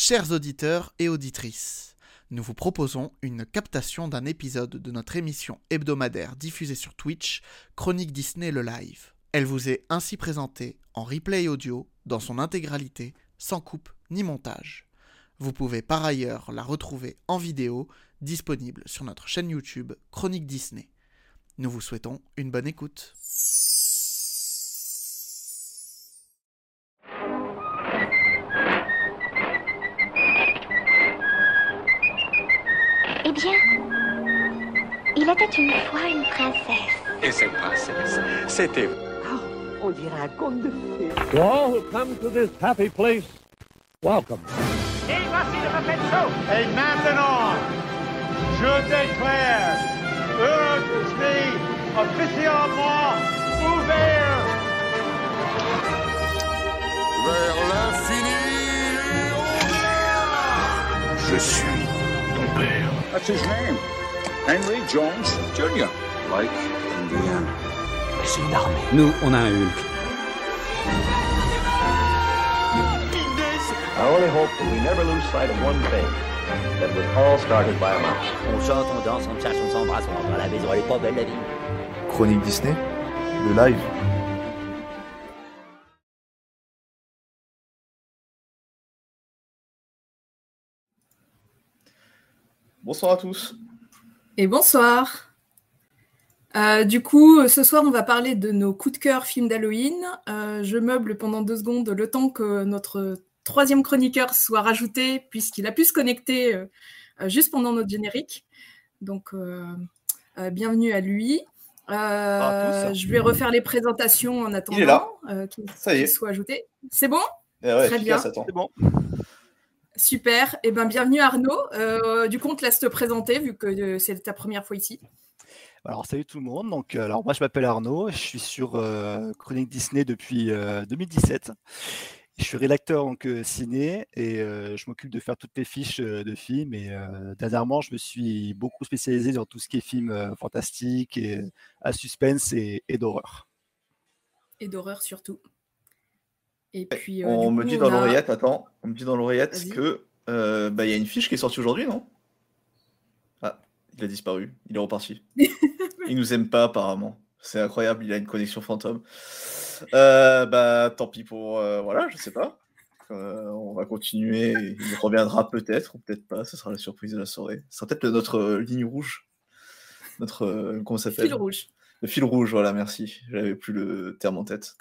Chers auditeurs et auditrices, nous vous proposons une captation d'un épisode de notre émission hebdomadaire diffusée sur Twitch, Chronique Disney le live. Elle vous est ainsi présentée en replay audio dans son intégralité, sans coupe ni montage. Vous pouvez par ailleurs la retrouver en vidéo, disponible sur notre chaîne YouTube Chronique Disney. Nous vous souhaitons une bonne écoute. Était une fois une princesse. Et cette princesse, c'était On dirait un conte de fées. To all who come to this happy place, welcome. Et maintenant, je déclare Disney officiellement ouvert. vers l'infini et. Je suis ton père. That's his name. Henry Jones Jr. Like Indiana. C'est une armée. Nous, on a un Hulk. I only hope that we never lose sight of one thing. That was all started by a mouse. On chante, on danse, on cherche, on s'embrasse, on rentre à la maison, elle est pas belle la vie. Chronique Disney, le live. Bonsoir à tous. Et bonsoir. Euh, du coup, ce soir, on va parler de nos coups de cœur films d'Halloween. Euh, je meuble pendant deux secondes le temps que notre troisième chroniqueur soit rajouté, puisqu'il a pu se connecter euh, euh, juste pendant notre générique. Donc, euh, euh, bienvenue à lui. Euh, tous. je vais refaire les présentations en attendant euh, qu'il soit ajouté. C'est bon? Eh ouais, Très bien. C'est bon. Super. Eh ben, bienvenue Arnaud. Euh, du coup, on te laisse te présenter vu que euh, c'est ta première fois ici. Alors, salut tout le monde. Donc, euh, alors, moi, je m'appelle Arnaud. Je suis sur euh, Chronique Disney depuis euh, 2017. Je suis rédacteur donc, ciné et je m'occupe de faire toutes les fiches de films. Et dernièrement, je me suis beaucoup spécialisé dans tout ce qui est films fantastiques et à suspense et, et d'horreur. Et d'horreur surtout. Et puis, euh, On me coup, dit on dans l'oreillette, attends, on me dit dans l'oreillette que euh, bah, il y a une fiche qui est sortie aujourd'hui, non? Ah, il a disparu, il est reparti. il nous aime pas apparemment. C'est incroyable, il a une connexion fantôme. Euh, bah tant pis pour euh, voilà, je sais pas. On va continuer, il reviendra peut-être ou peut-être pas, ce sera la surprise de la soirée. Ce sera peut-être notre ligne rouge. Notre comment ça s'appelle? Fil rouge. Le fil rouge, voilà, merci. J'avais plus le terme en tête.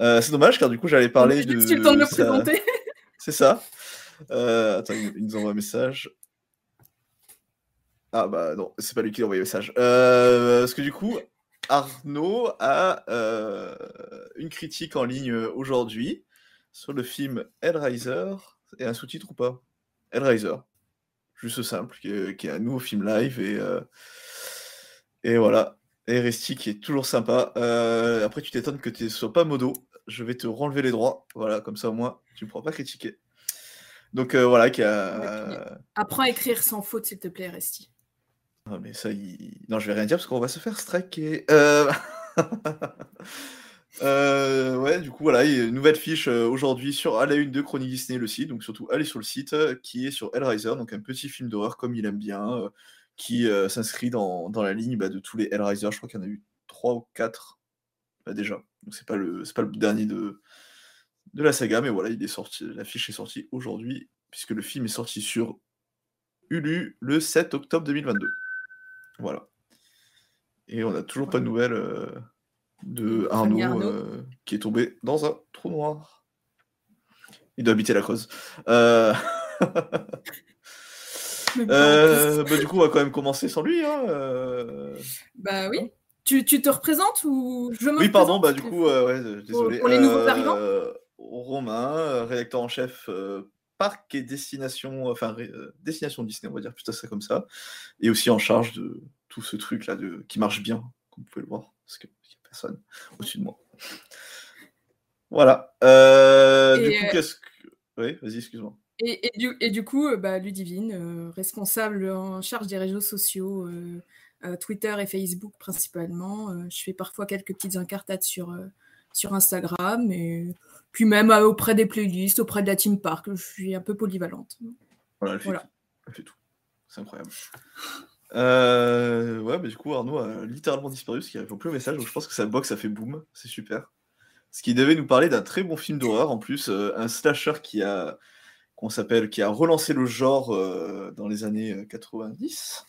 Euh, c'est dommage car du coup j'allais parler de. juste eu le temps de me sa- présenter. C'est ça. Euh, attends, il, nous envoie un message. Ah bah non, c'est pas lui qui a envoyé le message. Euh, parce que du coup, Arnaud a une critique en ligne aujourd'hui sur le film Hellraiser et un sous-titre ou pas? Hellraiser. Juste simple, qui est, qui est un nouveau film live et, et voilà. Et Resti qui est toujours sympa. Euh, après, tu t'étonnes que tu ne sois pas modo. Je vais te renlever les droits. Voilà, comme ça au moins, tu ne pourras pas critiquer. Donc euh, voilà, qui a. Apprends à écrire sans faute, s'il te plaît, Resti. Ah, mais ça, il... non, je vais rien dire parce qu'on va se faire striker. Euh... euh, ouais, du coup, voilà, il y a une nouvelle fiche aujourd'hui sur à la une de Chronique Disney, le site. Donc, surtout, allez sur le site qui est sur Hellraiser, donc un petit film d'horreur comme il aime bien, qui s'inscrit dans, dans la ligne bah, de tous les Hellraiser. Je crois qu'il y en a eu trois ou quatre bah, déjà. Donc, c'est pas le c'est pas le dernier de, de la saga, mais voilà, il est sorti, la fiche est sortie aujourd'hui, puisque le film est sorti sur Hulu le 7 octobre 2022. Voilà. Et on n'a toujours pas de nouvelles euh, de Arnaud, Arnaud. euh, qui est tombé dans un trou noir. Il doit habiter la Creuse. Euh, bah, du coup, on va quand même commencer sans lui. hein. Bah oui. Tu, tu te représentes ou je me Oui, pardon, bah du coup, euh, ouais, euh, désolé. pour les nouveaux Euh, arrivants? Romain, euh, rédacteur en chef euh, parc et destination, enfin destination Disney, on va dire plutôt ça comme ça, et aussi en charge de tout ce truc là de qui marche bien, comme vous pouvez le voir, parce qu'il n'y a personne au-dessus de moi. Voilà. Du Et, coup, qu'est-ce que. Oui, vas-y, excuse-moi. Et, et du, et du coup, bah, Ludivine, responsable en charge des réseaux sociaux, Twitter et Facebook principalement. Euh, je fais parfois quelques petites incartades sur, euh, sur Instagram et puis même euh, auprès des playlists, auprès de la Team Park. Je suis un peu polyvalente. Voilà, elle fait Voilà. tout. Elle fait tout. C'est incroyable. Euh, ouais, bah, du coup, Arnaud a littéralement disparu parce qu'il répond plus au message. Donc je pense que sa box a fait boum. C'est super. Ce qui devait nous parler d'un très bon film d'horreur. En plus, euh, un slasher qui a, qu'on s'appelle, qui a relancé le genre euh, dans les années euh, 90.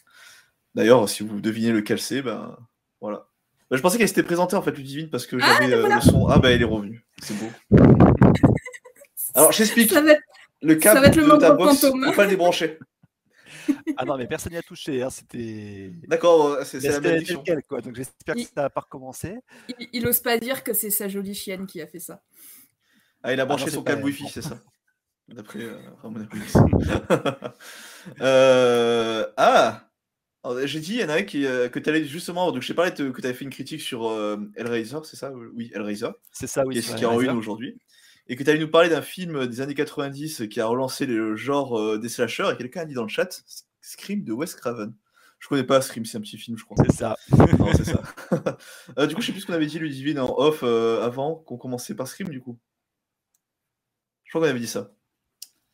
D'ailleurs, si vous devinez lequel c'est, ben voilà. Bah, je pensais qu'elle s'était présentée en fait, Ludivine, parce que Ah, j'avais euh, le son. Ah, bah elle est revenue. C'est beau. Alors, j'explique. Ça va être- Le câble être le de ta box, faut pas le débrancher. Ah non, mais personne n'y a touché. hein, C'était. D'accord, c'est la quel, quoi. Donc j'espère que Il- ça n'a pas recommencé. Il, il ose pas dire que c'est sa jolie chienne qui a fait ça. Ah, il a branché non, c'est son câble Wi-Fi, c'est ça. D'après euh. Euh, Ah J'ai dit, il y en a un qui, euh, que tu allais justement. Donc, je parlé de- que tu avais fait une critique sur euh, Hellraiser, c'est ça? Oui, Hellraiser. C'est ça, oui. qui est qui est en une aujourd'hui. Et que tu allais nous parler d'un film des années 90 qui a relancé le genre euh, des slashers. Et quelqu'un a dit dans le chat Scream de Wes Craven. Je connais pas Scream, c'est un petit film, je crois. C'est ça. Non, c'est ça. Euh, du coup, je sais plus ce qu'on avait dit, Ludivine, en off euh, avant qu'on commençait par Scream, du coup. Je crois qu'on avait dit ça.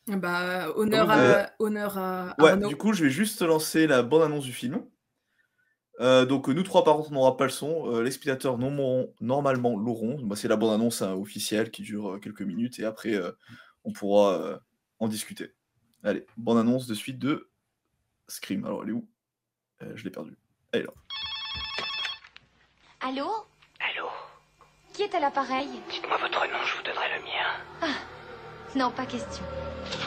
Bah, honneur, Ah à, honneur à Ouais, Arnaud. du coup, je vais juste lancer la bande-annonce du film. Euh, donc, nous trois, par contre, on n'aura pas le son. Euh, les spectateurs non- normalement l'auront. Bah, c'est la bande-annonce hein, officielle qui dure euh, quelques minutes et après, euh, on pourra euh, en discuter. Allez, bande-annonce de suite de Scream. Alors, elle est où? Euh, Je l'ai perdue. Elle est là. Allô? Allô? Qui est à l'appareil? Dites-moi votre nom, je vous donnerai le mien. Non, pas question.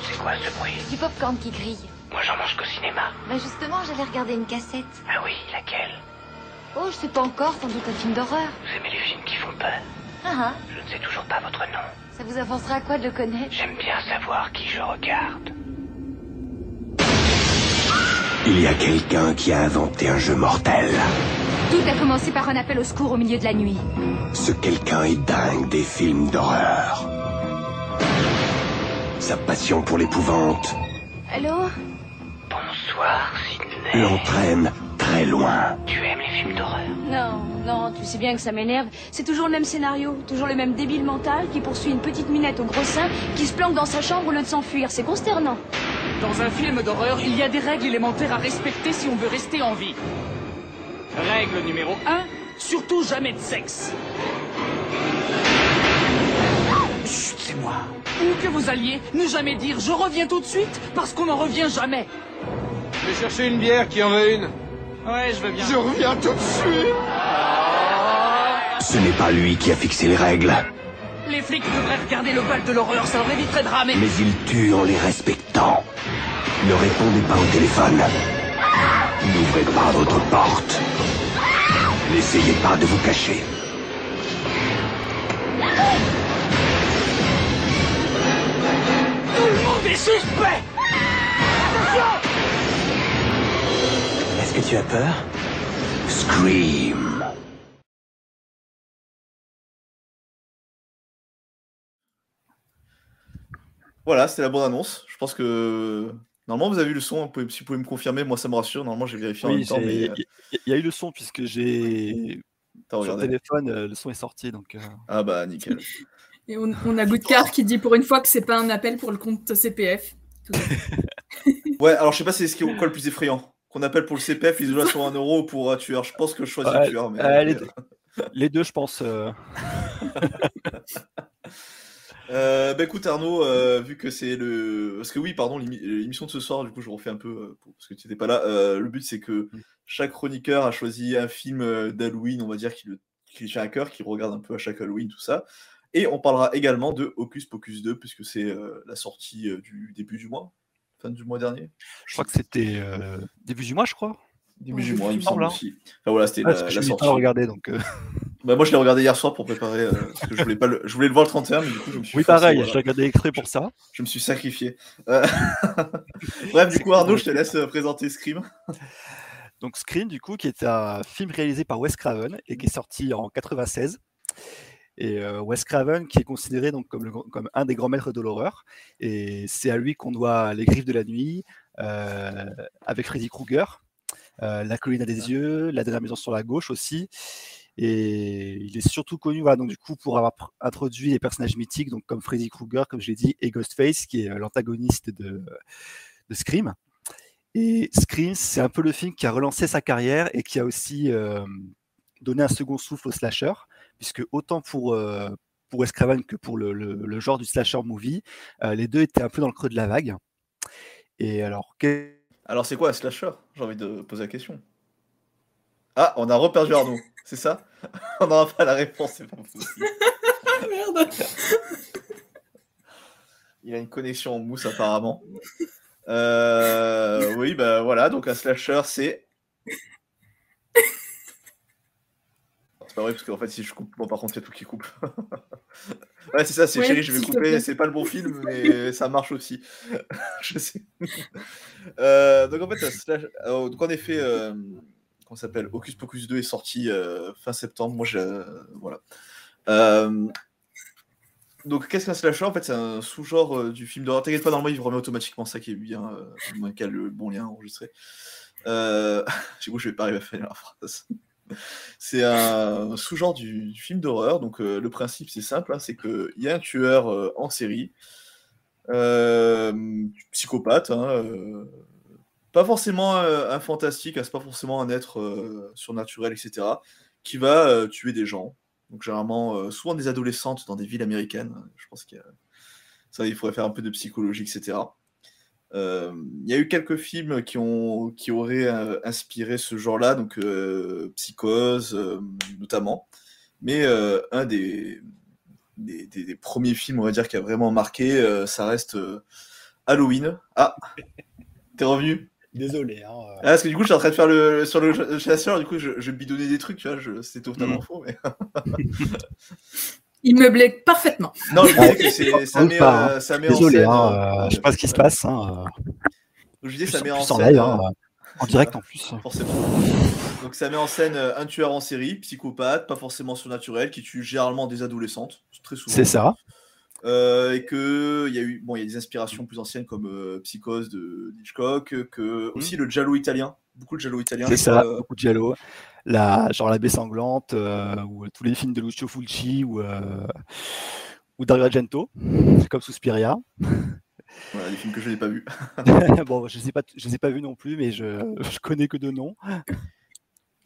C'est quoi ce bruit? Du popcorn qui grille. Moi, j'en mange qu'au cinéma. Bah justement, j'allais regarder une cassette. Ah oui, laquelle? Oh, je sais pas encore, sans doute un film d'horreur. Vous aimez les films qui font peur? Ah ah, Je ne sais toujours pas votre nom. ça vous avancera à quoi de le connaître? J'aime bien savoir qui je regarde. Il y a quelqu'un qui a inventé un jeu mortel. Tout a commencé par un appel au secours au milieu de la nuit. Ce quelqu'un est dingue des films d'horreur. Sa passion pour l'épouvante Allô Bonsoir, Sidney. l'entraîne très loin. Tu aimes les films d'horreur? Non, non, tu sais bien que ça m'énerve. C'est toujours le même scénario, toujours le même débile mental qui poursuit une petite minette au gros sein qui se planque dans sa chambre au lieu de s'enfuir. C'est consternant. Dans un film d'horreur, il y a des règles élémentaires à respecter si on veut rester en vie. Règle numéro 1, surtout jamais de sexe. Chut, c'est moi. Où que vous alliez, ne jamais dire je reviens tout de suite parce qu'on n'en revient jamais. Je vais chercher une bière qui en veut une. Ouais, je veux bien. Je reviens tout de suite. Ce n'est pas lui qui a fixé les règles, Les flics devraient regarder le bal de l'horreur, ça leur éviterait de ramer. mais il tue en les respectant. Ne répondez pas au téléphone. N'ouvrez pas votre porte. N'essayez pas de vous cacher. Tout le monde est suspect Est-ce que tu as peur? Scream. Voilà, c'était la bande-annonce. Je pense que. Normalement, vous avez vu le son. Si vous pouvez me confirmer, moi, ça me rassure. Normalement, j'ai vérifié en Oui, même temps. Mais... il y, a eu le son puisque j'ai. T'as Sur le téléphone, euh, le son est sorti. Donc, euh, Ah bah, nickel. Et on, on a Goodcar qui dit pour une fois que c'est pas un appel pour le compte CPF. Tout. Ouais, alors je sais pas c'est ce qui est quoi le plus effrayant. Qu'on appelle pour le CPF, les dollars sont 1 euro ou pour un tueur. Je pense que je choisis Ouais, le tueur. Mais... euh, les, deux, les deux, je pense. euh, Euh, bah écoute Arnaud, euh, vu que c'est le... Parce que oui, pardon, l'émi- l'émission de ce soir, du coup je refais un peu, euh, pour- parce que tu n'étais pas là. Euh, le but c'est que chaque chroniqueur a choisi un film d'Halloween, on va dire, qui, le... qui à cœur, qui regarde un peu à chaque Halloween, tout ça. Et on parlera également de Hocus Pocus 2, puisque c'est euh, la sortie euh, du début du mois, fin du mois dernier. je crois que c'était euh, début du mois, je crois. Début du mois, il me semble, aussi. Enfin voilà, c'était Ouais, la, que la je l'ai sortie. pas regardé, donc. euh, Bah, moi je l'ai regardé hier soir pour préparer, euh, parce que je voulais, pas le... je voulais le voir le 31, mais du coup je me suis Oui, forcé, pareil, voilà. j'ai regardé l'extrait pour ça. Je me suis sacrifié. Euh, Bref, du coup, Arnaud, je te laisse euh, présenter Scream. Donc Scream, du coup, qui est un film réalisé par Wes Craven et qui est sorti en 96. Et euh, Wes Craven, qui est considéré donc comme, le grand- comme un des grands maîtres de l'horreur. Et c'est à lui qu'on doit Les Griffes de la Nuit, euh, avec Freddy Krueger, euh, La colline à des yeux, La dernière maison sur la gauche aussi. Et il est surtout connu voilà, donc, du coup, pour avoir introduit les personnages mythiques, donc, comme Freddy Krueger, comme je l'ai dit, et Ghostface, qui est l'antagoniste de, de Scream. Et Scream, c'est un peu le film qui a relancé sa carrière et qui a aussi euh, donné un second souffle au slasher, puisque autant pour, euh, pour Wes Craven que pour le, le, genre du slasher movie, euh, les deux étaient un peu dans le creux de la vague. Et alors, alors c'est quoi un slasher? J'ai envie de poser la question. Ah, on a reperdu Arnaud, c'est ça? On n'aura pas la réponse, c'est pas possible. Merde Il a une connexion en mousse apparemment. Euh, oui, bah voilà, donc un slasher, c'est. Pas vrai, parce qu'en fait, si je coupe, bon, par contre, il y a tout qui coupe. ouais, c'est ça, c'est chéri, je vais couper, c'est pas le bon film, mais ça marche aussi. je sais. Euh, donc en fait, un slash... donc en effet, euh, comment s'appelle Hocus Pocus 2 est sorti fin septembre. Moi, je. Voilà donc, qu'est-ce qu'un slasher? En fait, c'est un sous-genre euh, du film d'horreur. T'inquiète pas, normalement, il remet automatiquement ça qui est bien, euh, moins qu'il le bon lien enregistré. Euh... Du coup, je vais pas arriver à faire la phrase. C'est un sous-genre du, film d'horreur. Donc, euh, le principe, c'est simple hein, c'est qu'il y a un tueur en série, psychopathe, hein, pas forcément un fantastique, hein, c'est pas forcément un être surnaturel, etc., qui va tuer des gens. Donc généralement, euh, souvent des adolescentes dans des villes américaines. Je pense qu'il ça, il faudrait faire un peu de psychologie, etc. Euh, il y a eu quelques films qui, ont, qui auraient euh, inspiré ce genre-là, donc Psychose notamment. Mais un des des, des, premiers films, on va dire, qui a vraiment marqué, ça reste Halloween. Ah, t'es revenu? Désolé. Hein, ah, parce que du coup, je suis en train de faire le sur le chasseur, du coup, je, je bidonnais des trucs, tu vois, c'est totalement mm. faux. Mais... Il meublait parfaitement. Non, je disais que c'est, ça, met, hein. euh, ça met Désolé, en scène. Hein, euh, je sais pas ce qui se passe. Hein, je disais, ça met en, scène. En, live, hein, en direct en plus. Forcément. Donc, ça met en scène euh, un tueur en série, psychopathe, pas forcément surnaturel, qui tue généralement des adolescentes, très souvent. C'est ça. Euh, et que il y a eu bon il y a des inspirations plus anciennes comme euh, Psychose de Hitchcock que aussi le giallo italien beaucoup de giallo italien c'est ça euh, beaucoup de giallo la genre la baie sanglante ou tous les films de Lucio Fulci ou ou Dario Argento comme Suspiria voilà, des films que je n'ai pas vus bon je ne pas je les ai pas vus non plus mais je, je connais que de noms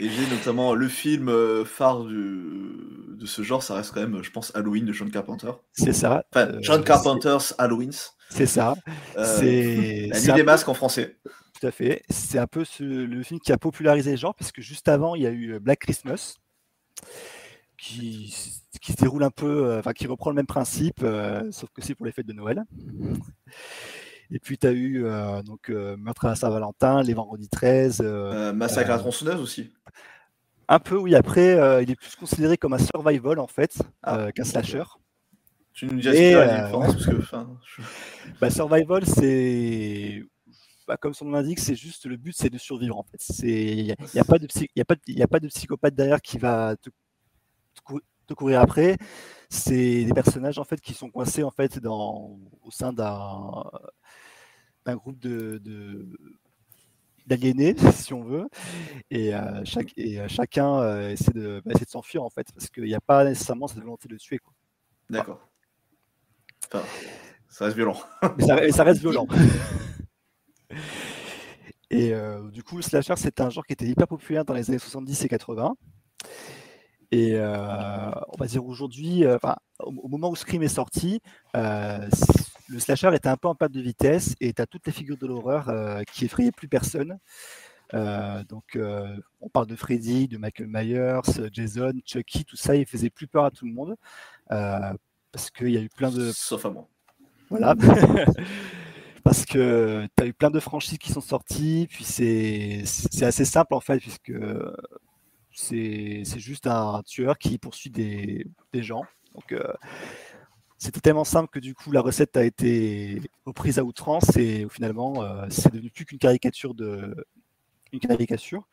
et j'ai notamment le film euh, phare de ce genre, ça reste quand même, je pense, Halloween de John Carpenter. C'est ça. Enfin, euh, John Carpenter's Halloween. C'est ça. Euh, c'est La nuit des masques en français. Tout à fait. C'est un peu le film qui a popularisé le genre, parce que juste avant, il y a eu Black Christmas, qui, qui se déroule un peu, enfin, qui reprend le même principe, sauf que c'est pour les fêtes de Noël. Et puis, tu as eu euh, donc, euh, Meurtre à Saint-Valentin, Les Vendredis 13. Euh, Massacre à tronçonneuse aussi. Un peu, oui. Après, il est plus considéré comme un survival, en fait, ah, qu'un slasher. Tu nous dis la différence parce que, bah, Survival, c'est. Bah, comme son nom l'indique, c'est juste le but, c'est de survivre, en fait. Il n'y a, y a, pas de y a, pas de, a pas de psychopathe derrière qui va te, te courir après. C'est des personnages, en fait, qui sont coincés, en fait, dans, au sein d'un un groupe de, d'aliénés, si on veut, et, euh, chaque, et euh, chacun euh, essaie de, bah, de s'enfuir en fait, parce qu'il n'y a pas nécessairement cette volonté de tuer. D'accord. ça reste violent. ça, reste violent. et du coup, le slasher, c'est un genre qui était hyper populaire dans les années 70 et 80. Et on va dire aujourd'hui, au, moment où Scream est sorti, le slasher était un peu en perte de vitesse et tu as toutes les figures de l'horreur euh, qui effrayaient plus personne. Euh, donc, euh, on parle de Freddy, de Michael Myers, Jason, Chucky, tout ça, il faisait plus peur à tout le monde parce qu'il y a eu plein de. Sauf à moi. Voilà. parce que tu as eu plein de franchises qui sont sorties, puis c'est assez simple en fait, puisque c'est juste un tueur qui poursuit des, des gens. Donc, c'était tellement simple que du coup la recette a été reprise à outrance et finalement euh, c'est devenu plus qu'une caricature de une caricature.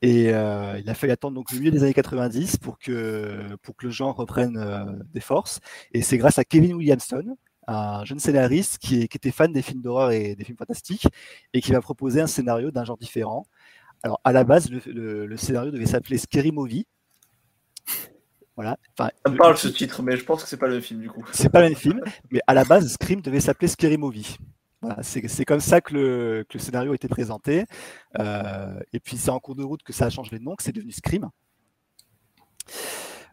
Et euh, il a fallu attendre donc le milieu des années 90 pour que, pour que le genre reprenne euh, des forces. Et c'est grâce à Kevin Williamson, un jeune scénariste qui, était fan des films d'horreur et des films fantastiques, et qui va proposer un scénario d'un genre différent. Alors à la base, le, le scénario devait s'appeler Scary Movie, Voilà. Enfin, Ça me parle ce titre, mais je pense que c'est pas le même film du coup. C'est pas le même film, mais à la base, Scream devait s'appeler Scary Movie. Voilà, c'est c'est comme ça que le, que le scénario a été présenté. Euh, et puis c'est en cours de route que ça a changé de nom, que c'est devenu Scream.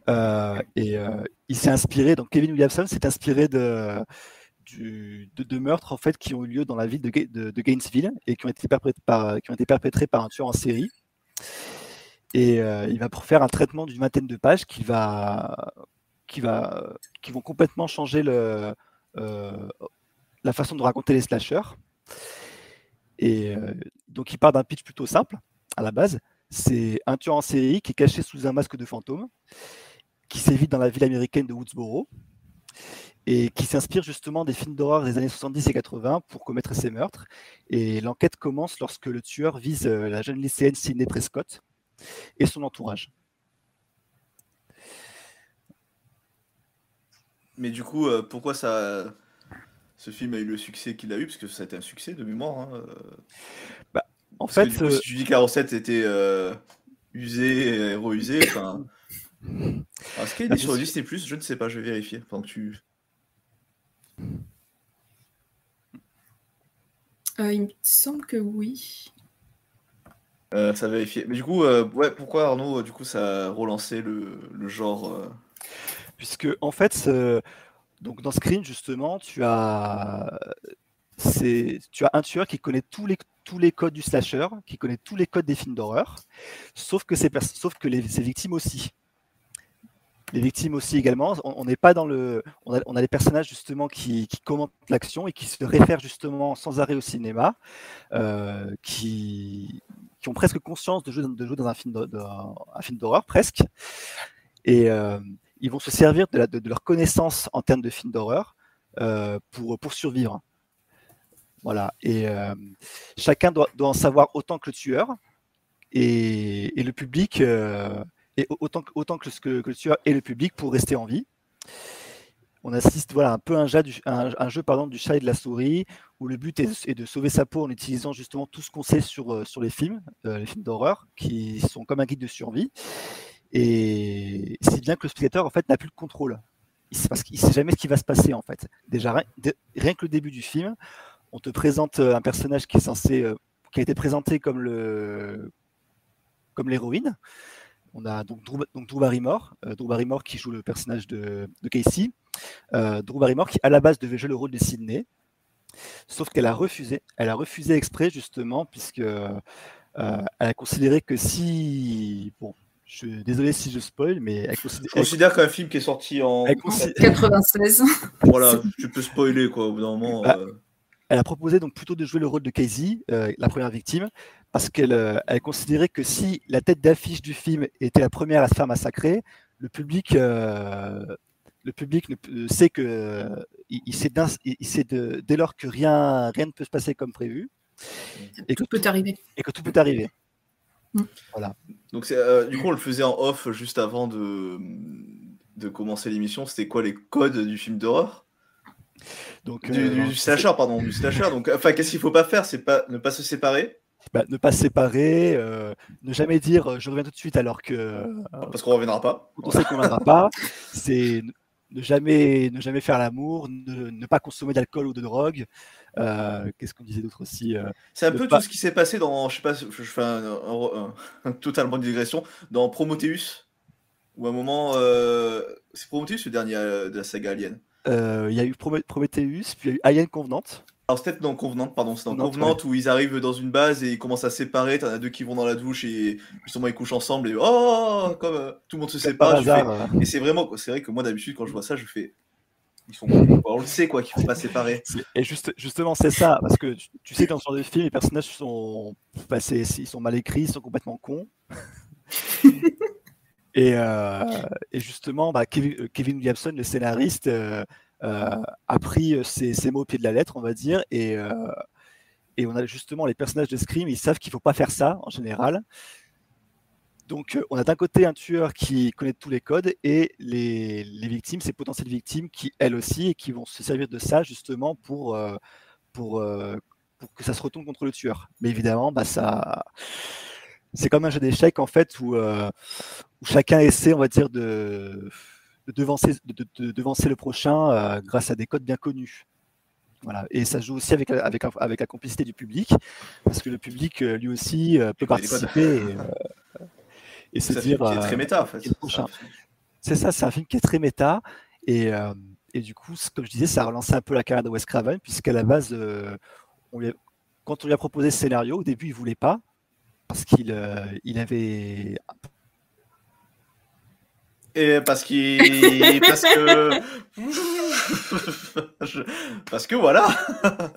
Euh, et euh, il s'est inspiré, donc Kevin Williamson s'est inspiré de, du- de, de meurtres en fait qui ont eu lieu dans la ville de, Ga- de- de Gainesville et qui ont été perpétrés par, qui ont été perpétrés par un tueur en série. Et euh, il va pour faire un traitement d'une vingtaine de pages qui va, qui va, qui vont complètement changer le, euh, la façon de raconter les slashers. Et euh, donc il part d'un pitch plutôt simple à la base. C'est un tueur en série qui est caché sous un masque de fantôme, qui sévit dans la ville américaine de Woodsboro et qui s'inspire justement des films d'horreur des années 70 et 80 pour commettre ses meurtres. Et l'enquête commence lorsque le tueur vise euh, la jeune lycéenne Sidney Prescott et son entourage. Mais du coup, euh, pourquoi ça, ce film a eu le succès qu'il a eu? Parce que ça a été un succès de mémoire. hein, euh. Bah, en Parce que fait, du coup, euh, si tu dis que la recette était euh, usée, et héroïsée, enfin. Est-ce qu'il Bah, est sur Disney Plus Je ne sais pas, je vais vérifier pendant que tu. Euh, il me semble que oui. Euh, ça vérifier. Mais du coup, euh, ouais, pourquoi Arnaud, du coup, ça a relancé le, le genre euh, puisque en fait, donc dans Scream justement, tu as, c'est, tu as un tueur qui connaît tous les, tous les codes du slasher, qui connaît tous les codes des films d'horreur, sauf que, sauf que les, ses victimes aussi. Les victimes aussi également. On n'est pas dans le, on a, les personnages justement qui, commentent l'action et qui se réfèrent justement sans arrêt au cinéma, euh, qui, ont presque conscience de jouer, dans un film, d'horreur presque. Et euh, ils vont se servir de, leur connaissance en termes de films d'horreur euh, pour, survivre. Voilà. Et chacun doit, en savoir autant que le tueur. Et, et le public, et au- autant, que- le, tueur et le public pour rester en vie. On assiste voilà, un peu à un jeu, du, pardon, du chat et de la souris, où le but est, de sauver sa peau en utilisant justement tout ce qu'on sait sur, euh, les films, euh, les films d'horreur, qui sont comme un guide de survie. Et si bien que le spectateur en fait n'a plus le contrôle. Il qu'il sait jamais ce qui va se passer en fait. Déjà rien, que le début du film, on te présente euh, un personnage qui est censé, qui a été présenté comme le, comme l'héroïne. On a donc Drew, donc Drew Barrymore, euh, Drew Barrymore qui joue le personnage de, de Casey. Euh, Drew Barrymore qui à la base devait jouer le rôle de Sydney, sauf qu'elle a refusé. Elle a refusé exprès justement puisque euh, elle a considéré que si, bon, je suis désolé si je spoil, mais elle Je considère, considère qu'un film qui est sorti en. Elle consi- 96. Voilà, tu peux spoiler quoi, au bout d'un moment. Bah, euh, Elle a proposé donc plutôt de jouer le rôle de Casey, euh, la première victime, parce qu'elle euh, elle considérait que si la tête d'affiche du film était la première à se faire massacrer, le public, euh, le public ne peut- sait que euh, il, il sait, d'un- il- il sait de- dès lors que rien, rien ne peut se passer comme prévu, et que Tout peut arriver. et que tout peut arriver. Mm. Voilà. Donc c'est, euh, du coup, on le faisait en off juste avant de, de commencer l'émission. C'était quoi les codes du film d'horreur? Donc, du, euh, du slasher, pardon, du slasher. Donc, enfin, qu'est-ce qu'il faut pas faire C'est pas ne pas se séparer, bah, ne pas se séparer, euh, ne jamais dire euh, je reviens tout de suite alors que euh, parce qu'on reviendra pas. on sait qu'on ne viendra pas, c'est ne- ne jamais, ne jamais faire l'amour, ne, ne pas consommer d'alcool ou de drogue. Euh, Qu'est-ce qu'on disait d'autre aussi euh, C'est un ne peu pas- tout ce qui s'est passé dans, je sais pas, je, fais un, un- un- totalement une digression, dans Prometheus, où à un moment, euh, c'est Prometheus le dernier de la saga Alien? Euh, Il y a eu Prometheus, puis il y a eu Alien Convenante. Alors c'est peut-être dans Convenant, pardon, c'est dans Convenant, Convenant où ils arrivent dans une base et ils commencent à se séparer, t'en as deux qui vont dans la douche et justement ils couchent ensemble et oh comme euh, tout le monde se sépare. hasard, fais- Et c'est vraiment, c'est vrai que moi d'habitude quand je vois ça, je fais, ils sont on le sait quoi qu'ils ne faut pas se séparer. Et juste, justement, c'est ça, parce que tu, tu sais, dans ce genre de film, les personnages sont, bah, ils sont mal écrits, ils sont complètement cons. et, euh, et justement, bah, Kevin, euh, Kevin Williamson, le scénariste, euh, a pris ces, ces mots au pied de la lettre, on va dire, et, et on a justement les personnages de Scream, ils savent qu'il faut pas faire ça en général. Donc, on a d'un côté un tueur qui connaît tous les codes et les, les victimes, ces potentielles victimes qui, elles aussi, et qui vont se servir de ça justement pour, pour, pour que ça se retourne contre le tueur. Mais évidemment, bah, ça, c'est comme un jeu d'échecs en fait où, euh, où chacun essaie, on va dire, de, de devancer, de, de- de devancer le prochain euh, grâce à des codes bien connus. Voilà. Et ça joue aussi avec, la- avec, avec la complicité du public, parce que le public, euh, lui aussi, euh, peut participer et, et se C'est dire. film qui est très méta, en fait. C'est ça, c'est un film qui est très méta. Et, et du coup, comme je disais, ça a relancé un peu la carrière de Wes Craven, puisqu'à la base, on lui a- quand on lui a proposé ce scénario, au début, il voulait pas, parce qu'il euh, il avait. Et parce qu'il. parce que. Je- Parce que voilà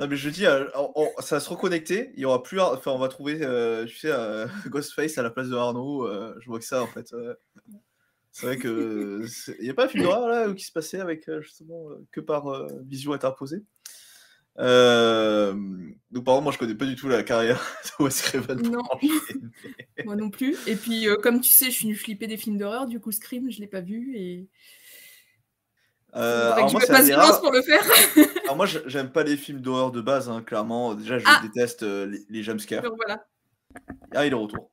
Non mais je dis, on- on- ça va se reconnecter, il y aura plus. Enfin, on va trouver, euh, tu sais, euh, Ghostface à la place de Arnaud, euh, je vois que ça en fait. euh. C'est vrai que. c'est- Il n'y a pas un film d'horreur là qui se passait avec euh, justement euh, que par vision interposée euh, donc par exemple, moi je connais pas du tout la carrière de Wes Craven. Non, moi non plus. Et puis, euh, comme tu sais, je suis une flippée des films d'horreur, du coup, Scream, je l'ai pas vu et. Euh, alors moi, rare. pour le faire. Alors moi, j'aime pas les films d'horreur de base, hein, clairement. Déjà, je Ah déteste euh, les, les jumpscares. Voilà. Ah, il est retour.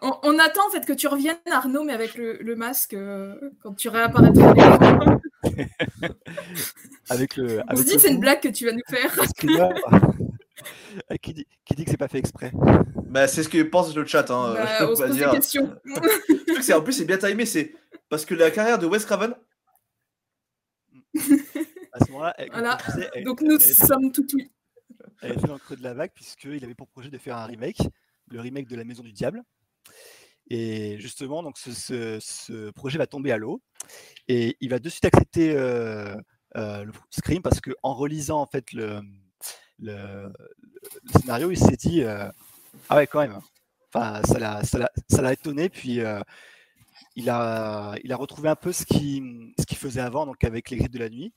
On, on attend en fait que tu reviennes, Arnaud, mais avec le, le masque euh, quand tu réapparaîtras. Avec le. On se dit c'est une blague que tu vas nous faire. qui, dit, qui dit que c'est pas fait exprès? Bah, c'est ce que pense le chat. Hein, Bah, je peux on se pas pose des dire. questions. Le truc, c'est- en plus, c'est bien timé. C'est parce que la carrière de Wes Craven. À ce moment-là, elle- Voilà. tu elle- Donc nous elle sommes tout oui. Elle était dans le creux de la vague puisqu'il avait pour projet de faire un remake, le remake de La Maison du Diable. Et justement, donc ce, projet va tomber à l'eau et il va de suite accepter euh, euh, le Scream parce que en relisant en fait le, scénario, il s'est dit euh, ah ouais quand même. Enfin, ça l'a, étonné puis il a, il a retrouvé un peu ce qu'il, ce faisait avant donc avec les griffes de la nuit.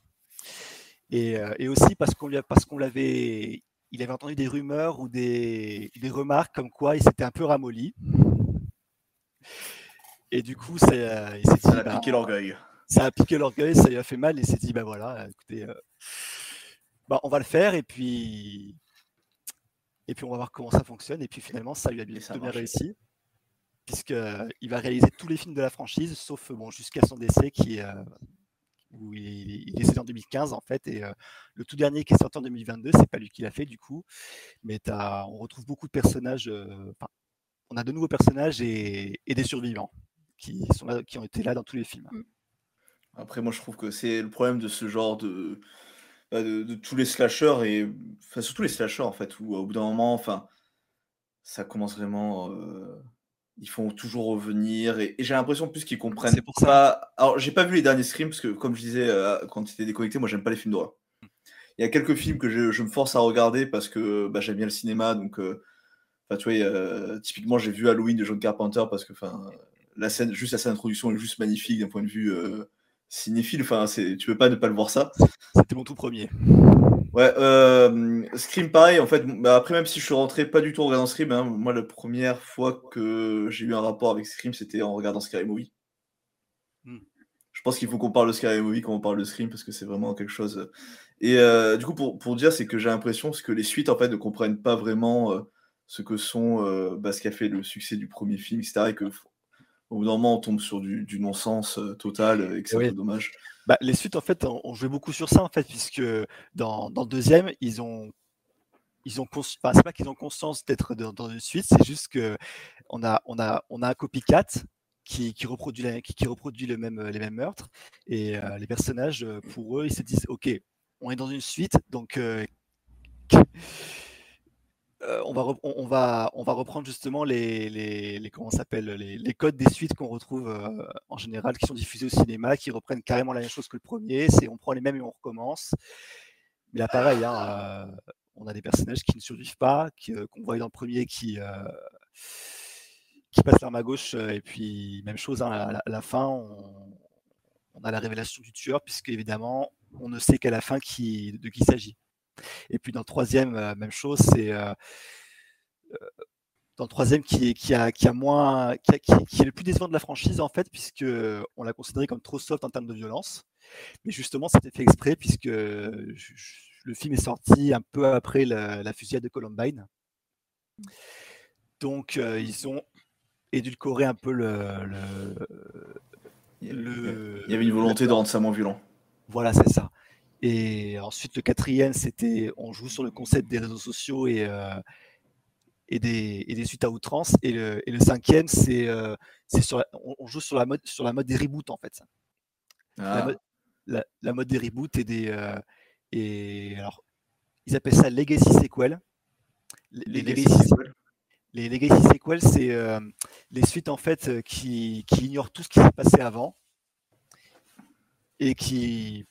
Et, et aussi parce qu'on lui l'avait, il avait entendu des rumeurs ou des, des remarques comme quoi il s'était un peu ramolli. Et du coup, ça, euh, il s'est dit, Ça l'a bah, piqué l'orgueil. Ça a piqué l'orgueil, ça lui a fait mal et il s'est dit, bah voilà, écoutez, euh, bah, on va le faire et puis, et puis on va voir comment ça fonctionne. Et puis finalement, ça lui a bien a plutôt réussi, puisqu'il va réaliser tous les films de la franchise, sauf bon, jusqu'à son décès qui, euh, où il, il est décédé en 2015 en fait, et euh, le tout dernier qui est sorti en 2022, c'est pas lui qui l'a fait du coup, mais on retrouve beaucoup de personnages, euh, enfin, on a de nouveaux personnages et, et des survivants qui, sont là, qui ont été là dans tous les films. Après, moi, je trouve que c'est le problème de ce genre de. bah, de, de tous les slashers et. Enfin, surtout les slashers, en fait, où au bout d'un moment, enfin. Ça commence vraiment. euh, Ils font toujours revenir et, et j'ai l'impression plus qu'ils comprennent C'est pour ça. pas. Alors, j'ai pas vu les derniers Scream parce que, comme je disais euh, quand tu étais déconnecté, moi, j'aime pas les films d'horreur. Il y a quelques films que je, je me force à regarder parce que bah, j'aime bien le cinéma. Donc, euh, enfin, tu vois, a- typiquement, j'ai vu Halloween de John Carpenter parce que, enfin, la scène, juste la scène d'introduction est juste magnifique d'un point de vue euh, cinéphile. Enfin, c'est, tu peux pas ne pas le voir ça. C'était mon tout premier. Ouais, euh, Scream, pareil, en fait. bah, après, même si je suis rentré pas du tout en regardant Scream, hein, moi, la première fois que j'ai eu un rapport avec Scream, c'était en regardant Scary Movie. Hmm. Je pense qu'il faut qu'on parle de Scary Movie quand on parle de Scream parce que c'est vraiment quelque chose. Et euh, du coup, pour, pour dire, c'est que j'ai l'impression que les suites, en fait, ne comprennent pas vraiment euh, ce que sont, euh, bah, ce qui a fait le succès du premier film, etc. Et que, au bout d'un moment, on tombe sur du, du non-sens euh, total euh, et que c'est Oui. dommage. Bah, les suites, en fait, on, on jouait beaucoup sur ça, en fait, puisque dans, dans le deuxième, ils ont, ils ont enfin, c'est pas qu'ils ont conscience d'être dans, dans une suite, c'est juste que on a, on a, on a un copycat qui, qui reproduit, la- qui, qui reproduit le même, les mêmes meurtres, et euh, les personnages, pour eux, ils se disent, ok, on est dans une suite, donc euh, on, va reprendre justement les, codes des suites qu'on retrouve euh, en général, qui sont diffusés au cinéma, qui reprennent carrément la même chose que le premier. C'est on prend les mêmes et on recommence. Mais là, pareil, hein, euh, on a des personnages qui ne survivent pas, qu'on voit dans le premier, qui, qui passent l'arme à gauche, et puis même chose, hein, à, la, à la fin, on, a la révélation du tueur, puisque évidemment, on ne sait qu'à la fin de qui il s'agit. Et puis dans le troisième, euh, même chose, c'est euh, dans le troisième qui est, qui a, qui a moins, qui, a- qui- qui est le plus décevant de la franchise en fait, puisque on l'a considéré comme trop soft en termes de violence. Mais justement, c'était fait exprès puisque le film est sorti un peu après la, la fusillade de Columbine. Donc, euh, ils ont édulcoré un peu le- Il y avait une volonté de rendre ça moins violent. Voilà, c'est ça. Et ensuite, le quatrième, c'était on joue sur le concept des réseaux sociaux et, euh, et, des, et des suites à outrance. Et le, et le cinquième, c'est euh, on, on joue sur la mode sur la mode des reboots en fait. La, Ah. mode, la- la mode des reboots et des euh, et alors ils appellent ça legacy sequel. Les, Legacy legacy, sequel. les legacy sequels, c'est euh, les suites en fait qui, qui ignorent tout ce qui s'est passé avant et qui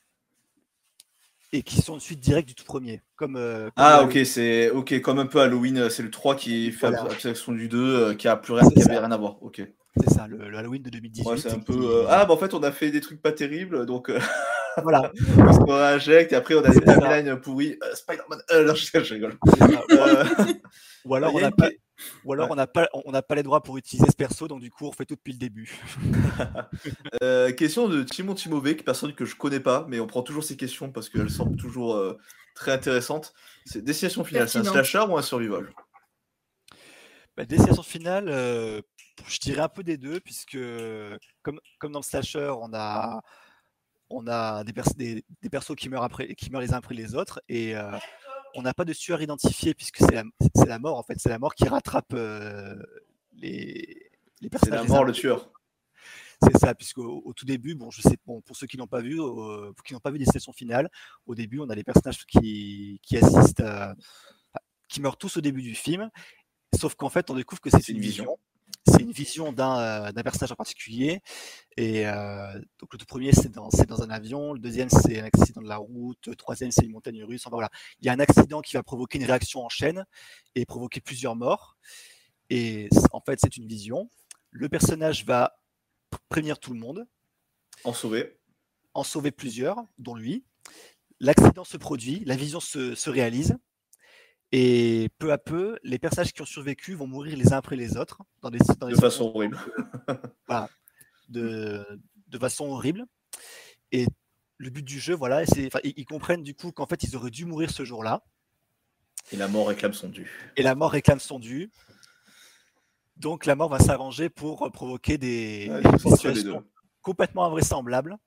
et qui sont une suite directe du tout premier. Comme, euh, comme Ah, ok, c'est ok, comme un peu Halloween, euh, c'est le 3 qui fait Voilà. abstraction du 2, euh, qui a plus rien, qui avait rien à voir. Ok. C'est ça, le, le Halloween de 2018. Ouais, c'est un peu. euh, Ah, bah en fait, on a fait des trucs pas terribles, donc euh, Voilà. on se réinjecte et après on a des timelines pourries. Euh, Spider-Man. Euh, non, je, je rigole. Euh, Ou alors on a n'a pas, ou alors Ouais. on n'a pas, on n'a pas les droits pour utiliser ce perso, donc du coup on fait tout depuis le début. Euh, question de Timon Timové, personne que je connais pas, mais on prend toujours ces questions parce qu'elles semblent toujours euh, très intéressantes. C'est Destination finale, c'est un slasher ou un survival? Bah, destination finale, euh, je dirais un peu des deux, puisque comme, comme dans le slasher, on a, on a des, pers- des, des persos qui meurent, après, qui meurent les uns après les autres, et euh, on n'a pas de tueur identifié, puisque c'est la, mort, en fait, c'est la mort qui rattrape euh, les, les C'est personnages. la les mort, le les tueur. C'est ça, puisque au, au tout début, bon, je sais, bon, pour ceux qui n'ont pas vu, euh, pour qui n'ont pas vu Destination finale, au début, on a les personnages qui, qui assistent, enfin, qui meurent tous au début du film, sauf qu'en fait, on découvre que c'est une vision. C'est une vision d'un euh, d'un personnage en particulier. Et euh, donc le tout premier, c'est dans, un avion. Le deuxième, c'est un accident de la route. Le troisième, c'est une montagne russe. Enfin voilà, il y a un accident qui va provoquer une réaction en chaîne et provoquer plusieurs morts. Et en fait, c'est une vision. Le personnage va pr- prévenir tout le monde, En sauver. en sauver plusieurs, dont lui. L'accident se produit, la vision se, se réalise. Et peu à peu, les personnages qui ont survécu vont mourir les uns après les autres dans des, dans De façon horrible. voilà, de, de façon horrible. Et le but du jeu, voilà, c'est, ils, ils comprennent du coup qu'en fait, ils auraient dû mourir ce jour-là. Et la mort réclame son dû. Et la mort réclame son dû. Donc la mort va s'arranger pour provoquer des, Ouais, situations complètement invraisemblables.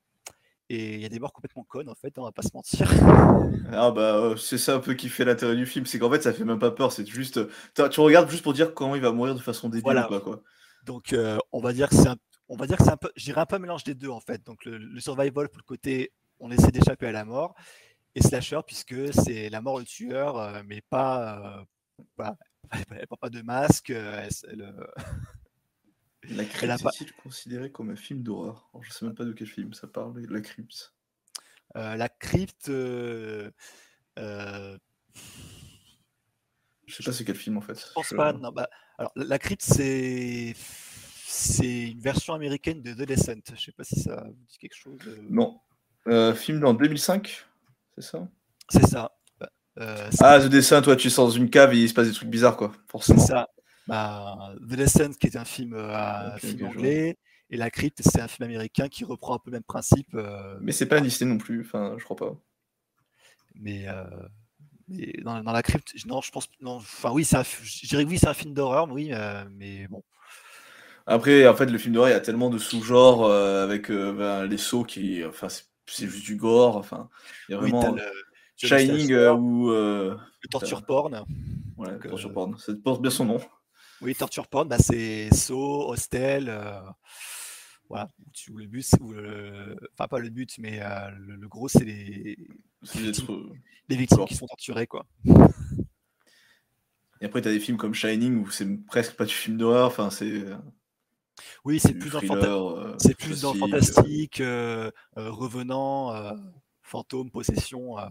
Et il y a des morts complètement connes, en fait, on va pas se mentir. Ah bah euh, c'est ça un peu qui fait l'intérêt du film, c'est qu'en fait ça fait même pas peur, c'est juste t'as- tu regardes juste pour dire comment il va mourir de façon débile Voilà. ou pas quoi. Donc euh, on va dire que c'est un, on va dire que c'est un peu, je dirais un peu un mélange des deux en fait. Donc le, le survival pour le côté, on essaie d'échapper à la mort, et slasher puisque c'est la mort le tueur, euh, mais pas, euh, pas, elle porte pas de masque. euh, elle- elle, euh, La crypte pas- est-il considéré comme un film d'horreur? Je sais même pas de quel film ça parle, la crypte. euh, la crypte. euh, euh, Je sais pas c'est quel film en fait. Je pense Je- pas. Non, bah, alors, la crypte, c'est c'est une version américaine de The Descent. Je sais pas si ça vous dit quelque chose. euh. Non. Euh, film en 2005 C'est ça? C'est ça. Bah, Ah The Descent, toi tu es dans une cave et il se passe des trucs bizarres quoi, c'est ça. Bah, The Descent, qui est un film, euh, film anglais, et La Crypte, c'est un film américain qui reprend un peu le même principe. euh, Mais c'est pas un Disney non plus, enfin je crois pas. mais, euh, mais dans, dans La Crypte, je- non, je pense. Non, enfin, oui, un je dirais que oui, c'est un film d'horreur, oui, euh, mais bon. Après, en fait, le film d'horreur, il y a tellement de sous-genres euh, avec ben, les sauts qui. Enfin, c'est juste du gore. Enfin, il y a vraiment. Shining ou. euh, le torture porn. Ouais, Donc, torture euh, porn. Ça porte bien son nom. Oui, torture porn, bah, c'est Saw, Hostel. euh, voilà. où tu- le but, où le- enfin pas le but, mais euh, le, le gros, c'est les, euh, les victimes qui sont torturées, quoi. Et après, t'as des films comme Shining où c'est presque pas du film d'horreur. Enfin, c'est. Oui, c'est plus dans euh, c'est plus euh. fantastique, euh, euh, revenant, euh, fantôme, possession. euh.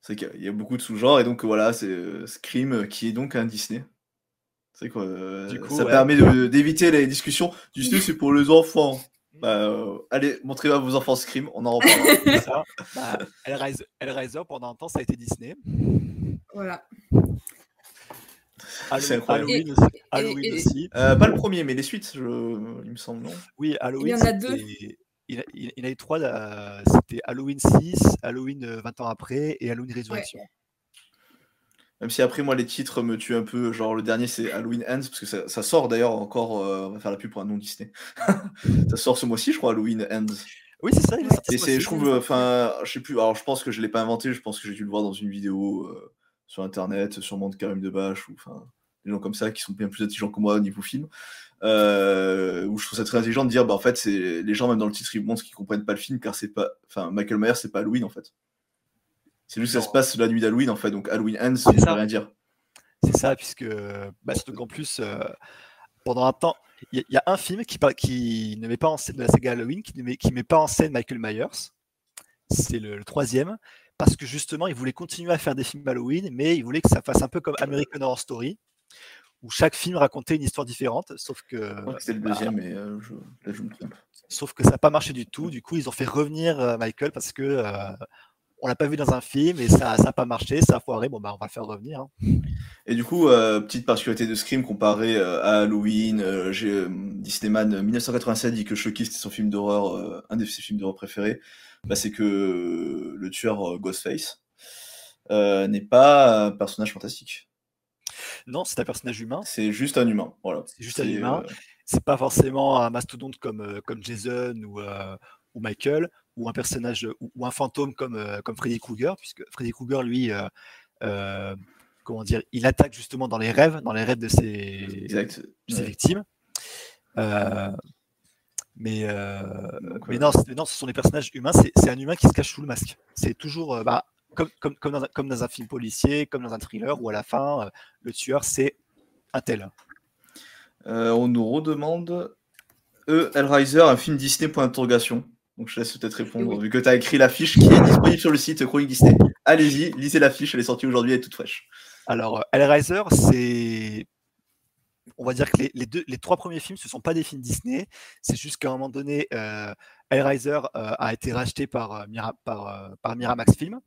C'est qu'il y a- beaucoup de sous-genres. Et donc, voilà, c'est euh, Scream euh, qui est donc un Disney. C'est quoi euh, Du coup, Ça ouais. permet d'éviter les discussions. Disney, c'est pour les enfants. Bah, euh, allez, montrez à vos enfants Scream, on en reparlera. Ça. Bah, Hellraiser, Hellraiser, pendant un temps, ça a été Disney. Voilà. C'est Halloween, incroyable. Halloween Et- aussi. et- Halloween et- aussi. Euh, pas le premier, mais les suites, je- il me semble, non? Oui, Halloween. Il y en a deux. c'était- Il, a- il- il y en a eu trois. C'était Halloween 6, Halloween euh, 20 ans après et Halloween Résurrection. Même si après, moi, les titres me tuent un peu. Genre, le dernier, c'est Halloween Ends, parce que ça, ça sort d'ailleurs encore. euh, on va faire la pub pour un nom Disney. ça sort ce mois-ci, je crois, Halloween Ends. Oui, c'est ça. il est Et ce c'est, je trouve, enfin, je sais plus. Alors, je pense que je l'ai pas inventé. Je pense que j'ai dû le voir dans une vidéo euh, sur internet, sûrement de Karim Debache ou enfin des gens comme ça qui sont bien plus intelligents que moi au niveau film. Euh, où je trouve ça très intelligent de dire, bah en fait, c'est les gens même dans le titre ils montrent qu'ils comprennent pas le film car c'est pas, enfin, Michael Myers c'est pas Halloween en fait. C'est juste que ça se passe la nuit d'Halloween en fait, donc Halloween Ends, ça veut ça. rien dire. C'est ça, puisque bah, surtout qu'en plus, euh, pendant un temps, il y, a- il y a un film qui, ne met pas en scène de la saga Halloween, qui ne met, qui met pas en scène Michael Myers. C'est le, le troisième, parce que justement, il voulait continuer à faire des films Halloween, mais il voulait que ça fasse un peu comme American Horror Story, où chaque film racontait une histoire différente, sauf que. Je crois que c'était le bah, deuxième, mais euh, je... là je me trompe. Sauf que ça n'a pas marché du tout. Du coup, ils ont fait revenir euh, Michael parce que euh, on l'a pas vu dans un film et ça n'a pas marché, ça a foiré. Bon, bah, on va le faire revenir. hein. Et du coup, euh, petite particularité de Scream comparé euh, à Halloween, euh, j'ai Disneyman euh, 1987 dit que Chucky c'était son film d'horreur, un de ses films d'horreur préférés. Bah, c'est que le tueur Ghostface n'est pas un personnage fantastique. Non, c'est un personnage humain. C'est juste un humain. Voilà. C'est juste un humain. C'est pas forcément un mastodonte comme, comme Jason ou, ou Michael, ou un personnage ou, ou un fantôme comme, euh, comme Freddy Krueger, puisque Freddy Krueger, lui, euh, euh, comment dire, il attaque justement dans les rêves, dans les rêves de ses, Exact. de ses Ouais. victimes. Mais, Donc, mais non, non, ce sont des personnages humains. C'est un humain qui se cache sous le masque. C'est toujours bah, comme, comme, comme, dans un, comme dans un film policier, comme dans un thriller, où à la fin, le tueur, c'est un tel. Euh, on nous redemande E. Hellraiser, un film Disney point d'interrogation. Donc je laisse peut-être répondre, vu que tu as écrit l'affiche qui est disponible sur le site Chronique Disney. Allez-y, lisez l'affiche, elle est sortie aujourd'hui, elle est toute fraîche. Alors, euh, Hellraiser, c'est. On va dire que les, les deux, les trois premiers films, ce ne sont pas des films Disney. C'est juste qu'à un moment donné, euh, Hellraiser euh, a été racheté par, euh, Mira- par, euh, par Miramax Film.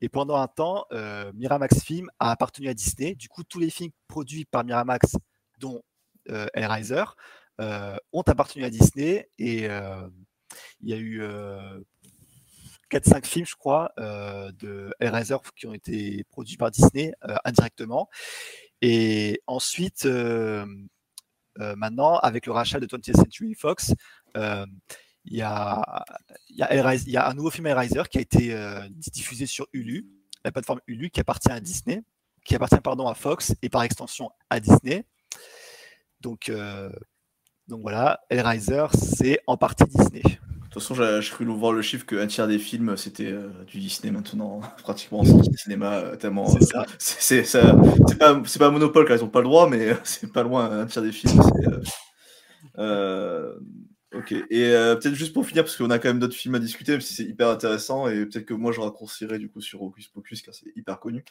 Et pendant un temps, euh, Miramax Film a appartenu à Disney. Du coup, tous les films produits par Miramax, dont euh, Hellraiser, euh, ont appartenu à Disney. Et euh, il y a eu euh, 4-5 films, je crois, euh, de Hellraiser qui ont été produits par Disney euh, indirectement. Et ensuite, euh, euh, maintenant, avec le rachat de 20th Century Fox, euh, il y, a, un nouveau film Hellraiser qui a été euh, diffusé sur Hulu, la plateforme Hulu qui appartient à Disney, qui appartient pardon, à Fox et par extension à Disney. Donc, euh, donc voilà, Hellraiser, c'est en partie Disney. De toute façon, j'ai cru voir le chiffre qu'un tiers des films, c'était euh, du Disney maintenant, pratiquement en sortie de cinéma, euh, tellement... C'est euh, c'est c'est- ça- c'est pas, un monopole, car ils ont pas le droit, mais c'est pas loin, un tiers des films. c'est, ok, et peut-être juste pour finir, parce qu'on a quand même d'autres films à discuter, même si c'est hyper intéressant, et peut-être que moi je raccourcirai du coup sur Hocus Pocus, car c'est hyper connu.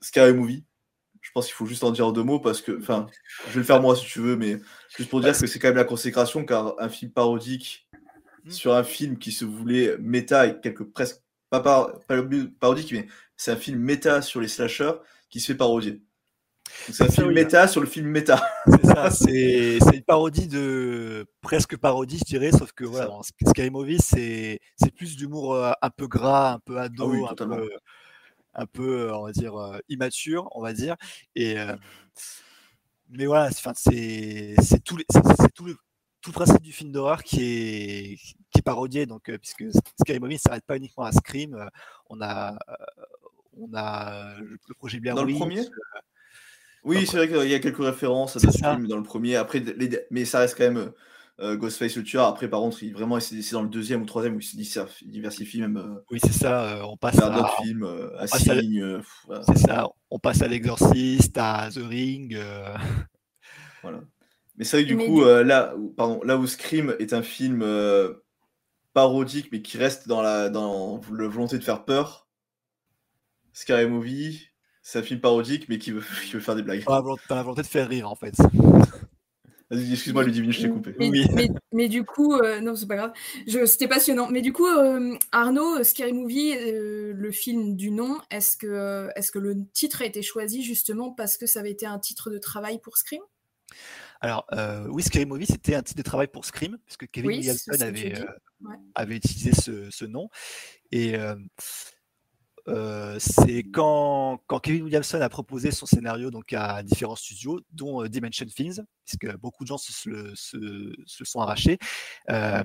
Scary Movie, je pense qu'il faut juste en dire deux mots, parce que, enfin, je vais le faire moi si tu veux, mais juste pour dire que c'est quand même la consécration, car un film parodique sur un film qui se voulait méta et quelque presque pas, par, pas le- parodique, mais c'est un film méta sur les slashers qui se fait parodier. C'est un film oui. méta sur le film méta. C'est ça, c'est une parodie de presque parodie, je dirais, sauf que voilà, Scary Movie, c'est plus d'humour euh, un peu gras, un peu ado, Ah oui, un totalement. peu un peu on va dire euh, immature, on va dire. Et euh, mais voilà, c'est- tout, le tout le principe du film d'horreur qui est qui est parodié donc euh, puisque Scary Movie ne s'arrête pas uniquement à Scream, on a on a le projet Blair Dans le premier? Oui, c'est vrai qu'il y a quelques références à ça. films dans le premier. Après, les- mais ça reste quand même euh, Ghostface le tueur. Après, par contre, il, vraiment, c'est c'est dans le deuxième ou le troisième où il se diversifie- même euh, Oui, c'est ça. euh, on passe vers à, d'autres films, euh, à Signe. euh. C'est ça. On passe à l'Exorciste, à The Ring. euh, Voilà. Mais c'est vrai que du Mais coup, euh, là, où- pardon, là où Scream est un film euh, parodique, mais qui reste dans la, dans la volonté de faire peur, Scary Movie, c'est un film parodique, mais qui veut, qui veut faire des blagues. Dans la, volonté, dans la volonté de faire rire, en fait. Vas-y, excuse-moi, Ludivine, je t'ai coupé. Mais, mais- mais du coup, euh, non, c'est pas grave. Je- C'était passionnant. Mais du coup, euh, Arnaud, euh, Scary Movie, euh, le film du nom, est-ce que, est-ce que le titre a été choisi justement parce que ça avait été un titre de travail pour Scream? Alors, euh, oui, Scary Movie, c'était un titre de travail pour Scream, parce que Kevin Oui, Williamson euh, Ouais. avait utilisé ce, ce nom. Et euh, c'est quand, Kevin Williamson a proposé son scénario donc à différents studios, dont euh, Dimension Films, puisque beaucoup de gens se, sont arrachés. Euh,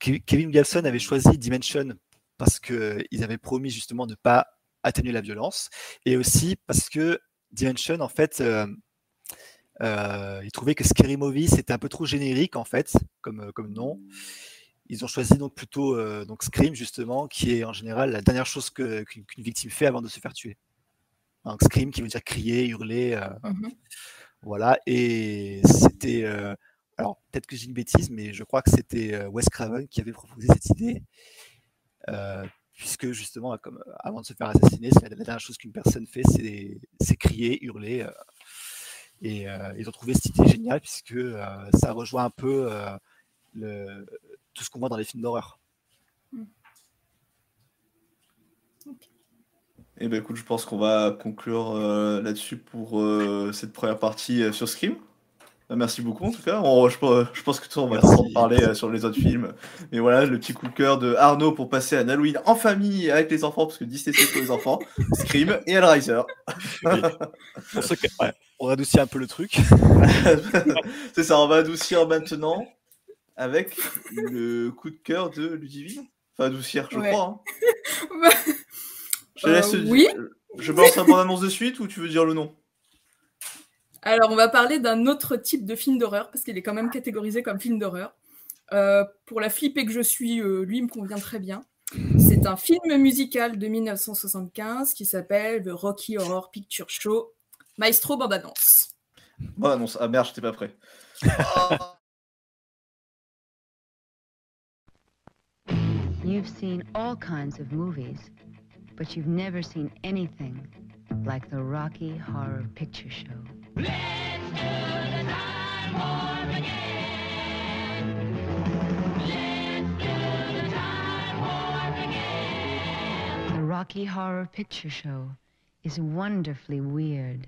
Ke- Kevin Williamson avait choisi Dimension parce qu'ils avaient promis justement de ne pas atténuer la violence, et aussi parce que Dimension, en fait, ils trouvaient que Scary Movie c'était un peu trop générique en fait comme, comme nom. Ils ont choisi donc plutôt euh, donc Scream justement, qui est en général la dernière chose qu'une victime fait avant de se faire tuer. Donc Scream qui veut dire crier, hurler, euh, Mhm. voilà. Et c'était, euh, alors peut-être que j'ai une bêtise, mais je crois que c'était Wes Craven qui avait proposé cette idée, puisque justement, comme avant de se faire assassiner, c'est la, la dernière chose qu'une personne fait, c'est crier, hurler. et ils ont trouvé cette idée géniale puisque ça rejoint un peu le- tout ce qu'on voit dans les films d'horreur. Et ben écoute, je pense qu'on va conclure euh, là-dessus pour euh, cette première partie euh, sur Scream. Euh, Merci beaucoup en tout cas. On- je, pense- je pense que toi, on va t'entendre parler euh, sur les autres films. Mais voilà, le petit coup de cœur de Arnaud pour passer à un Halloween en famille avec les enfants, parce que Disney c'est pour les enfants. Scream et Hellraiser. Oui. Pour ceux qui- ouais, on adoucit un peu le truc. c'est ça, on va adoucir maintenant avec le coup de cœur de Ludivine. Enfin, adoucir, je Ouais. crois. hein. Bah, Je te laisse. Euh, oui. Je balance la bande-annonce de suite ou tu veux dire le nom? Alors, on va parler d'un autre type de film d'horreur, parce qu'il est quand même catégorisé comme film d'horreur. Euh, pour la flippée que je suis, euh, lui, il me convient très bien. C'est un film musical de 1975 qui s'appelle The Rocky Horror Picture Show. Maestro bande annonce. Bande-annonce. Ah merde, j'étais pas prêt. You've seen all kinds of movies, but you've never seen anything like the Rocky Horror Picture Show. Let's do the time warp again. Let's do the time warp again. The Rocky Horror Picture Show is wonderfully weird.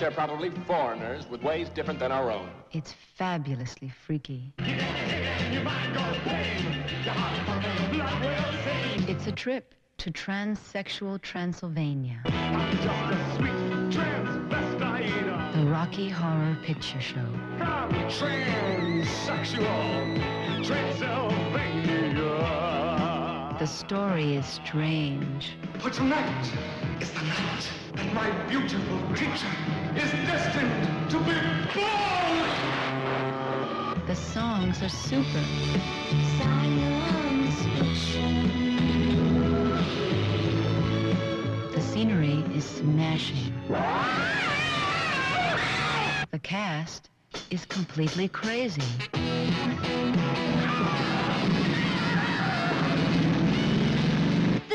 They're probably foreigners with ways different than our own. It's fabulously freaky. It's a trip to transsexual Transylvania. The Rocky Horror Picture Show. Transsexual Transylvania. The story is strange. But tonight is the night that my beautiful creature is destined to be born. The songs are super. The scenery is smashing. The cast is completely crazy.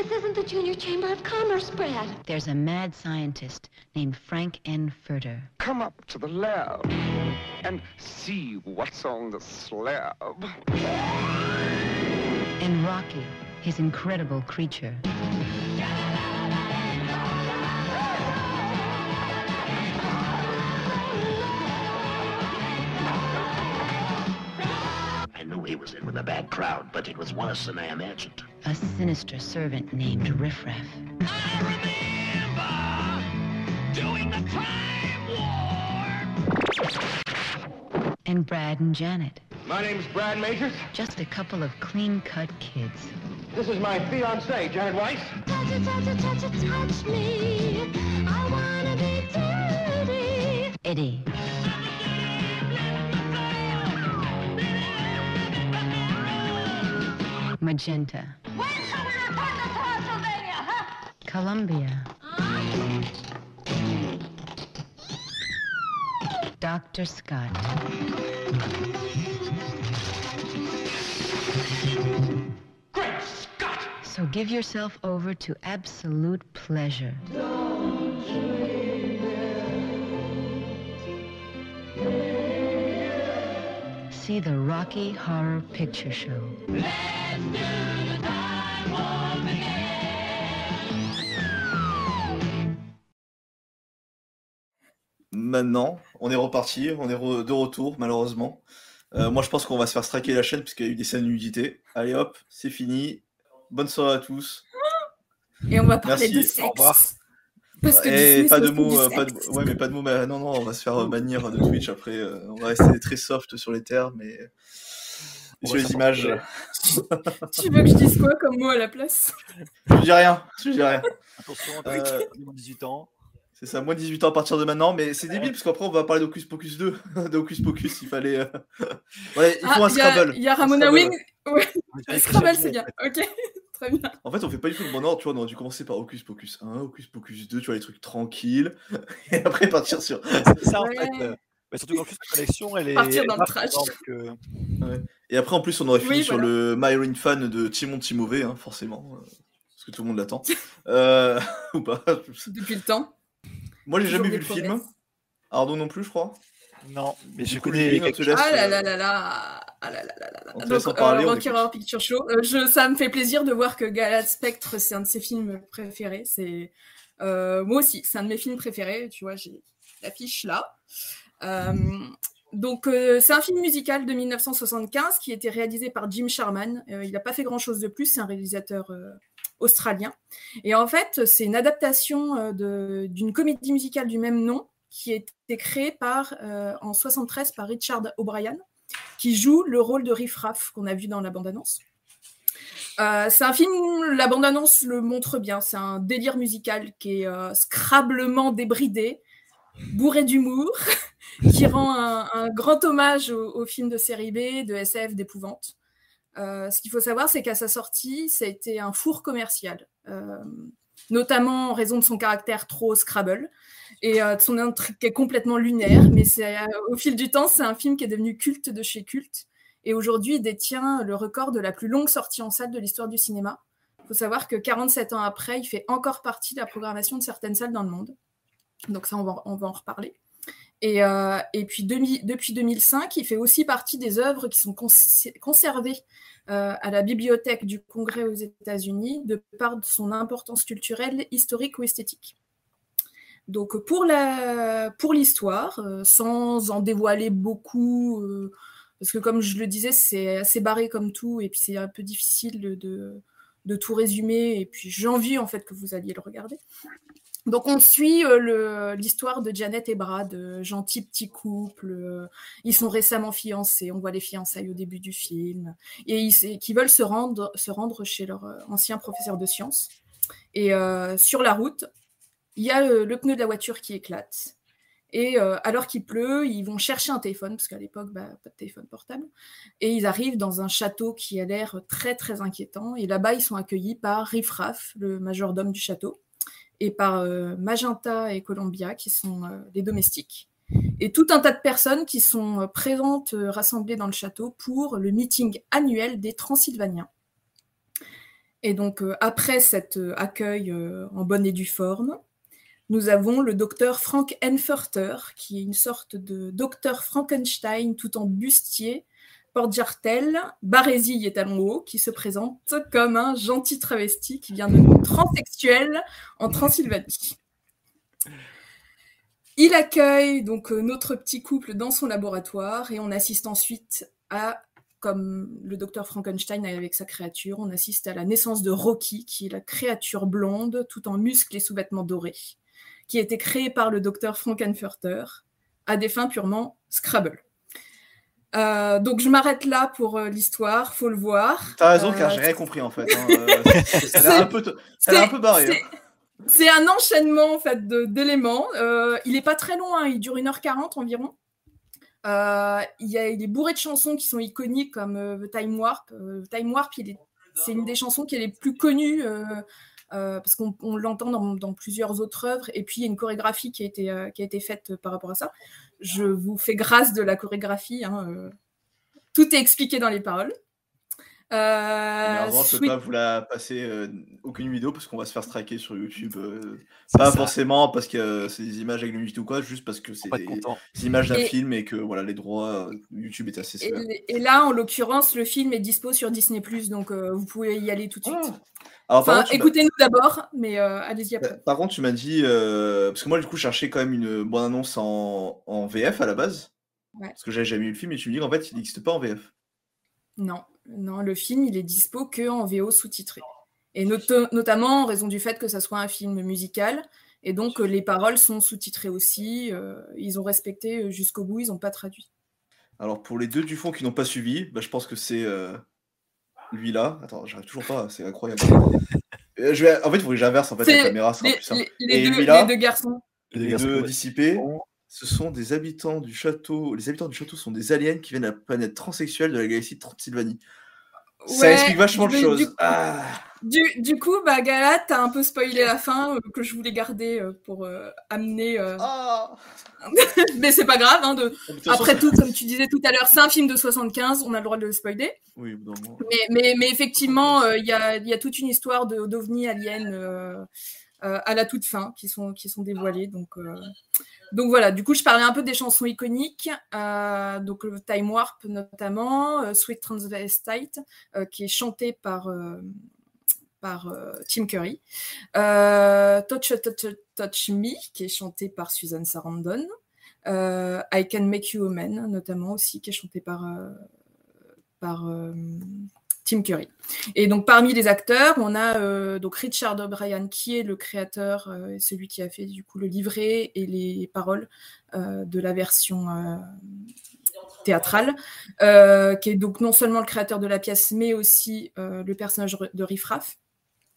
This isn't the Junior Chamber of Commerce, Brad. There's a mad scientist named Frank N. Furter. Come up to the lab and see what's on the slab. And Rocky, his incredible creature. I knew he was in with a bad crowd, but it was worse than I imagined. A sinister servant named Riffraff. Doing the time war. And Brad and Janet. My name's Brad Majors. Just a couple of clean-cut kids. This is my fiancée, Janet Weiss. Touch it, touch it, touch it, touch me. I wanna be dirty. Eddie. Magenta. Columbia. Dr. Scott. Great Scott! So give yourself over to absolute pleasure. See the Rocky Horror Picture Show. Maintenant, on est reparti, on est re- de retour malheureusement. Euh, moi, je pense qu'on va se faire straquer la chaîne puisqu'il y a eu des scènes de nudité. Allez hop, c'est fini. Bonne soirée à tous. Et on va parler Merci, de au sexe. revoir. Parce que Eh, Disney, pas de mots, euh, pas de... ouais, mais pas de mots. mais non, non, on va se faire euh, bannir de Twitch après. euh, on va rester très soft sur les termes et, et sur les images. Tu veux que je dise quoi comme mot à la place? Je dis rien, je dis rien. Attention, Euh, moins 18 ans. C'est ça, moins 18 ans à partir de maintenant, mais c'est débile parce qu'après on va parler d'Hocus Pocus 2. D'Hocus Pocus, il fallait. euh, ouais, il faut Ah, un y a- Scrabble. Il y a Un Ramona. Wing. Ouais. Scrabble, c'est bien. Ok, très bien. En fait, on fait pas du tout le bon ordre, tu vois, on aurait dû commencer par Hocus Pocus 1, Hocus Pocus 2, tu vois, les trucs tranquilles, et après partir sur. C'est ça en Ouais. fait. euh, mais surtout qu'en plus, la collection, elle est. Partir dans le trash. euh, Ouais. Et après, en plus, on aurait fini Oui, sur voilà. le Myron fan de Timon Timové, hein, forcément, euh, parce que tout le monde l'attend. Euh, ou pas. Depuis le temps. Moi, j'ai jamais vu le film. Arnaud non plus, je crois. Non, mais je connais. Ah là euh, là là là. Ah là là là là Donc, euh, Rocky. Horror Picture Show. Euh, je, ça me fait plaisir de voir que Galad Spectre, c'est un de ses films préférés. C'est euh, moi aussi, c'est un de mes films préférés. Tu vois, j'ai l'affiche là. Euh, donc, euh, c'est un film musical de 1975 qui a été réalisé par Jim Sharman. Euh, il n'a pas fait grand-chose de plus. C'est un réalisateur euh, australien. Et en fait, c'est une adaptation euh, d'une comédie musicale du même nom qui a été créée euh, en 73 par Richard O'Brien, qui joue le rôle de Riff Raff qu'on a vu dans la bande-annonce. Euh, c'est un film, la bande-annonce le montre bien, c'est un délire musical qui est scrablement débridé, bourré d'humour, qui rend un, grand hommage au, au film de série B, de SF, d'épouvante. Euh, ce qu'il faut savoir, c'est qu'à sa sortie, ça a été un four commercial, euh, notamment en raison de son caractère trop Scrabble et euh, de son intrigue qui est complètement lunaire. Mais au fil du temps, c'est un film qui est devenu culte de chez culte. Et aujourd'hui, il détient le record de la plus longue sortie en salle de l'histoire du cinéma. Il faut savoir que 47 ans après, il fait encore partie de la programmation de certaines salles dans le monde. Donc ça, on va en reparler. Et, euh, et puis depuis 2005, il fait aussi partie des œuvres qui sont cons- conservées euh, à la bibliothèque du Congrès aux États-Unis de par son importance culturelle, historique ou esthétique. Donc pour l'histoire, euh, sans en dévoiler beaucoup, parce que comme je le disais, c'est assez barré comme tout, et puis c'est un peu difficile de, de, de tout résumer, et puis j'ai envie en fait que vous alliez le regarder. Donc on suit euh, l'histoire de Janet et Brad, euh, gentil petit couple. euh, ils sont récemment fiancés, on voit les fiançailles au début du film, et ils qui veulent se rendre, chez leur euh, ancien professeur de sciences. Et sur la route, il y a le pneu de la voiture qui éclate. Et alors qu'il pleut, ils vont chercher un téléphone, parce qu'à l'époque, bah, pas de téléphone portable. Et ils arrivent dans un château qui a l'air très, très inquiétant. Et là-bas, ils sont accueillis par Riff Raff, le majordome du château, et par euh, Magenta et Columbia, qui sont euh, les domestiques. Et tout un tas de personnes qui sont euh, présentes, euh, rassemblées dans le château pour le meeting annuel des Transylvaniens. Et donc, après cet accueil en bonne et due forme, nous avons le docteur Frank Enfurter, qui est une sorte de docteur Frankenstein tout en bustier, porte-jartel, barésie et talons hauts, qui se présente comme un gentil travesti qui vient de transsexuel en Transylvanie. Il accueille donc euh, notre petit couple dans son laboratoire et on assiste ensuite à, comme le docteur Frankenstein avec sa créature, on assiste à la naissance de Rocky, qui est la créature blonde, tout en muscles et sous-vêtements dorés, qui a été créée par le docteur Frankenfurter à des fins purement Scrabble. Euh, donc je m'arrête là pour euh, l'histoire, faut le voir. T'as raison, car Euh, j'ai rien compris en fait. hein, a un peu, ça a l'air un peu barré. c'est- hein. Un enchaînement en fait de- d'éléments. Euh, il est pas très long, hein, il dure 1h40 environ. Euh, il, y a, il est bourré de chansons qui sont iconiques comme The Time Warp. The Time Warp, c'est une des chansons qui est les plus connues parce qu'on on l'entend dans, dans plusieurs autres œuvres. Et puis il y a une chorégraphie qui a été, qui a été faite par rapport à ça. Je vous fais grâce de la chorégraphie. hein, euh, tout est expliqué dans les paroles. Euh, Malheureusement, je peux Sweet- pas vous la passer euh, aucune vidéo parce qu'on va se faire striker sur YouTube. euh, pas ça. forcément parce que euh, c'est des images avec le nudité ou quoi, juste parce que c'est pas des, des images d'un film et que voilà, les droits YouTube est assez. Et, et là, en l'occurrence, le film est dispo sur Disney+, donc euh, vous pouvez y aller tout de suite. Alors, enfin, contre, écoutez-nous d'abord, mais euh, allez-y après. Par contre, tu m'as dit. euh, parce que moi, du coup, je cherchais quand même une bonne annonce en, en VF à la base. Ouais. Parce que j'avais jamais vu le film et tu me dis qu'en fait, il n'existe pas en VF. Non, non, le film, il est dispo que en VO sous-titré. Et notamment en raison du fait que ça soit un film musical. Et donc, euh, les paroles sont sous-titrées aussi. euh, ils ont respecté euh, jusqu'au bout, ils n'ont pas traduit. Alors, pour les deux du fond qui n'ont pas suivi, bah, je pense que c'est euh, lui là. Attends, j'arrive toujours pas, c'est incroyable. Euh, je vais... En fait, il faut que j'inverse en fait, la C'est caméra, ce sera les, plus simple. les- les Et deux, lui là, les deux garçons. les, deux ouais. dissipés, ce sont des habitants du château. Les habitants du château sont des aliens qui viennent de la planète transsexuelle de la galaxie de Transylvanie. Ça explique vachement de choses. du- Ah. Du, du coup, bah, Galat, t'as un peu spoilé la fin euh, que je voulais garder euh, pour euh, amener. euh, Mais c'est pas grave. hein, de... Après tout, comme tu disais tout à l'heure, c'est un film de 75, on a le droit de le spoiler. Oui. Mais, mais, mais effectivement, euh, il y, a, il y a toute une histoire de- d'ovnis aliens à la toute fin qui sont, qui sont dévoilées. Donc, euh, donc voilà, du coup, je parlais un peu des chansons iconiques. euh, donc le Time Warp notamment, euh, Sweet Transvestite, euh, qui est chanté par, euh, par euh, Tim Curry. Euh, Touch, Touch, Touch Me, qui est chanté par Susan Sarandon. Euh, I Can Make You a Man, notamment aussi, qui est chanté par, euh, par euh, Tim Curry. Et donc parmi les acteurs, on a euh, donc Richard O'Brien qui est le créateur, euh, celui qui a fait du coup le livret et les paroles euh, de la version théâtrale, qui est donc non seulement le créateur de la pièce, mais aussi le personnage de Riff Raff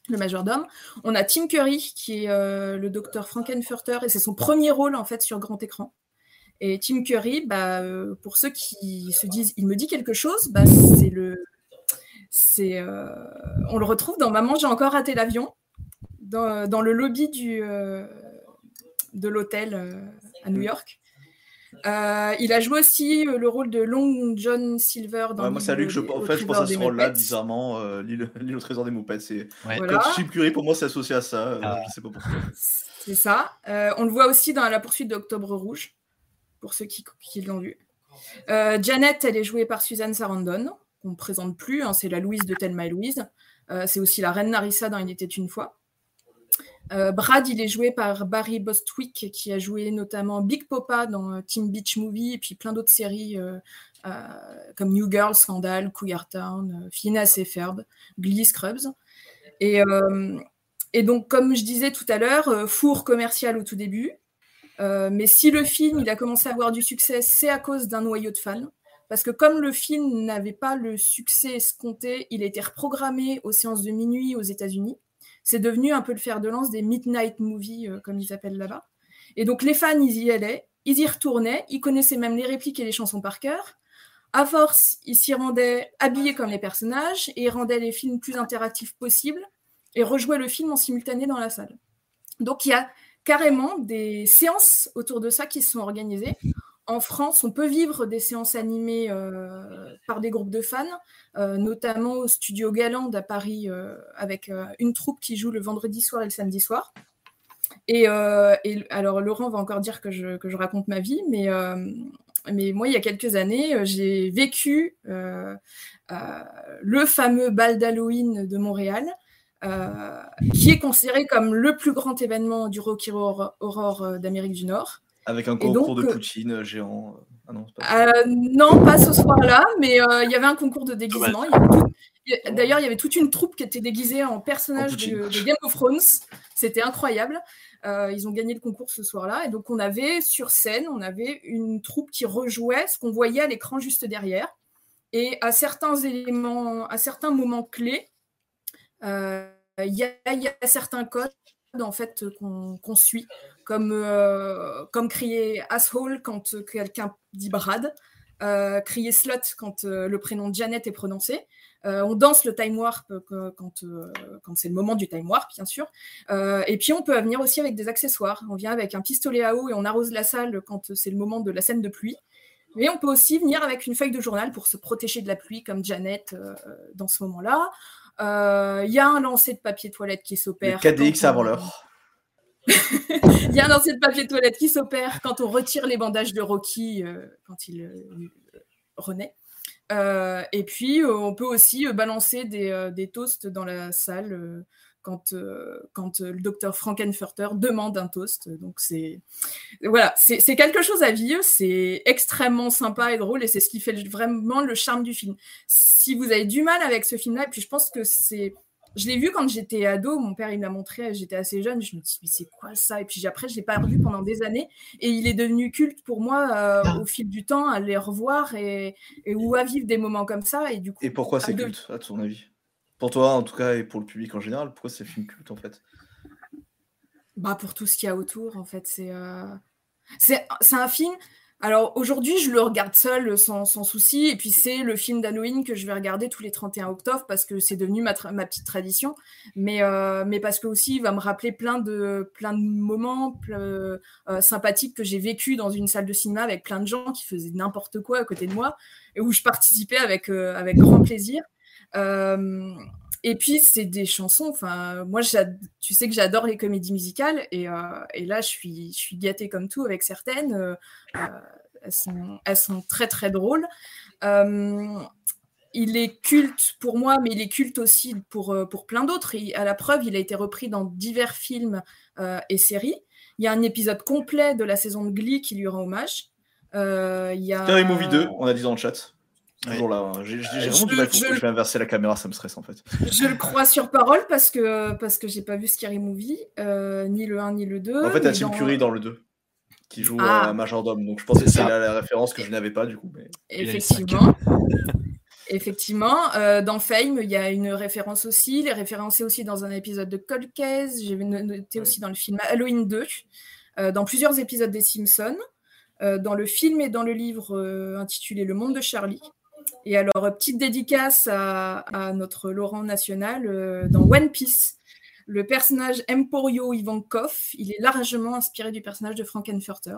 le majordome. On a Tim Curry, qui est le docteur Frankenfurter, et c'est son premier rôle en fait sur grand écran. Et Tim Curry, bah, pour ceux qui se disent, il me dit quelque chose, bah, c'est le, c'est, euh, on le retrouve dans Maman, j'ai encore raté l'avion, dans, dans le lobby du, euh, de l'hôtel euh, à New York. Euh, il a joué aussi euh, le rôle de Long John Silver dans Ouais, moi, c'est à lui que je, en fait, je pense à ce rôle-là, bizarrement, euh, l'île l'île au trésor des Moupettes. C'est... Ouais. Quand Voilà. Chim Curry, pour moi, c'est associé à ça. euh, Ah. Je sais pas pourquoi. C'est ça. Euh, on le voit aussi dans La poursuite d'Octobre Rouge, pour ceux qui, qui l'ont vu. Euh, Janet, elle est jouée par Suzanne Sarandon, qu'on ne présente plus, hein, c'est la Louise de Thelma et Louise. Euh, c'est aussi la reine Narissa dans Il était une fois. Euh, Brad, il est joué par Barry Bostwick, qui a joué notamment Big Papa dans euh, Teen Beach Movie et puis plein d'autres séries comme New Girl, Scandal, Cougar Town, Phineas et Ferb, Glee, Scrubs. Et, donc, comme je disais tout à l'heure, four commercial au tout début. Mais si le film il a commencé à avoir du succès, c'est à cause d'un noyau de fans. Parce que comme le film n'avait pas le succès escompté, il a été reprogrammé aux séances de minuit aux États-Unis. C'est devenu un peu le fer de lance des midnight movies, euh, comme ils appellent là-bas. Et donc les fans, ils y allaient, ils y retournaient, ils connaissaient même les répliques et les chansons par cœur. À force, ils s'y rendaient habillés comme les personnages et ils rendaient les films plus interactifs possibles et rejouaient le film en simultané dans la salle. Donc il y a carrément des séances autour de ça qui se sont organisées. En France, on peut vivre des séances animées euh, par des groupes de fans, euh, notamment au studio Galand à Paris, euh, avec une troupe qui joue le vendredi soir et le samedi soir. Et, alors, Laurent va encore dire que je, que je raconte ma vie, mais, mais moi, il y a quelques années, j'ai vécu le fameux bal d'Halloween de Montréal, qui est considéré comme le plus grand événement du Rocky Horror, d'Amérique du Nord. Avec un concours donc, de euh, Poutine euh, géant. Ah non, pas Euh, non, pas ce soir-là, mais euh, il y avait un concours de déguisement. Tout- a- D'ailleurs, il y avait toute une troupe qui était déguisée en personnage En de, de Game of Thrones. C'était incroyable. Euh, ils ont gagné le concours ce soir-là. Et donc, on avait sur scène, on avait une troupe qui rejouait ce qu'on voyait à l'écran juste derrière. Et à certains éléments, à certains moments clés, euh, il y, y a certains codes en fait qu'on qu'on suit, comme, euh, comme crier asshole quand euh, quelqu'un dit Brad, euh, crier slut quand euh, le prénom Janet est prononcé. Euh, on danse le time warp euh, quand, euh, quand c'est le moment du time warp, bien sûr. Euh, et puis on peut venir aussi avec des accessoires. On vient avec un pistolet à eau et on arrose la salle quand c'est le moment de la scène de pluie. Mais on peut aussi venir avec une feuille de journal pour se protéger de la pluie, comme Janet euh, dans ce moment-là. Euh, Il y a un lancer de papier toilette qui s'opère. KDX quand on- avant l'heure. Il y a un lancer de papier toilette qui s'opère quand on retire les bandages de Rocky euh, quand il euh, renaît. Euh, et puis, euh, on peut aussi euh, balancer des, euh, des toasts dans la salle euh, quand, euh, quand euh, le docteur Frankenfurter demande un toast. Donc c'est voilà, c'est quelque chose à vivre, c'est extrêmement sympa et drôle et c'est ce qui fait vraiment le charme du film. Si vous avez du mal avec ce film-là, et puis je pense que c'est je l'ai vu quand j'étais ado, mon père il me l'a montré, j'étais assez jeune, je me dis mais c'est quoi ça? Et puis après je l'ai pas revu pendant des années et il est devenu culte pour moi euh, au fil du temps à les revoir et, et ou à vivre des moments comme ça et du coup Et pourquoi c'est culte, à ton avis? Pour toi, en tout cas, et pour le public en général, pourquoi c'est film culte en fait? Bah pour tout ce qu'il y a autour, en fait, c'est euh, c'est un film. Alors aujourd'hui, je le regarde seul sans, sans souci, et puis c'est le film d'Halloween que je vais regarder tous les 31 octobre parce que c'est devenu ma, ma petite tradition, mais, euh, mais parce que aussi il va me rappeler plein de, plein de moments euh, sympathiques que j'ai vécu dans une salle de cinéma avec plein de gens qui faisaient n'importe quoi à côté de moi et où je participais avec, avec grand plaisir. Euh, et puis, c'est des chansons. Enfin, moi, tu sais que j'adore les comédies musicales. Et, euh, et là, je suis, je suis gâtée comme tout avec certaines. euh, elles, sont, elles sont très, très drôles. Il est culte pour moi, mais il est culte aussi pour, pour plein d'autres. À la preuve, il a été repris dans divers films et séries. Il y a un épisode complet de la saison de Glee qui lui rend hommage. Il y a... Scary Movie 2, on a dit dans le chat. Toujours là. hein. J'ai Euh, vraiment du je- mal. faut je- que Je vais inverser la caméra, ça me stresse en fait. Je le crois sur parole parce que parce que j'ai pas vu Scary Movie, euh, ni le 1 ni le 2. En fait, il y a Tim Curry dans le 2 qui joue Ah. un majordome. Donc je pense que C'est la, la référence que je n'avais pas du coup. Mais... Effectivement. Effectivement. Euh, dans Fame, il y a une référence aussi. Il est référencé aussi dans un épisode de Cold Case. J'ai noté aussi dans le film Halloween 2, euh, dans plusieurs épisodes des Simpsons, euh, dans le film et dans le livre euh, intitulé Le monde de Charlie. Et alors, euh, petite dédicace à, notre Laurent National euh, dans One Piece. Le personnage Emporio Ivankov, il est largement inspiré du personnage de Frankenfurter.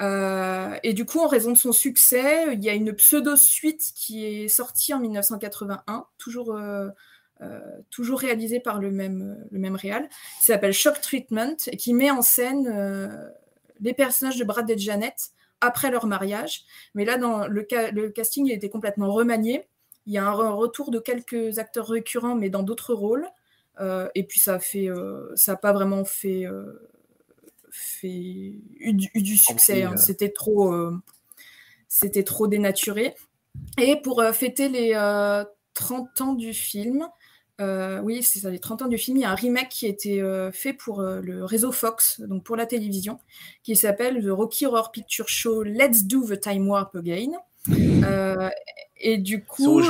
Euh, et du coup, en raison de son succès, il y a une pseudo-suite qui est sortie en 1981, toujours, toujours réalisée par le même, le même réal, qui s'appelle Shock Treatment, et qui met en scène les personnages de Brad et Janet après leur mariage. Mais là, dans le, ca- le casting, il était complètement remanié. Il y a un re- retour de quelques acteurs récurrents, mais dans d'autres rôles. Euh, et puis, ça a fait, euh, ça n'a pas vraiment fait, euh, fait eu, du- eu du succès. hein. C'était trop, c'était trop dénaturé. Et pour fêter les euh, 30 ans du film, euh, oui, c'est ça, les 30 ans du film, il y a un remake qui a été euh, fait pour euh, le réseau Fox, donc pour la télévision, qui s'appelle The Rocky Horror Picture Show Let's Do the Time Warp Again. Et du coup,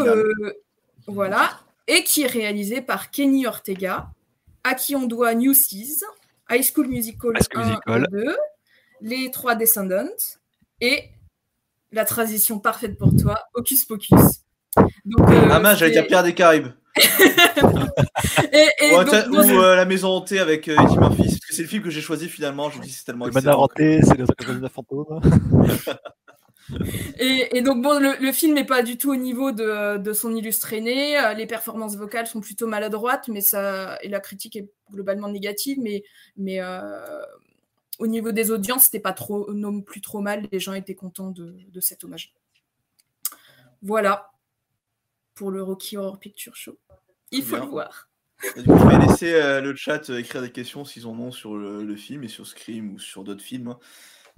voilà, et qui est réalisé par Kenny Ortega, à qui on doit New Seas, High School Musical High School 1 Musical. et 2, Les Trois Descendants, et la transition parfaite pour toi, Hocus Pocus. Donc, ah mince, j'allais dire Pierre des Caraïbes. Et, et Ou, donc, ou, dans- euh, La Maison hantée avec euh, Eddie Murphy. Parce que c'est le film que j'ai choisi finalement. Je me dis c'est tellement Le excellent. Manor hanté, c'est le 59 fantômes. Et, et donc, bon, le, le film n'est pas du tout au niveau de, de son illustré né. Euh, Les performances vocales sont plutôt maladroites, mais ça, et la critique est globalement négative. Mais, mais euh, au niveau des audiences, c'était pas trop, non plus trop mal. Les gens étaient contents de, de cet hommage. Voilà pour le Rocky Horror Picture Show. Il faut Bien. le voir. Et du coup, je vais laisser euh, le chat euh, écrire des questions s'ils en ont sur le, le film et sur Scream ou sur d'autres films.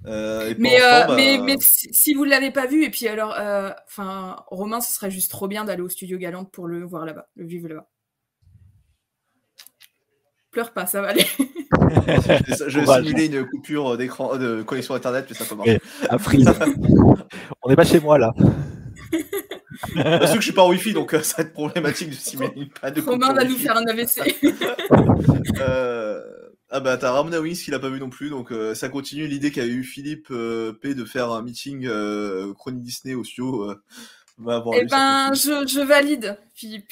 Euh, et pour Mais, l'instant, euh, bah, mais, mais si, si vous ne l'avez pas vu, et puis alors, euh, enfin, Romain, ce serait juste trop bien d'aller au studio Galante pour le voir là-bas, le vivre là-bas. Pleure pas, ça va aller. je je vais Courage. simuler une coupure d'écran de connexion internet, mais ça peut marcher. Et à Freeze. On n'est pas chez moi là. Parce que je suis pas en wifi, donc euh, ça va être problématique de simuler une panne de Romain va nous faire un AVC. Euh, Ah bah t'as Ramona Wings qui l'a pas vu non plus, donc euh, ça continue l'idée qu'avait eu Philippe euh, P de faire un meeting euh, chronique Disney au studio. euh, va avoir Eh ben, je, je valide, Philippe.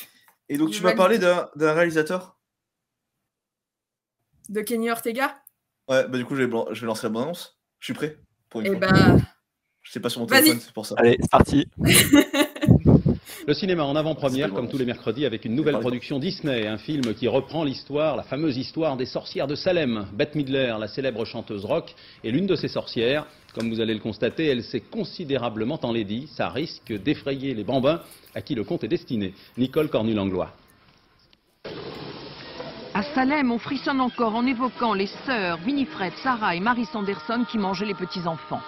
Et donc je tu m'as parlé d'un réalisateur? De Kenny Ortega? Ouais, bah du coup je vais, blan- je vais lancer la bonne annonce. Je suis prêt pour une Eh fois. ben, Je sais pas sur mon téléphone, c'est pour ça. Allez, c'est parti. Le cinéma en avant-première, comme tous les mercredis, avec une nouvelle production Disney, un film qui reprend l'histoire, la fameuse histoire des sorcières de Salem. Bette Midler, la célèbre chanteuse rock, est l'une de ces sorcières. Comme vous allez le constater, elle s'est considérablement enlaidie. Ça risque d'effrayer les bambins à qui le conte est destiné. Nicole Cornu-Langlois. Salem, on frissonne encore en évoquant les sœurs Winifred, Sarah et Mary Sanderson qui mangeaient les petits-enfants.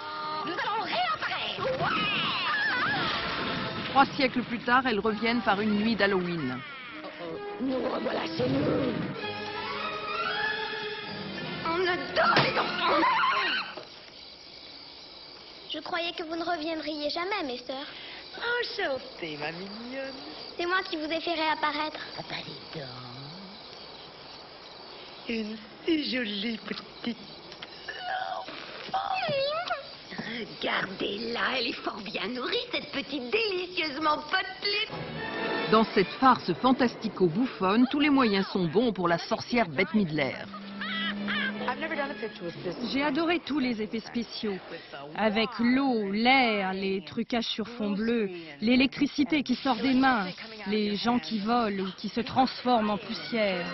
Nous allons réapparaître Trois siècles plus tard, elles reviennent par une nuit d'Halloween. Nous revoilà chez nous. On adore les enfants. Je croyais que vous ne reviendriez jamais, mes sœurs. Enchantée, ma mignonne. C'est moi qui vous ai fait réapparaître. Ah bah. Une si jolie petite Regardez-la, elle est fort bien nourrie, cette petite délicieusement potelée. Dans cette farce fantastico-bouffonne, tous les moyens sont bons pour la sorcière Bette Midler. J'ai adoré tous les effets spéciaux. Avec l'eau, l'air, les trucages sur fond bleu, l'électricité qui sort des mains, les gens qui volent ou qui se transforment en poussière.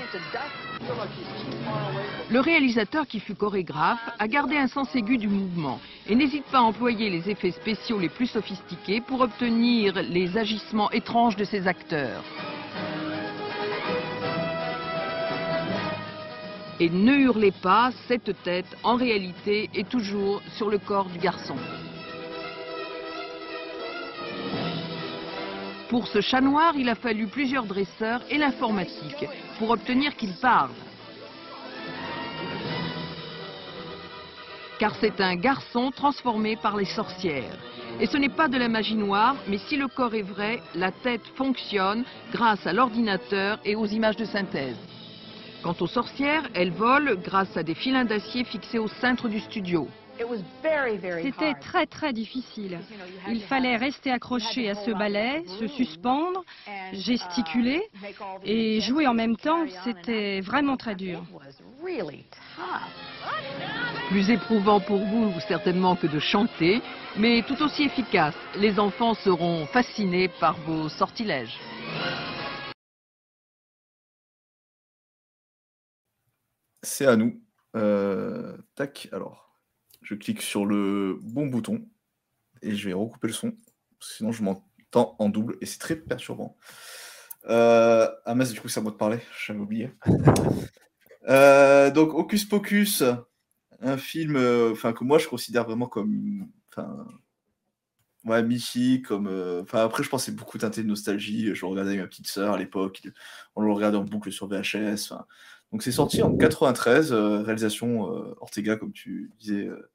Le réalisateur qui fut chorégraphe a gardé un sens aigu du mouvement et n'hésite pas à employer les effets spéciaux les plus sophistiqués pour obtenir les agissements étranges de ses acteurs. Et ne hurlez pas, cette tête, en réalité, est toujours sur le corps du garçon. Pour ce chat noir, il a fallu plusieurs dresseurs et l'informatique pour obtenir qu'il parle. Car c'est un garçon transformé par les sorcières. Et ce n'est pas de la magie noire, mais si le corps est vrai, la tête fonctionne grâce à l'ordinateur et aux images de synthèse. Quant aux sorcières, elles volent grâce à des filins d'acier fixés au centre du studio. C'était très très difficile. Il fallait rester accroché à ce balai, se suspendre, gesticuler et jouer en même temps. C'était vraiment très dur. Plus éprouvant pour vous certainement que de chanter, mais tout aussi efficace. Les enfants seront fascinés par vos sortilèges. C'est à nous. Euh, tac, alors. Je clique sur le bon bouton et je vais recouper le son. Sinon, je m'entends en double et c'est très perturbant. Euh, ah, mince, du coup, c'est à moi de parler. J'avais oublié. Euh, donc, Hocus Pocus, un film enfin que moi je considère vraiment comme. Enfin. Ouais, mythique, comme. Enfin, après, je pense que c'est beaucoup teinté de nostalgie. Je le regardais avec ma petite sœur à l'époque. On le regardait en boucle sur VHS. enfin. Donc, c'est sorti en 93, euh, réalisation euh, Ortega, comme tu disais, euh,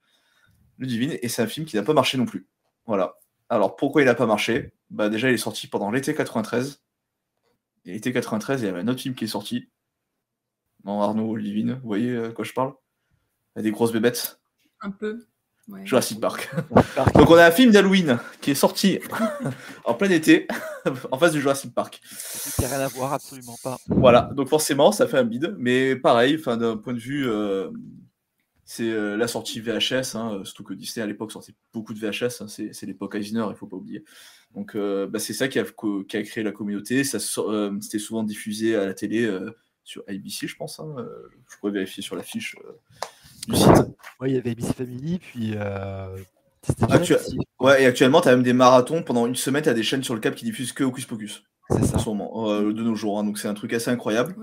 Ludivine. Et c'est un film qui n'a pas marché non plus. Voilà. Alors, pourquoi il n'a pas marché? Bah, déjà, il est sorti pendant l'été 93. Et l'été 93, il y avait un autre film qui est sorti. Non, Arnaud, Ludivine, vous voyez euh, à quoi je parle? Il y a des grosses bébêtes. Un peu. Ouais. Jurassic Park. Donc on a un film d'Halloween qui est sorti en plein été, en face du Jurassic Park. Qui n'a rien à voir, absolument pas. Voilà, donc forcément ça fait un bide, mais pareil, enfin d'un point de vue, euh, c'est euh, la sortie VHS, hein, surtout que Disney à l'époque sortait beaucoup de VHS, hein, c'est l'époque Eisner, il faut pas oublier. Donc euh, bah, c'est ça qui a, qui a créé la communauté, euh, c'était souvent diffusé à la télé euh, sur ABC, je pense. hein, euh, je pourrais vérifier sur la fiche euh, du site. Ouais, il y avait ABC Family, puis euh, Actu-. Ouais, et actuellement, tu as même des marathons pendant une semaine, tu as des chaînes sur le câble qui diffusent que Hocus Pocus. C'est ça. En ce moment, euh, de nos jours. hein, donc c'est un truc assez incroyable.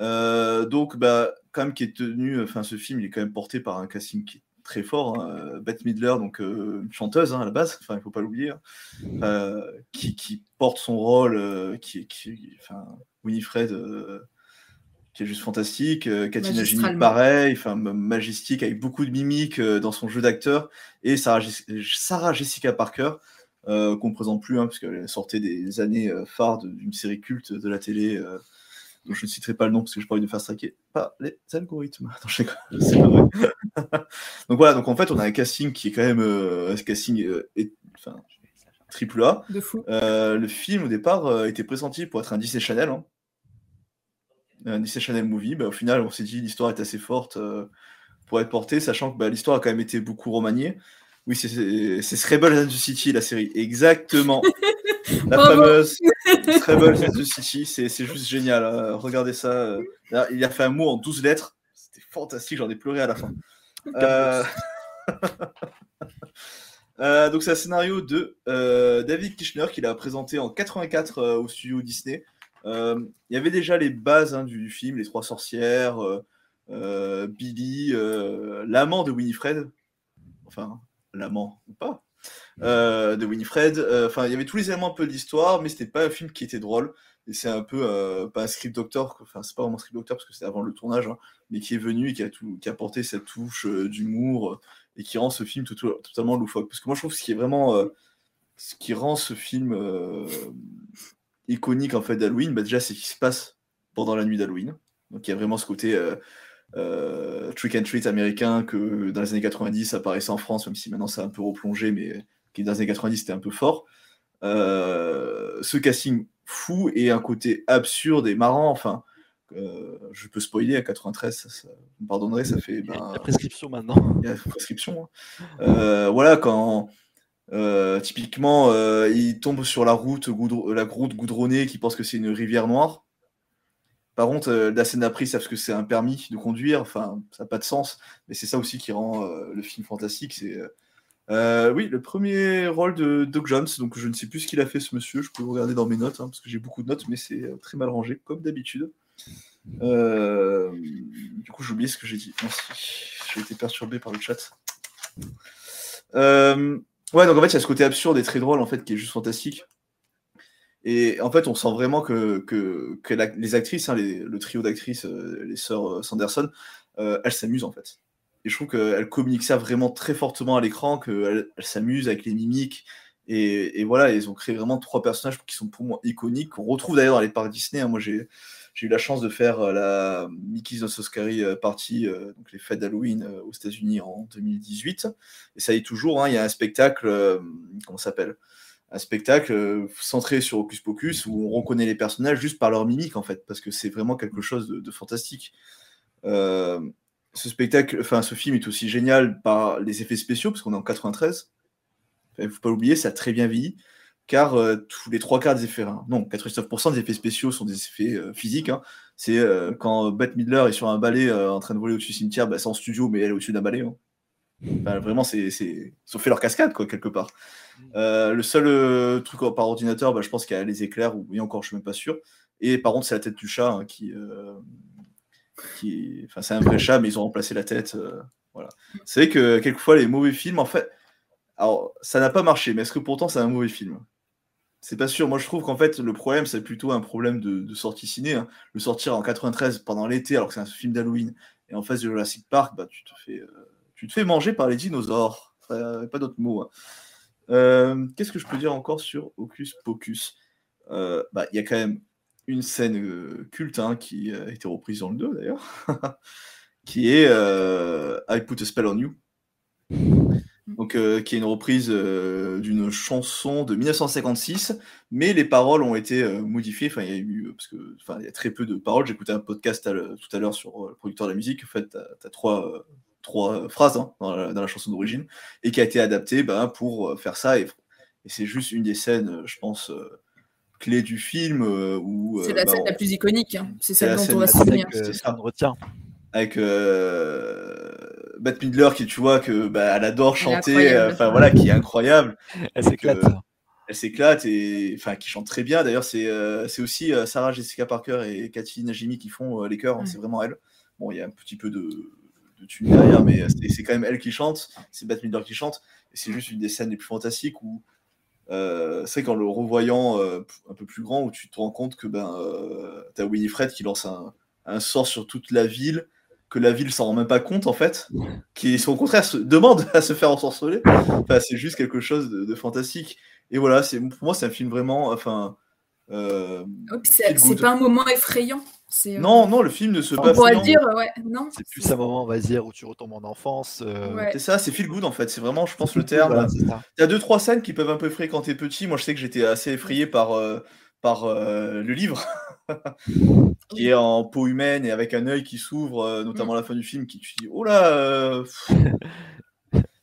Euh, donc, bah, quand même, qui est tenu, enfin, ce film, il est quand même porté par un casting qui est très fort. Hein. euh, Bette Midler, donc euh, une chanteuse hein, à la base, enfin, il faut pas l'oublier, hein, euh, qui, qui porte son rôle, euh, qui, qui, enfin, Winifred. Euh, qui est juste fantastique, euh, Katina Gini Magistralement. pareil, enfin m- majestique avec beaucoup de mimiques euh, dans son jeu d'acteur et Sarah, Jess- Sarah Jessica Parker euh, qu'on ne présente plus hein, parce qu'elle sortait des années euh, phares d'une série culte de la télé euh, dont je ne citerai pas le nom parce que je pas envie de faire straquer par les algorithmes. Je pas vrai. donc voilà, donc en fait on a un casting qui est quand même euh, un casting euh, est- enfin, triple A. De fou. Euh, le film au départ euh, était pressenti pour être un Disney Channel. hein. Un Disney Channel Movie. Bah, au final, on s'est dit l'histoire est assez forte euh, pour être portée, sachant que bah, l'histoire a quand même été beaucoup remaniée. Oui, c'est- Scrabble and the City, la série. Exactement. la Bravo. fameuse Scrabble and the City. C'est juste génial. hein. Regardez ça. euh. Il a fait un mot en 12 lettres. C'était fantastique. J'en ai pleuré à la fin. Euh, Euh, donc c'est un scénario de euh, David Kirchner qu'il a présenté en 84 euh, au studio Disney Euh, Il y avait déjà les bases hein, du, film, les trois sorcières, euh, euh, Billy, euh, l'amant de Winifred, enfin l'amant ou pas, euh, de Winifred. euh, Enfin, il y avait tous les éléments un peu de l'histoire, mais c'était pas un film qui était drôle. Et c'est un peu euh, pas un script doctor, enfin c'est pas vraiment script doctor parce que c'était avant le tournage, hein, mais qui est venu et qui a, tout, qui a apporté cette touche euh, d'humour euh, et qui rend ce film totalement loufoque. Parce que moi je trouve ce qui est vraiment euh, ce qui rend ce film euh, iconique en fait d'Halloween, bah, déjà c'est ce qui se passe pendant la nuit d'Halloween. Donc il y a vraiment ce côté euh, euh, trick and treat américain que dans les années 90 apparaissait en France, même si maintenant c'est un peu replongé, mais qui dans les années 90 c'était un peu fort. Euh, ce casting fou et un côté absurde et marrant, enfin, je peux spoiler à 93, ça, ça- vous me pardonnerez, ça fait. ben, La prescription maintenant. il y a la prescription. hein. Voilà, quand euh, typiquement euh, il tombe sur la route, la route goudronnée qui pense que c'est une rivière noire. Par contre, euh, la scène d'après, ils savent que c'est un permis de conduire. Enfin, ça n'a pas de sens. Mais c'est ça aussi qui rend le film fantastique. C'est oui, le premier rôle de Doug Jones. Donc, je ne sais plus ce qu'il a fait, ce monsieur. Je peux regarder dans mes notes, hein, parce que j'ai beaucoup de notes, mais c'est très mal rangé, comme d'habitude. Du coup, j'ai oublié ce que j'ai dit. Merci. J'ai été perturbé par le chat. Euh, ouais, donc en fait, il y a ce côté absurde et très drôle, en fait, qui est juste fantastique. Et en fait, on sent vraiment que, les actrices, hein, le trio d'actrices, euh, les sœurs euh, Sanderson, euh, elles s'amusent, en fait. Et je trouve qu'elles communiquent ça vraiment très fortement à l'écran, qu'elles elles s'amusent avec les mimiques. Et, et voilà, ils ont créé vraiment trois personnages qui sont pour moi iconiques, qu'on retrouve d'ailleurs dans les parcs Disney. hein. Moi, j'ai j'ai eu la chance de faire euh, la Mickey's So Scary euh, Party, euh, donc les fêtes d'Halloween aux États-Unis en 2018. Et ça y est toujours, hein, il y a un spectacle, comment s'appelle? Un spectacle centré sur Hocus Pocus où on reconnaît les personnages juste par leur mimique en fait, parce que c'est vraiment quelque chose de, fantastique. Ce spectacle, enfin ce film est aussi génial par les effets spéciaux, parce qu'on est en 93. Il ne faut pas l'oublier, ça a très bien vieilli car euh, tous les trois quarts des effets, hein, non, 99% des effets spéciaux sont des effets euh, physiques. hein. C'est euh, quand Bette Midler est sur un balai en train de voler au-dessus du cimetière, bah, c'est en studio, mais elle est au-dessus d'un balai. hein. Enfin, vraiment, c'est, c'est... ils ont fait leur cascade, quoi, quelque part. Euh, le seul truc par ordinateur, bah, je pense qu'il y a les éclairs, ou et encore, je suis même pas sûr. Et par contre, c'est la tête du chat qui, qui, enfin, c'est un vrai chat, mais ils ont remplacé la tête. voilà. C'est vrai que quelquefois, les mauvais films, en fait, alors, ça n'a pas marché, mais est-ce que pourtant c'est un mauvais film? C'est pas sûr. Moi, je trouve qu'en fait, le problème, c'est plutôt un problème de, sortie ciné. hein. Le sortir en 93 pendant l'été, alors que c'est un film d'Halloween, et en face de Jurassic Park, bah, tu te fais, euh, tu te fais manger par les dinosaures. Pas d'autres mots. hein. Euh, Qu'est-ce que je peux dire encore sur Hocus Pocus? Euh, bah, Il y a quand même une scène culte hein, qui a été reprise dans le 2 d'ailleurs, qui est I Put a Spell on You. Donc, euh, qui est une reprise euh, d'une chanson de 1956, mais les paroles ont été euh, modifiées. Enfin, il y a eu parce que, enfin, il y a très peu de paroles. J'écoutais un podcast à le- tout à l'heure sur euh, le producteur de la musique. En fait, tu as, trois, euh, trois euh, phrases hein, dans, la, dans la chanson d'origine et qui a été adaptée ben, pour euh, faire ça. Et, et c'est juste une des scènes, euh, je pense, euh, clés du film euh, où C'est la ben, scène on- la plus iconique. hein. C'est celle dont on va se souvenir. C'est ça, on retient. avec euh, Bette Midler qui tu vois que bah, elle adore chanter euh, enfin voilà qui est incroyable. Elle s'éclate. euh, elle s'éclate et enfin qui chante très bien. D'ailleurs c'est euh, c'est aussi euh, Sarah Jessica Parker et Cathy Najimy qui font euh, les chœurs hein, c'est vraiment elle. Bon il y a un petit peu de, de tune derrière mais c'est quand même elle qui chante c'est Bette Midler qui chante. Et c'est juste une des scènes les plus fantastiques où euh, c'est qu'en le revoyant euh, un peu plus grand où tu te rends compte que ben euh, t'as Winifred qui lance un, un sort sur toute la ville que la ville s'en rend même pas compte en fait, qui au contraire se demande à se faire ensorceler. Enfin, c'est juste quelque chose de, de fantastique. Et voilà, c'est pour moi c'est un film vraiment, enfin. euh, Oh, C'est pas un moment effrayant. Euh, Non, non, le film ne se On pas. dire, ouais, non. C'est plus un moment, on va dire, où tu retombes en enfance. euh, Ouais. C'est ça, c'est feel good en fait. C'est vraiment, je pense, le terme. voilà. Il y a deux, trois scènes qui peuvent un peu effrayer quand t'es petit. Moi, je sais que j'étais assez effrayé par, euh, par euh, le livre, qui est en peau humaine et avec un œil qui s'ouvre, euh, notamment à la fin du film, qui tu dis, oh là, euh,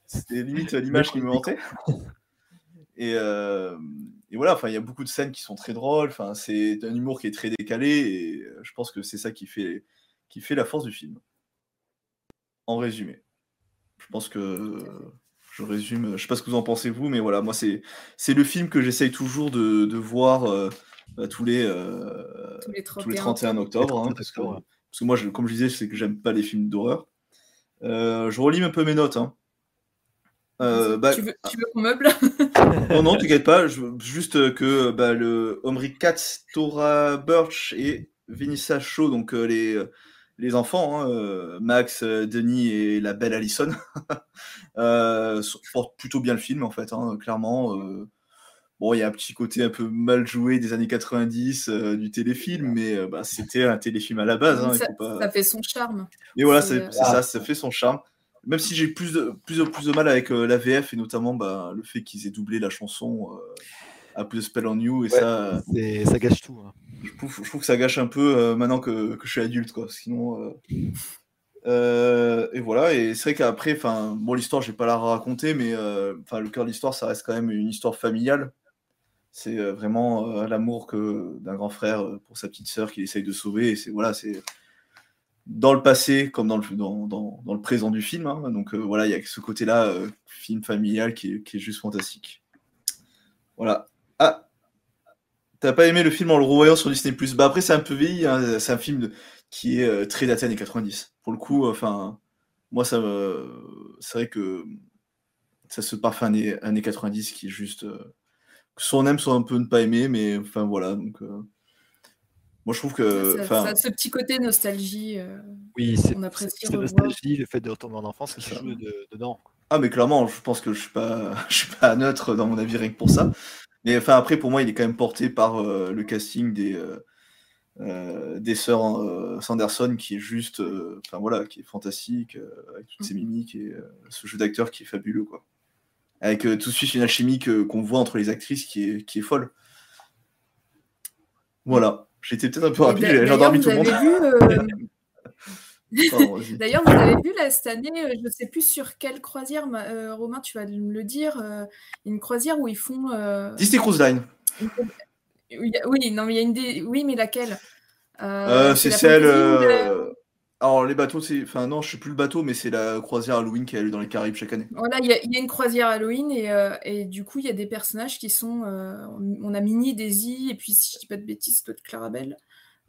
c'était limite l'image qui me hantait. Et, euh, et voilà, enfin, il y a beaucoup de scènes qui sont très drôles. Enfin, c'est un humour qui est très décalé et euh, je pense que c'est ça qui fait, qui fait la force du film. En résumé, je pense que je résume. Je sais pas ce que vous en pensez vous, mais voilà, moi c'est c'est le film que j'essaye toujours de, de voir tous, les, euh, Tous les tous les 31 31 octobre. hein, parce, que, parce que moi, je- comme je disais, c'est que j'aime pas les films d'horreur. Euh, je relis un peu mes notes. hein. Euh, bah, tu veux, tu veux qu'on meuble? Non, non, t'inquiète pas. Je, juste que bah, le Omri Katz, Tora Birch et Venissa Shaw, donc euh, les, les enfants, hein, euh, Max, euh, Denis et la belle Allison, euh, portent plutôt bien le film en fait, hein, clairement. Bon, il y a un petit côté un peu mal joué des années 90 euh, du téléfilm, mais euh, bah, c'était un téléfilm à la base. hein, ça, faut pas- ça fait son charme. mais voilà, C'est, euh, ça, ça fait son charme. Même si j'ai plus de, plus, de, plus de mal avec euh, la VF et notamment bah, le fait qu'ils aient doublé la chanson euh, à Put a Spell on You et Ouais, ça, ça gâche tout. hein. je trouve, je trouve que ça gâche un peu euh, maintenant que, que je suis adulte quoi. Sinon, euh, euh, et voilà. Et c'est vrai qu'après, enfin, bon, l'histoire, je vais pas la raconter, mais euh, enfin, le cœur de l'histoire, ça reste quand même une histoire familiale. C'est euh, vraiment euh, l'amour que d'un grand frère euh, pour sa petite sœur qu'il essaye de sauver. Et c'est voilà, c'est dans le passé comme dans le, dans, dans- dans le présent du film. hein. Donc voilà, il y a ce côté-là, film familial, qui est, qui est juste fantastique. Voilà. Ah, t'as pas aimé le film en le revoyant sur Disney Plus? Bah après, c'est un peu vieilli. hein. C'est un film qui est très daté années 90. Pour le coup, enfin, moi, ça, c'est vrai que ça se parfait années, années 90 qui est juste. Soit on aime, soit un peu ne pas aimer, mais enfin voilà. Donc, euh, moi, je trouve que. ça, ce petit côté nostalgie. euh, Oui, c'est on nostalgie, le fait de retourner en enfance, qui joue de- dedans. Ah mais clairement, je pense que je suis pas, je suis pas neutre dans mon avis rien que pour ça. Mais enfin après pour moi il est quand même porté par euh, le casting des euh, des sœurs euh, Sanderson qui est juste, euh, enfin voilà, qui est fantastique euh, avec toutes ces mimiques et euh, ce jeu d'acteur qui est fabuleux quoi. Avec euh, tout de suite une alchimie que- qu'on voit entre les actrices qui est qui est folle. Voilà, j'étais peut-être un peu rapide, j'ai endormi tout le monde. vu, euh. D'ailleurs, vous avez vu là cette année, euh, je ne sais plus sur quelle croisière, ma- euh, Romain, tu vas me le dire, euh, une croisière où ils font. euh, Disney Cruise Line. une- Oui, non, mais il y a une. dé- Oui, mais laquelle? C'est celle. fantasy ou la- euh, Alors, les bateaux, c'est. Enfin, non, je sais plus le bateau, mais c'est la croisière Halloween qui a lieu dans les Caraïbes chaque année. Voilà, il y, a- il y a une croisière Halloween et, euh, et du coup, il y a des personnages qui sont. euh, on a Minnie, Daisy, et puis si je dis pas de bêtises, c'est peut-être Clarabelle,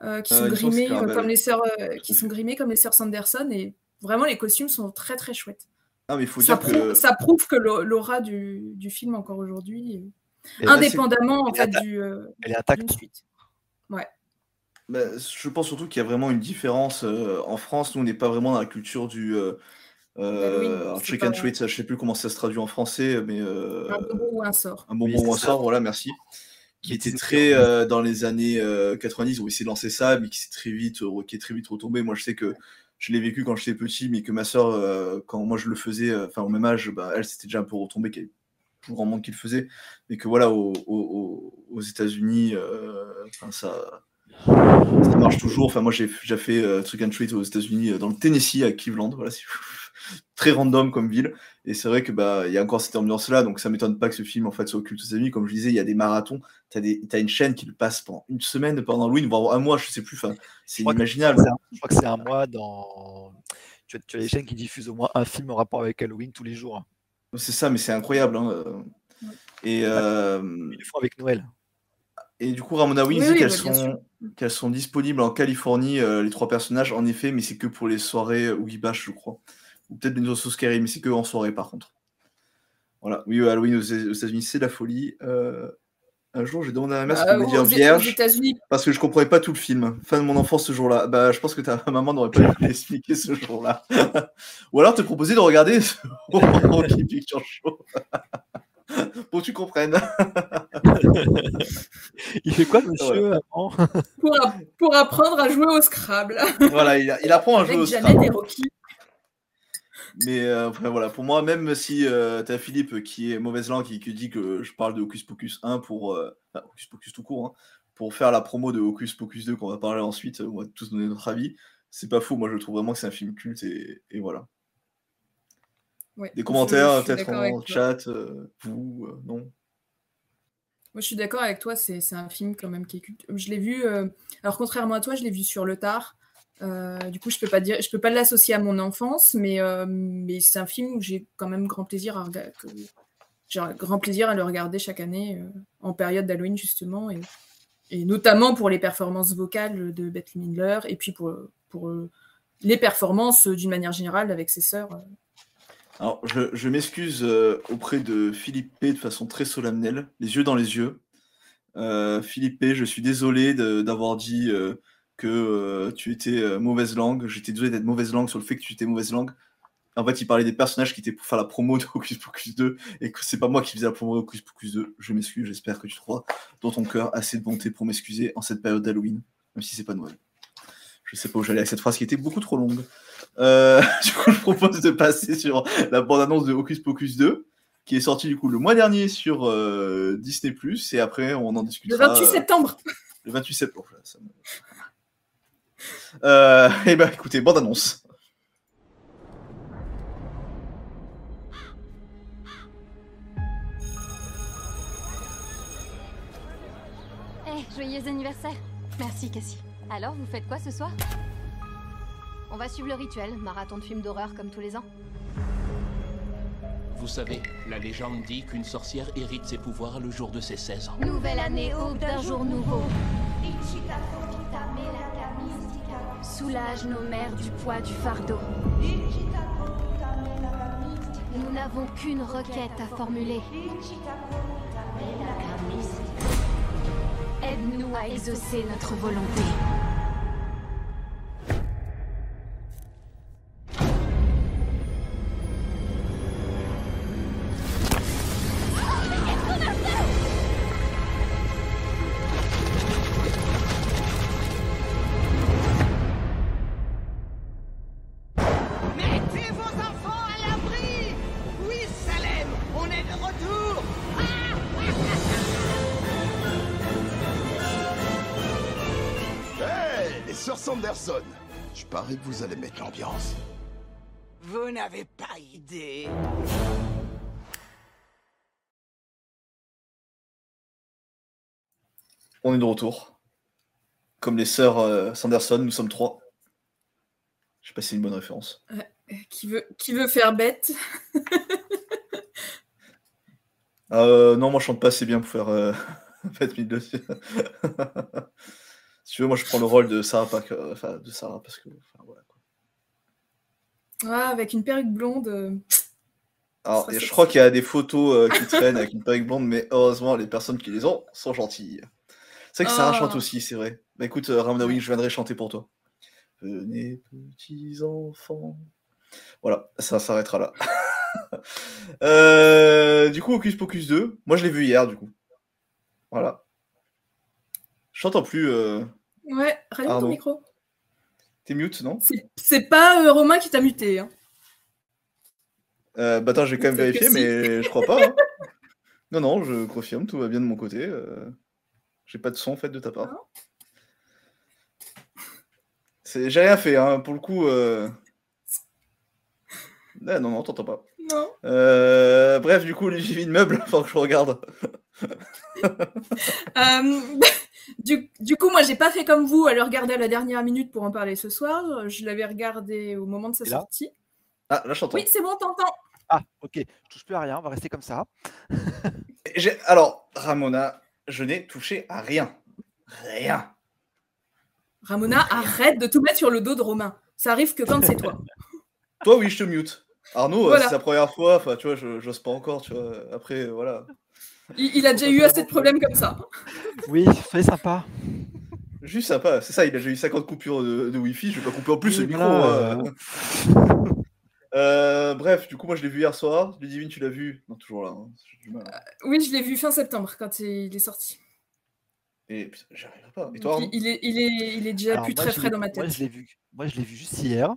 euh, qui Euh, sont grimés Clarabelle, comme les sœurs, euh, qui sont grimés comme les sœurs Sanderson et vraiment les costumes sont très très chouettes. Ah, mais il faut ça, dire prouve, que. ça prouve que l'au- l'aura du, du film encore aujourd'hui, là, indépendamment en fait du. euh, Elle est intacte. Bah, je pense surtout qu'il y a vraiment une différence. euh, en France, nous, on n'est pas vraiment dans la culture du. Euh, euh, alors, c'est trick pas- and treat, ça, je sais plus comment ça se traduit en français, mais. euh, Un bonbon ou un sort. un bonbon Oui, ou un c'est ça. sort, voilà, merci. Qui était très euh, dans les années euh, 90, ils ont essayé de lancer ça, mais qui s'est très vite, euh, qui est très vite retombé. Moi, je sais que je l'ai vécu quand j'étais petit, mais que ma soeur, quand moi je le faisais, euh, enfin au même âge, bah, elle c'était déjà un peu retombé, qu'il y avait plus grand monde qui le faisait, mais que voilà, au- au- au- aux États-Unis, euh, enfin, ça, ça marche toujours. Enfin, moi j'ai déjà fait euh, Trick and Treat aux États-Unis, euh, dans le Tennessee, à Cleveland, voilà, c'est très random comme ville. Et c'est vrai que bah il y a encore cette ambiance-là, donc ça m'étonne pas que ce film en fait soit occulte aux États-Unis. Comme je disais, il y a des marathons. T'as des, t'as une chaîne qui le passe pendant une semaine pendant Halloween, voire un mois, je sais plus. Enfin, c'est que- inimaginable. Je crois que c'est un mois dans. Tu as, tu as les chaînes qui diffusent au moins un film en rapport avec Halloween tous les jours. C'est ça, mais c'est incroyable. hein. Et euh, Ils le font avec Noël. Et du coup, Ramona Wing Oui, dit oui, qu'elles bah, sont, qu'elles sont disponibles en Californie, euh, les trois personnages, en effet, mais c'est que pour les soirées Oogie Bash, je crois. Ou peut-être Benzo Scary, mais c'est que en soirée, par contre. Voilà. Oui, euh, Halloween aux, États-Unis, c'est la folie. Euh, un jour, j'ai demandé à ma mère si Bah, elle pouvait dire vierge, parce que je comprenais pas tout le film. Fin de mon enfance ce jour-là. Bah, je pense que ta maman n'aurait pas pu l'expliquer ce jour-là. Ou alors te proposer de regarder ce Rocky Picture Show. pour que tu comprennes. Il fait quoi, monsieur avant? Pour, app- pour apprendre à jouer au Scrabble. voilà, il, il apprend à jouer au Jeannette Scrabble. et Rocky. Mais euh, enfin, voilà, pour moi, même si euh, t'as Philippe qui est mauvaise langue et qui dit que je parle de Hocus Pocus 1 pour. euh, enfin, Hocus Pocus tout court, hein, pour faire la promo de Hocus Pocus 2 qu'on va parler ensuite, on va tous donner notre avis. C'est pas faux, moi je trouve vraiment que c'est un film culte et, et voilà. Ouais, Des commentaires, peut-être en chat, euh, vous, euh, non? Moi, je suis d'accord avec toi, c'est un film quand même qui est culte. Je l'ai vu, euh, alors contrairement à toi, je l'ai vu sur le tard. Euh, du coup, je peux pas dire, je peux pas l'associer à mon enfance, mais, mais c'est un film où j'ai quand même grand plaisir à j'ai grand plaisir à le regarder chaque année en période d'Halloween justement. Et et notamment pour les performances vocales de Bette Midler, et puis pour, pour les performances d'une manière générale avec ses sœurs. Alors, je, m'excuse euh, auprès de Philippe P de façon très solennelle, les yeux dans les yeux. Euh, Philippe P, je suis désolé d'avoir dit euh, que tu étais mauvaise langue. J'étais désolé d'être mauvaise langue sur le fait que tu étais mauvaise langue. En fait, il parlait des personnages qui étaient pour faire la promo de Hocus Pocus 2 et que c'est pas moi qui faisais la promo de Hocus Pocus 2. Je m'excuse, j'espère que tu trouveras dans ton cœur assez de bonté pour m'excuser en cette période d'Halloween, même si c'est pas Noël. Je sais pas où j'allais avec cette phrase qui était beaucoup trop longue. Euh, du coup, je propose de passer sur la bande-annonce de Hocus Pocus 2, qui est sortie du coup le mois dernier sur euh, Disney+, et après on en Le discutera. 28 euh, septembre. le 28 septembre. ça me- Euh, et ben écoutez, bande-annonce. Eh, joyeux anniversaire. Merci, Cassie. Alors, vous faites quoi ce soir? On va suivre le rituel, marathon de films d'horreur comme tous les ans. Vous savez, la légende dit qu'une sorcière hérite ses pouvoirs le jour de ses 16 ans. Nouvelle année, aube d'un jour nouveau. Soulage nos mères du poids du fardeau. Nous n'avons qu'une requête à formuler. Aide-nous à exaucer notre volonté. Sanderson Je parie que vous allez mettre l'ambiance. Vous n'avez pas idée. On est de retour. Comme les sœurs euh, Sanderson, nous sommes trois. Je sais pas si c'est une bonne référence. Qui veut, qui veut faire bête? Euh, non, moi je chante pas assez bien pour faire euh, Midler. Si tu veux, moi je prends le rôle de Sarah Parker, euh, enfin de Sarah parce que. enfin, voilà. Ah, Avec une perruque blonde. euh, Alors, et je crois qu'il y a des photos euh, qui traînent avec une perruque blonde, mais heureusement les personnes qui les ont sont gentilles. C'est vrai que Sarah Ah. chante aussi, c'est vrai. Bah écoute, euh, je viendrai chanter pour toi. Venez, petits enfants. Voilà, ça s'arrêtera là. Euh, du coup, Hocus Pocus 2, moi je l'ai vu hier, du coup. Voilà. Je t'entends plus. euh, Ouais, rallume ton micro. T'es mute, non? C'est- pas euh, Romain qui t'a muté. hein. euh, Bah attends, je vais quand même vérifier, si. mais je crois pas. hein. Non, non, je confirme, tout va bien de mon côté. euh, J'ai pas de son en fait de ta part. C'est- J'ai rien fait, hein, pour le coup. Ah, non, non, t'entends pas. Non. Bref, du coup, les de meubles, faut que je regarde. Euh, du, du coup, moi, j'ai pas fait comme vous à le regarder à la dernière minute pour en parler ce soir. Je l'avais regardé au moment de sa là sortie. Ah, là, je t'entends. Oui, c'est bon, t'entends. Ah, ok, je touche plus à rien, on va rester comme ça. Alors, Ramona, je n'ai touché à rien. Rien. Ramona, arrête de tout mettre sur le dos de Romain. Ça arrive que quand c'est toi. Toi, oui, je te mute. Arnaud, euh, Voilà. c'est la première fois, enfin, tu vois, je- j'ose pas encore, tu vois. Après, euh, voilà. Il, il a déjà eu assez de problèmes comme ça. Oui, soyez sympa. Juste sympa, c'est ça, il a déjà eu 50 coupures de, de Wi-Fi, je vais pas couper en plus le micro. voilà, hein. Euh, bref, du coup, moi je l'ai vu hier soir. Ludivine, tu l'as vu? Non, toujours là. hein, du mal. Oui, je l'ai vu fin septembre quand il est sorti. Et arriverai pas. Et toi, il, il est, il, est, il est déjà Alors, plus moi, très je frais l'ai- dans ma Moi, tête. je l'ai vu, moi, je l'ai vu juste hier,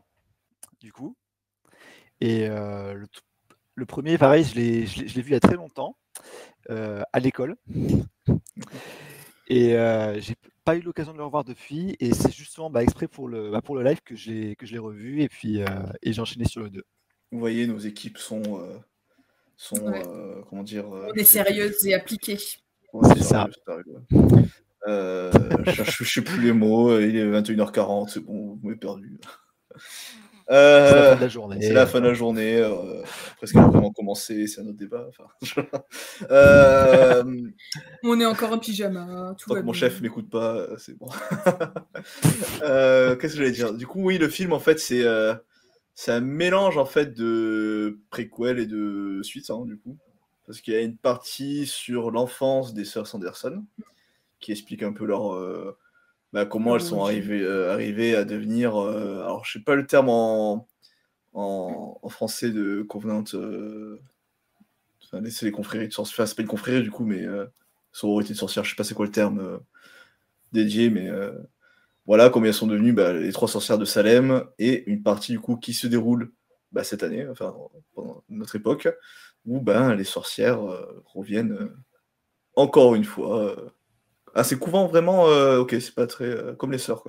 du coup. Et euh, le, le premier, pareil, je l'ai, je l'ai- je l'ai vu il y a très longtemps, euh, à l'école. Et euh, j'ai pas eu l'occasion de le revoir depuis. Et c'est justement bah, exprès pour le, bah, pour le live que j'ai, que je l'ai revu. Et puis euh, et j'ai enchaîné sur le 2. Vous voyez, nos équipes sont. euh, sont Ouais. euh, comment dire euh, On est sérieuse et appliquée. Ouais, C'est ça. Euh, je cherche- je sais plus les mots, euh, il est 21h40, c'est bon, vous m'avez perdu. Euh, C'est la fin de la journée. C'est la fin de la journée. euh, presque vraiment commencé, c'est un autre débat. enfin, Euh, On est encore en pyjama, tout Tant va que mon chef m'écoute pas, euh, c'est bon. Euh, Qu'est-ce que j'allais dire? Du coup, oui, le film, en fait, c'est euh, c'est un mélange en fait de préquel et de suite, hein, du coup, parce qu'il y a une partie sur l'enfance des sœurs Sanderson qui explique un peu leur euh, bah, comment elles sont arrivées, euh, arrivées à devenir. euh, alors, je sais pas le terme en, en, en français de Covenant. euh, Enfin, c'est les confréries de sorcières. Enfin, c'est pas une confrérie du coup, mais sororité de sorcières. Je sais pas c'est quoi le terme dédié, mais voilà comment elles sont devenues bah, les trois sorcières de Salem et une partie du coup qui se déroule bah, cette année, enfin pendant notre époque, où ben les sorcières reviennent encore une fois. Ah, c'est couvent vraiment. euh, ok, c'est pas très euh, comme les sœurs.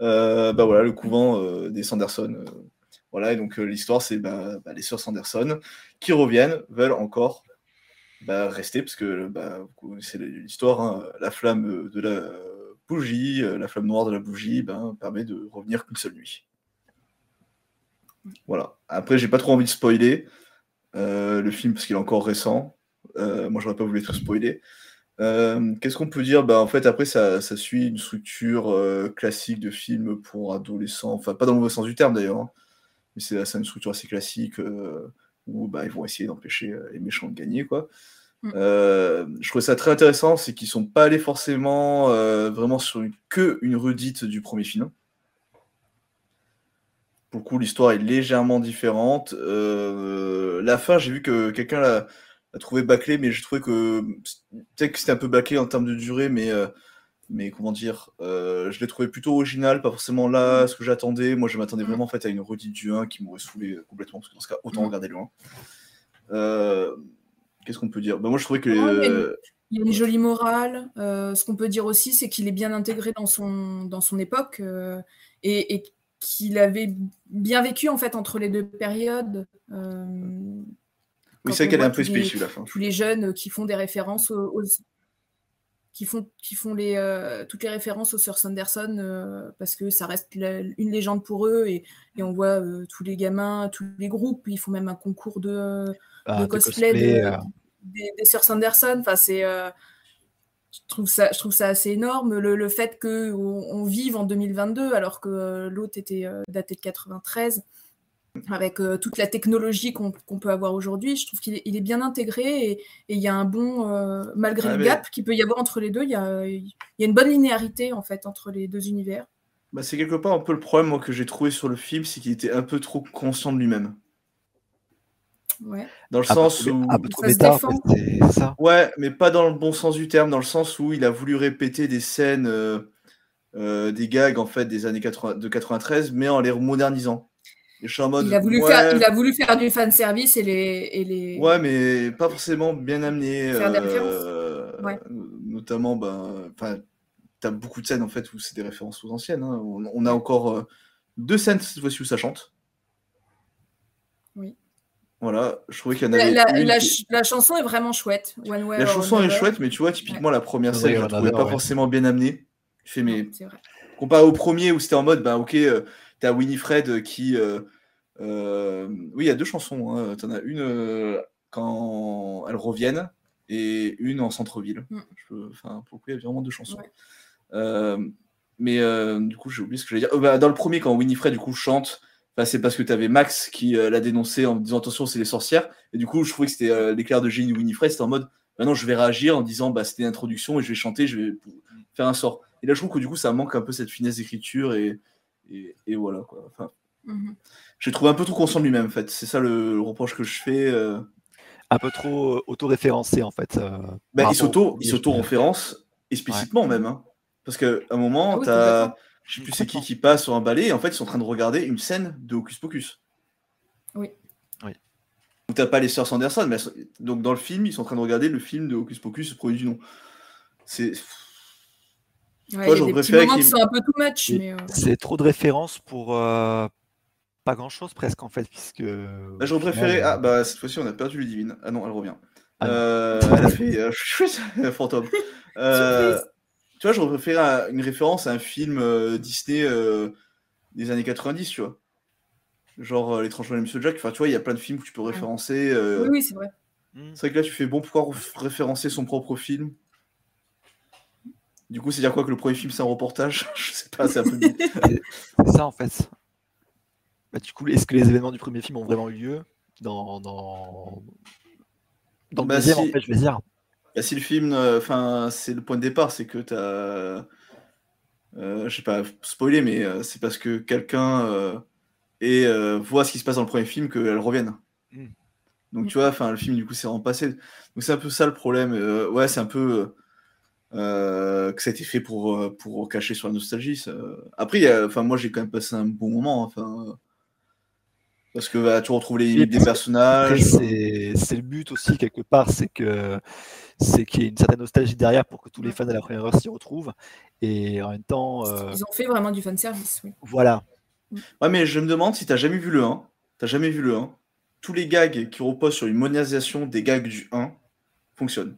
Euh, bah voilà, le couvent des Sanderson. voilà, et donc l'histoire, c'est bah, bah, les sœurs Sanderson qui reviennent, veulent encore bah, rester, parce que bah, connaissez l'histoire, hein, la flamme de la bougie, la flamme noire de la bougie, ben, permet de revenir qu'une seule nuit. Voilà. Après, j'ai pas trop envie de spoiler le film parce qu'il est encore récent. Euh, moi, j'aurais pas voulu tout spoiler. Euh, Qu'est-ce qu'on peut dire? Bah, En fait, après, ça, ça suit une structure euh, classique de film pour adolescents. Enfin, pas dans le mauvais sens du terme d'ailleurs. hein. Mais c'est une structure assez classique euh, où bah, ils vont essayer d'empêcher les méchants de gagner. Quoi. Mm. Je trouvais ça très intéressant, c'est qu'ils sont pas allés forcément vraiment sur une, que une redite du premier film. Pour le coup, l'histoire est légèrement différente. La fin, j'ai vu que quelqu'un l'a trouvé bâclé, mais j'ai trouvé que peut-être que c'était un peu bâclé en termes de durée, mais, euh, mais comment dire, euh, je l'ai trouvé plutôt original, pas forcément là ce que j'attendais. Moi, je m'attendais vraiment en fait à une redite du 1 qui m'aurait saoulé euh, complètement, parce que dans ce cas, autant Mm. regarder loin. Euh, Qu'est-ce qu'on peut dire? Bah, Moi, je trouvais que. Non, il y a une- euh, Il y a une jolie morale. Ce qu'on peut dire aussi, c'est qu'il est bien intégré dans son, dans son époque et, et qu'il avait bien vécu en fait entre les deux périodes. Euh, Oui, c'est qu'elle est un peu tous les- spéciale, la fin. Tous les jeunes qui font des références aux, aux- qui font, qui font les, euh, toutes les références aux sœurs Sanderson euh, parce que ça reste la- une légende pour eux et, et on voit euh, tous les gamins, tous les groupes, ils font même un concours de, Ah, de de cosplay, cosplay, de- euh. des, des sœurs Sanderson. Enfin, c'est, euh, je trouve ça, je trouve ça assez énorme le, le fait que on, vive en 2022 alors que euh, l'autre était euh, daté de 93 avec euh, toute la technologie qu'on peut avoir aujourd'hui, je trouve qu'il est, bien intégré et il y a un bon, euh, malgré Ouais, le mais- gap qu'il peut y avoir entre les deux, il y a, il y a une bonne linéarité en fait entre les deux univers. Bah, c'est quelque part un peu le problème moi, que j'ai trouvé sur le film, c'est qu'il était un peu trop conscient de lui-même. Ouais. Dans le Un peu sens trop- où. un peu trop Ça se méta, en défend. fait, ça. Ouais, mais pas dans le bon sens du terme, dans le sens où il a voulu répéter des scènes, euh, euh, des gags en fait des années 80, de 93, mais en les modernisant. Et je suis en mode. Il a voulu ouais, faire, il a voulu faire du fan service et les, et les... Ouais, mais pas forcément bien amené. Faire des euh, références. Ouais. Notamment, ben, enfin, t'as beaucoup de scènes en fait où c'est des références aux anciennes. hein. On, on a encore euh, deux scènes cette fois-ci où ça chante. Oui. Voilà, je trouvais qu'il y en La, avait la- une la qui- ch- la chanson est vraiment chouette. One Way La chanson est chouette, mais tu vois, typiquement, la première scène, je la trouvais pas ouais. forcément bien amenée. Je fais, mais C'est vrai. comparé au premier où c'était en mode, bah ok, euh, t'as Winifred qui. euh, euh, oui, il y a deux chansons. Hein. T'en as une euh, quand elles reviennent et une en centre-ville. Mm. Enfin, pour il y a vraiment deux chansons. Ouais. Euh, mais euh, du coup, j'ai oublié ce que j'allais dire. Euh, bah, dans le premier, quand Winifred du coup chante, bah, c'est parce que tu avais Max qui euh, l'a dénoncé en disant attention, c'est les sorcières. Et du coup, je trouvais que c'était l'éclair de génie de Winifred. C'était en mode maintenant, je vais réagir en disant bah, c'était l'introduction et je vais chanter, je vais faire un sort. Et là, je trouve que du coup, ça manque un peu cette finesse d'écriture et, et, et voilà quoi. Enfin, Mhm. j'ai trouvé un peu trop conscient de lui-même en fait. C'est ça le, le reproche que je fais. euh. Un peu trop euh, auto-référencé en fait. euh, Bah, il s'auto-référence explicitement même. hein. Parce qu'à un moment, Ah oui, t'as, je sais plus c'est qui qui passe sur un balai et en fait ils sont en train de regarder une scène de Hocus Pocus. Oui. Donc t'as pas les sœurs Sanderson, mais sont- donc dans le film ils sont en train de regarder le film de Hocus Pocus, le produit du nom. C'est. Ouais, Moi, il y a j'aurais des petits préféré moments qui qu'il- sont un peu too much, mais... euh, C'est trop de références pour euh, pas grand-chose presque en fait, puisque. Bah, j'aurais préféré. euh, Ah bah cette fois-ci on a perdu Ludivine. Ah non, elle revient. Ah. Euh, elle a fait euh, chouette, fantôme. Euh, tu vois, j'aurais préféré un- une référence à un film euh, Disney euh, des années 90, tu vois. Genre euh, L'étrange de Monsieur Jack. Enfin, tu vois, il y a plein de films que tu peux référencer. euh, Oui, oui, c'est vrai. C'est vrai que là, tu fais bon, pourquoi référencer son propre film? Du coup, c'est dire quoi que le premier film c'est un reportage Je sais pas, c'est un peu. C'est c'est ça en fait. Bah, du coup, est-ce que les événements du premier film ont vraiment eu lieu dans, dans, dans le Bah, deuxième, si- en fait, je veux dire? Bah, si le film, euh, enfin, c'est le point de départ, c'est que t'as, euh, je sais pas, spoiler, mais euh, c'est parce que quelqu'un euh, et euh, voit ce qui se passe dans le premier film qu'elle revienne. Mm. Donc tu vois, enfin, le film du coup c'est vraiment passé. Donc c'est un peu ça le problème. Euh, ouais, c'est un peu euh, que ça a été fait pour euh, pour cacher sur la nostalgie. ça. Après, enfin, moi j'ai quand même passé un bon moment. Enfin. Parce que bah, tu retrouves les des personnages. c'est c'est le but aussi, quelque part, c'est que c'est qu'il y ait une certaine nostalgie derrière pour que tous les fans de la première heure s'y retrouvent. Et en même temps, euh, Ils ont fait vraiment du fanservice, oui. voilà. Ouais, mais je me demande si t'as jamais vu le 1. T'as jamais vu le 1. Tous les gags qui reposent sur une monétisation des gags du 1 fonctionnent.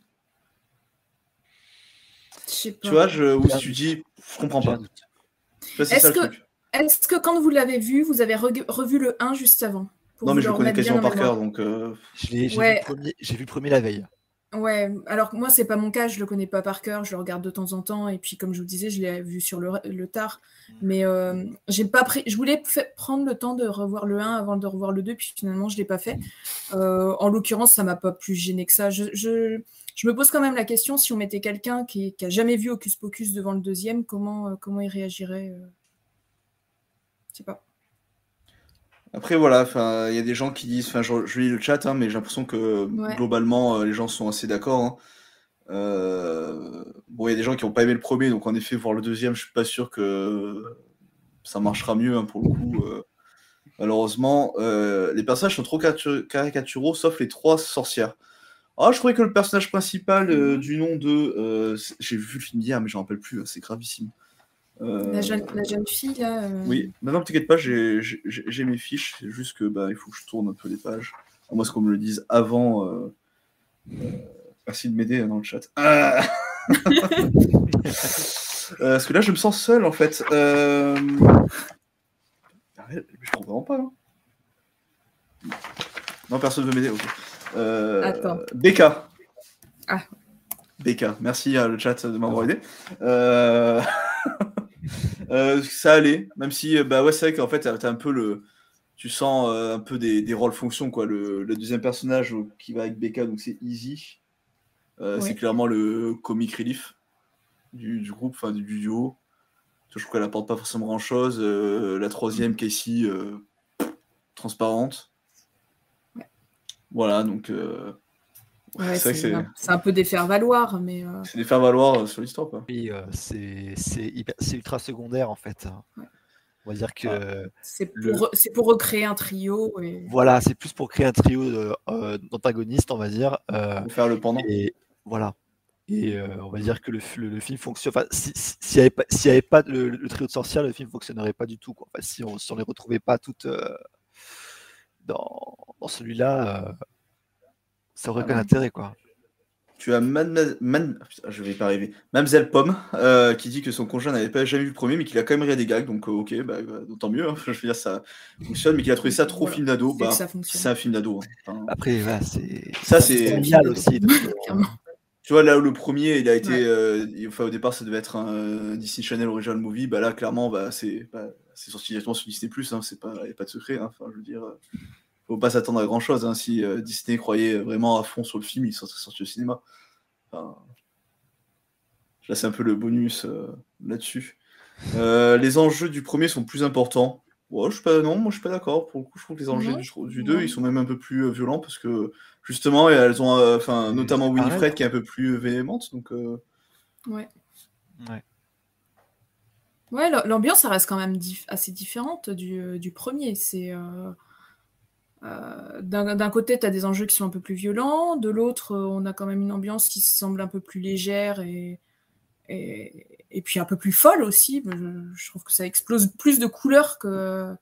Je. Tu vois, je, ou si tu dis, je comprends pas. Est-ce que, est-ce que quand vous l'avez vu, vous avez revu le 1 juste avant pour Non, mais je le connais quasiment en par cœur, donc. euh, Je l'ai- J'ai Ouais. vu, le premier- j'ai vu le premier la veille. Ouais, alors moi, c'est pas mon cas, je le connais pas par cœur, je le regarde de temps en temps, et puis comme je vous disais, je l'ai vu sur le, le tard. Mais euh, j'ai pas pris. Je voulais prendre le temps de revoir le 1 avant de revoir le 2, puis finalement, je l'ai pas fait. Euh, en l'occurrence, ça m'a pas plus gêné que ça. Je, je, je me pose quand même la question si on mettait quelqu'un qui, qui a jamais vu Hocus Pocus devant le deuxième, comment, euh, comment il réagirait euh? Je sais pas. Après, voilà, il y a des gens qui disent, enfin, je, je lis le chat, hein, mais j'ai l'impression que Ouais. globalement, euh, les gens sont assez d'accord. hein. Euh, bon, il y a des gens qui n'ont pas aimé le premier, donc en effet, voir le deuxième, je suis pas sûr que ça marchera mieux hein, pour le coup. euh, malheureusement, Euh, les personnages sont trop caricatur- caricaturaux, sauf les trois sorcières. Ah, je trouvais que le personnage principal euh, du nom de, euh, c'est- j'ai vu le film hier, mais je ne rappelle plus, hein, c'est gravissime. Euh, La jeune, la jeune fille, là. euh, oui, non, non, t'inquiète pas, j'ai j'ai- j'ai mes fiches, c'est juste que bah, il faut que je tourne un peu les pages. À moi, ce qu'on me le dise avant. euh, euh, merci de m'aider hein, dans le chat. Ah Euh, parce que là, je me sens seul en fait. Euh... arrête, Je trouve vraiment pas. hein. Non, personne veut m'aider, ok. Euh... Attends. BK. Ah. Merci à le chat de m'avoir aidé. Euh... euh, ça allait, même si, euh, bah ouais, c'est vrai qu'en fait, t'as un peu le. Tu sens euh, un peu des, des rôles fonctions, quoi. Le, le deuxième personnage euh, qui va avec BK, donc c'est Easy. Euh, Oui. C'est clairement le comic relief du, du groupe, enfin du, du duo. Je trouve qu'elle apporte pas forcément grand chose. la troisième, Casey, euh, transparente. Voilà, donc. euh, ouais, c'est un, peu des faire-valoir, mais. euh, C'est des faire valoir euh, sur l'histoire, quoi. Oui, euh, c'est c'est hyper- c'est ultra secondaire en fait. On va dire que C'est le- pour, c'est pour recréer un trio. Et... voilà, c'est plus pour créer un trio de, euh, d'antagonistes, on va dire. euh, Pour faire le pendant. Et voilà. Et euh, on va dire que le, le, le film fonctionne. Enfin, si- si- s'il n'y avait pas, s'il y avait pas le, le trio de sorcières, le film fonctionnerait pas du tout. Quoi. Enfin, si on ne les retrouvait pas toutes euh, dans, dans celui-là, euh, ça aurait Ah aucun intérêt. Quoi. Tu as Mademoi- Man... putain, je vais pas arriver. Mamselle Pomme euh, qui dit que son conjoint n'avait pas jamais vu le premier, mais qu'il a quand même ri à des gags, donc euh, ok, bah, bah, tant mieux. hein. Je veux dire, ça fonctionne, mais qu'il a trouvé ça trop Voilà. film d'ado. Bah, ça fonctionne. c'est un film d'ado. hein. Enfin, Après, voilà, c'est ça, c'est génial aussi. donc. Tu vois, là où le premier, il a été. Ouais. euh, enfin, au départ, ça devait être un Disney Channel Original Movie. Bah là, clairement, bah, c'est bah, c'est sorti directement sur Disney. Hein, c'est pas, y a pas de secret. hein. Enfin, je veux dire, euh, faut pas s'attendre à grand chose. Si euh, Disney croyait vraiment à fond sur le film, il serait sorti au cinéma. Enfin, là, c'est un peu le bonus euh, là-dessus. Euh, les enjeux du premier sont plus importants. Ouais, je suis pas, non, moi je suis pas d'accord. Pour le coup, je trouve que les enjeux Non, du, du non. 2 ils sont même un peu plus euh, violents parce que justement, elles ont, euh, enfin, notamment pareil. Winifred qui est un peu plus véhémente. Donc, euh, Ouais. Ouais. Ouais, l'am- l'ambiance, ça reste quand même dif- assez différente du, euh, du premier. C'est euh, euh, d'un d'un côté, tu as des enjeux qui sont un peu plus violents, de l'autre, euh, on a quand même une ambiance qui semble un peu plus légère et, et, et puis un peu plus folle aussi. Je, je trouve que ça explose plus de couleurs que.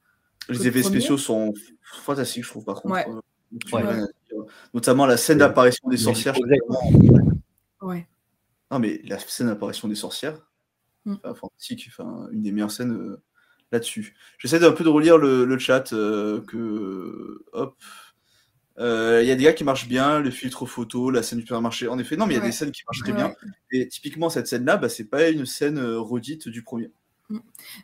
les le effets spéciaux sont fantastiques, je trouve, par contre. Ouais. Ouais. Notamment la scène d'apparition des sorcières. Non, mais la scène d'apparition des sorcières. Enfin, fantastique, enfin, une des meilleures scènes euh, là-dessus. J'essaie d'un peu de relire le, le chat, euh, que hop. Euh, Il y a des gars qui marchent bien, le filtre photo, la scène du supermarché. En effet, non, mais il y a Ouais. des scènes qui marchent très Ouais. bien. Et typiquement, cette scène-là, bah, c'est pas une scène redite du premier.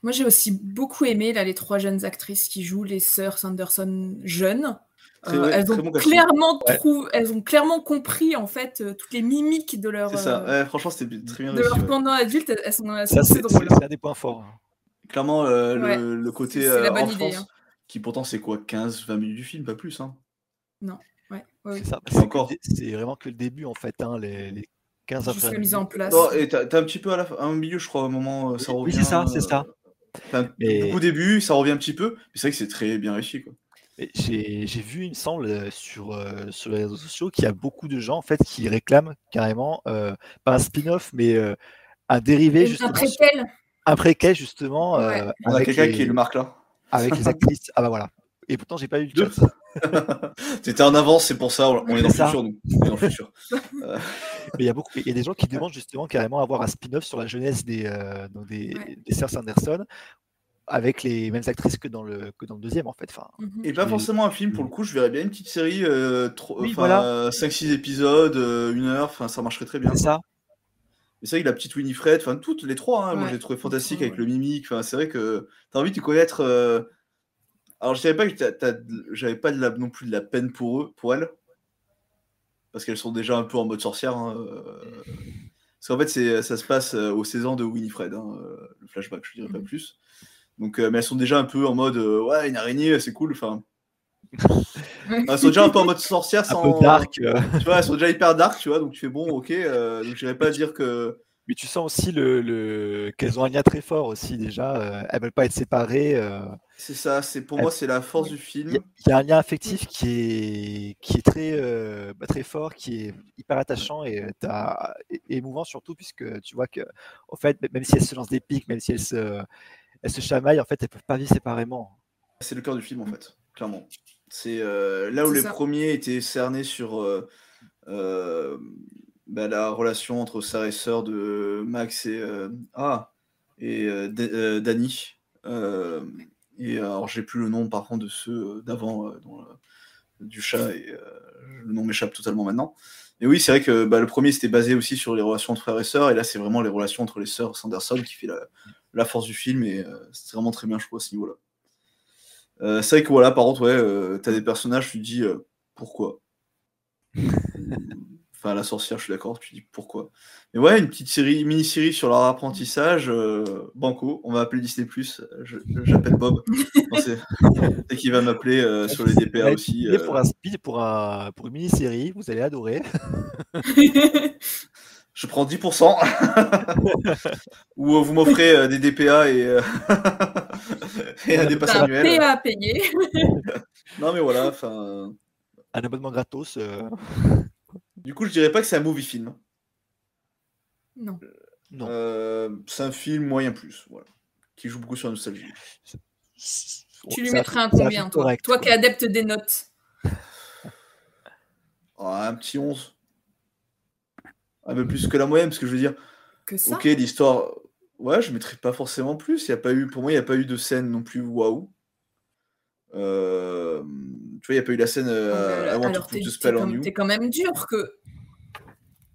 Moi, j'ai aussi beaucoup aimé là, les trois jeunes actrices qui jouent les sœurs Sanderson jeunes. Très- Euh, ouais, elles, ont bon clairement Ouais. elles ont clairement compris en fait euh, toutes les mimiques de leur, C'est ça. euh, Ouais, franchement, c'était très bien de réussi. leur ouais. pendant adulte. Elles sont, elles sont Ça, assez c'est drôles. c'est un des points forts. Clairement, euh, Ouais, le, le côté c'est la euh, bonne idée, enfance, hein. qui pourtant c'est quoi, 15-20 minutes du film, pas plus. Hein. Non, ouais, ouais, C'est ça. Encore. c'est vraiment que le début en fait, hein, les, les 15 Juste la mise en place. Non, et t'as un petit peu à la fin, au milieu, je crois, au moment, euh, ça Oui, revient. c'est ça, c'est ça. au début, ça revient un petit peu, mais c'est vrai que c'est très bien réussi. Quoi. J'ai vu, il me semble, euh, sur, euh, sur les réseaux sociaux qu'il y a beaucoup de gens en fait qui réclament carrément euh, pas un spin-off, mais euh, un dérivé Un justement. sur- préquel. Un préquel justement. Ouais. euh, On a avec quelqu'un les- qui est le marque là. Avec les actrices. Ah bah voilà. Et pourtant j'ai pas eu le chat. T'étais en avance, c'est pour ça, on on est dans le futur, nous. On est dans le futur. Mais il y a beaucoup, il y a des gens qui demandent justement carrément avoir un spin-off sur la jeunesse des, euh, donc des, des sœurs Sanderson avec les mêmes actrices que dans le, que dans le deuxième en fait. Enfin, Et pas forcément un film, pour le coup, je verrais bien une petite série, euh, Oui, enfin, voilà. 5-6 épisodes, euh, une heure, enfin, ça marcherait très bien. C'est ça. Et c'est vrai que la petite Winifred, enfin, toutes les trois, hein, moi Ouais, je les trouvais les fantastiques trois, avec le mimique, enfin, c'est vrai que t'as envie de connaître. euh, Alors, je savais pas que j'avais pas de la... non plus de la peine pour eux, pour elles, parce qu'elles sont déjà un peu en mode sorcière. hein, euh, Parce qu'en fait, c'est- ça se passe euh, aux 16 ans de Winifred, hein, le flashback, je dirais pas Mhm. plus. Donc, euh, mais elles sont déjà un peu en mode euh, ouais, une araignée, c'est cool. Enfin, elles sont déjà un peu en mode sorcière Un sans. peu dark. euh. Tu vois, elles sont déjà hyper dark, tu vois. Donc tu fais bon, ok. euh, donc j'irais pas dire que. Mais tu sens aussi le, le- qu'elles ont un lien très fort aussi déjà. euh, elles veulent pas être séparées. euh, C'est ça. C'est pour elles- moi, c'est la force du film. a- il y a un lien affectif qui est, qui est très, euh, bah, très fort, qui est hyper attachant et, t'as- et- et émouvant surtout, puisque tu vois que, en fait, même si elles se lancent des pics, même si elles se, elles se chamaillent, en fait, elles peuvent pas vivre séparément. C'est le cœur du film en fait, clairement. C'est euh, là où les ça. premiers étaient cernés sur euh, euh, bah, la relation entre sœur et sœur de Max et euh, ah et euh, Da- euh, Danny. Euh, et alors j'ai plus le nom par contre de ceux d'avant du chat et euh, le nom m'échappe totalement maintenant. Mais oui, c'est vrai que bah, le premier c'était basé aussi sur les relations entre frères et sœurs, et là c'est vraiment les relations entre les sœurs Sanderson qui fait la, la force du film, et euh, c'est vraiment très bien, je trouve, à ce niveau-là. Euh, c'est vrai que voilà, par contre, ouais, euh, t'as des personnages, tu te dis euh, pourquoi? Enfin, la sorcière, je suis d'accord, tu te dis pourquoi? Mais ouais, une petite série, mini-série sur leur apprentissage, euh, Banco, on va appeler Disney, j'appelle Bob. C'est qu'il va m'appeler euh, sur les DPA aussi. euh, Pour, un speed, pour, un, pour une mini-série, vous allez adorer. Je prends 10%. Ou euh, vous m'offrez euh, des DPA et, euh, et un dépasse annuel. PA à payer. Non, mais voilà, enfin. Un abonnement gratos. euh, Du coup, je dirais pas que c'est un movie film. Non. Non. Euh, c'est un film moyen plus, voilà. Qui joue beaucoup sur la nostalgie. Tu lui c'est mettrais un combien, toi? correct, Toi quoi. qui es adepte des notes. Ah, un petit 11. Un peu plus que la moyenne, parce que je veux dire, Que ça ok, l'histoire. Ouais, je mettrais pas forcément plus. Il y a pas eu, pour moi, il n'y a pas eu de scène non plus waouh. Euh, Tu vois, il n'y a pas eu la scène euh, I want to Alors, put t'es on quand, même dur que.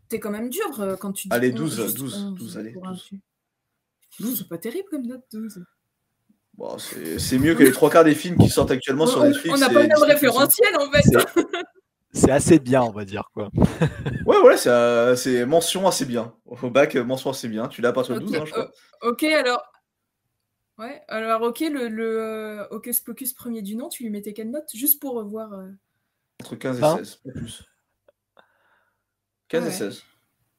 T'es quand même dur euh, quand tu dis. Allez, 11, 12, juste 12, 11 12, allez, pour un 12. film. 12, c'est pas terrible comme note, 12. Bon, c'est mieux que les trois quarts des films qui sortent actuellement sur Netflix. On n'a pas le même hein. référentiel en fait. C'est- assez bien, on va dire. quoi. Ouais, ouais, c'est euh, c'est mention assez bien. Au bac, euh, mention assez bien. Tu l'as à partir de Ok, 12, hein, je crois. euh, ok, alors. Ouais, alors ok, le, le Hocus Pocus premier du nom, tu lui mettais quelle note? Juste pour voir. euh, Entre 15 et Vingt. 16, pas plus. 15 Ouais. et 16.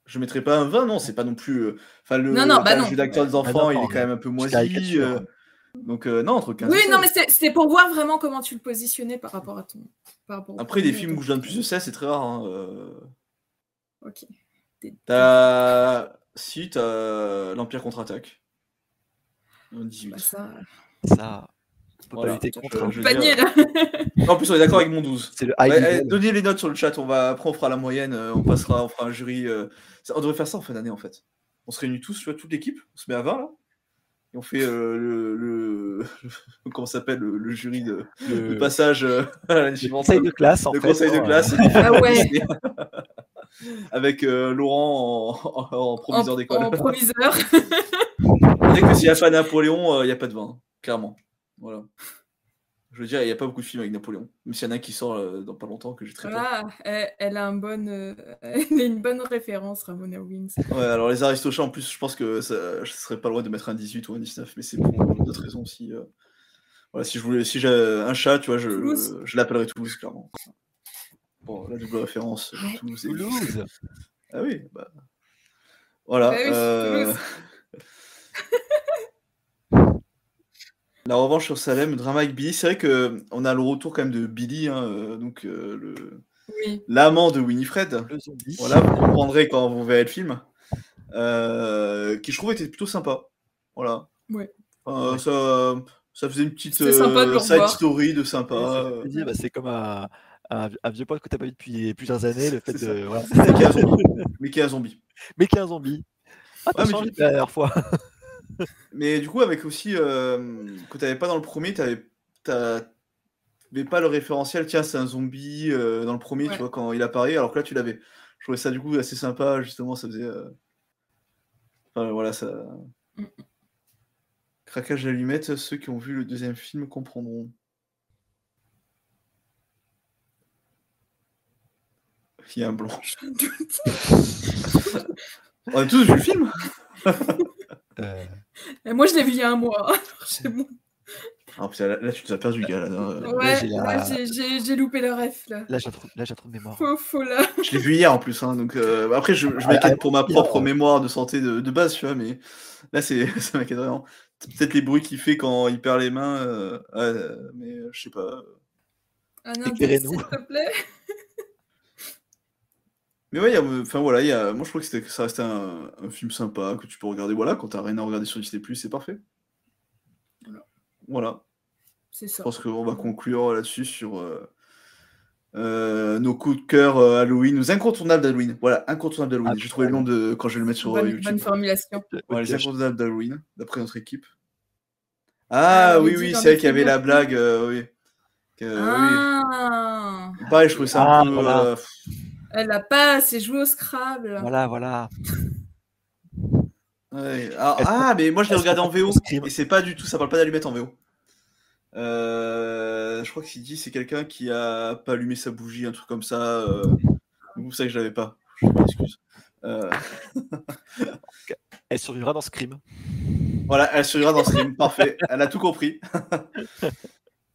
Je mettrais pas un 20, non, c'est pas non plus. euh, Enfin, le, Non, non, bah d'acteur des Ah, enfants, il non, est quand même un peu moisi. Donc, euh, non, entre 15 et Oui, 16. non, mais c'était pour voir vraiment comment tu le positionnais par rapport à ton. Par rapport au Après, des films où je donne plus de 16, c'est très rare. hein, euh. Ok. T'as. Si, t'as l'Empire contre-attaque. Un 18. bah, ça. Ça, on peut Voilà, pas lutter contre. hein. Panier là En plus, on est d'accord avec mon 12. C'est le high Ouais, level. eh, donnez les notes sur le chat, on va, après on fera la moyenne, euh, on passera, on fera un jury. euh, ça- On devrait faire ça en fin d'année en fait. On se réunit tous, tu vois, toute l'équipe, on se met à 20 là. Ils ont fait euh, le, le- comment ça s'appelle le, le jury de, Le- de passage euh, à l'année suivante. conseil de classe, en Le fait, conseil de hein, classe. Ah ouais. Avec euh, Laurent en, en- en proviseur d'école. en proviseur. C'est que s'il n'y a pas Napoléon, euh, il n'y a pas de vin, clairement. Voilà. Je veux dire, il n'y a pas beaucoup de films avec Napoléon. Même s'il y en a un qui sort euh, dans pas longtemps que j'ai très peur. Ah, elle, elle a un bon, euh, elle a une bonne référence, Ramona Wings. Ouais, alors les Aristochats, en plus, je pense que ça, je serais pas loin de mettre un 18 ou un 19, mais c'est pour d'autres raisons aussi. euh. Voilà, si je voulais, si j'ai un chat, tu vois, je, Toulouse. je l'appellerais Toulouse, clairement. Bon, la double référence, Toulouse. et- Toulouse. Ah oui, bah. Voilà. Bah oui, euh, Toulouse. La revanche sur Salem, drama avec Billy, c'est vrai que on a le retour quand même de Billy, hein, euh, donc euh, le Oui. l'amant de Winifred. Le zombie. Voilà, vous comprendrez quand vous verrez le film. Euh, qui je trouve était plutôt sympa. Voilà. Ouais. Euh, ça, ça faisait une petite de euh, side story de sympa. euh, bah, c'est comme un, un- un vieux pote que tu n'as pas vu depuis plusieurs années, le fait C'est de. Voilà. Mais qui est un zombie. Mais qui est un zombie. Mais qui est un zombie. Ah, t'as Ouais, mais changé tu- la dernière fois. Mais du coup, avec aussi, euh, que tu n'avais pas dans le premier, tu n'avais pas le référentiel, tiens, c'est un zombie euh, dans le premier, Ouais. tu vois, quand il apparaît, alors que là, tu l'avais. Je trouvais ça du coup assez sympa, justement, ça faisait. euh, Enfin, voilà, ça. Mm. Craquage d'allumettes, ceux qui ont vu le deuxième film comprendront. Il y a un blanc. On a tous vu le film Euh, Et moi, je l'ai vu il y a un mois. bon. Ah, putain, là, là, tu nous as perdu, gars. Là, là. Ouais, j'ai là, loupé le ref là. Là, j'ai j'ai trop de mémoire. Là. Je l'ai vu hier en plus, hein, donc euh, après je, je Ah, m'inquiète ah, pour ma propre ouais. mémoire de santé de, de base, tu vois, mais là c'est ça m'inquiète vraiment. Peut-être les bruits qu'il fait quand il perd les mains, euh, ouais, mais euh, je sais pas. Un indice, Éclairez-nous. s'il te plaît. Mais ouais, il y a, enfin voilà, il y a, moi je trouve que, c'était- que ça restait un, un film sympa que tu peux regarder. Voilà, quand t'as rien à regarder sur Disney+, c'est parfait. Voilà. Voilà. C'est Je ça. pense qu'on va conclure là-dessus sur euh, euh, nos coups de cœur euh, Halloween, nos incontournables d'Halloween. Voilà, incontournables d'Halloween. J'ai trouvé le nom de quand je vais le mettre sur euh, Bonne, YouTube. bonne formulation. Ouais, les incontournables d'Halloween, d'après notre équipe. Ah, Ah, oui, oui, c'est vrai qu'il y avait la blague. euh, oui. Que- Ah. oui. Pareil, je trouvais ça Ah, un peu. voilà. Elle a pas assez joué au Scrabble. Voilà, voilà. ouais. Ah, ah, mais moi je l'ai regardé en VO. Et c'est pas du tout, ça parle pas d'allumette en VO. Euh, je crois que s'il dit c'est quelqu'un qui a pas allumé sa bougie, un truc comme ça. Euh... C'est pour ça que je l'avais pas. Je m'excuse. Euh, Elle survivra dans Scream. Voilà, elle survivra dans Scream, parfait. Elle a tout compris.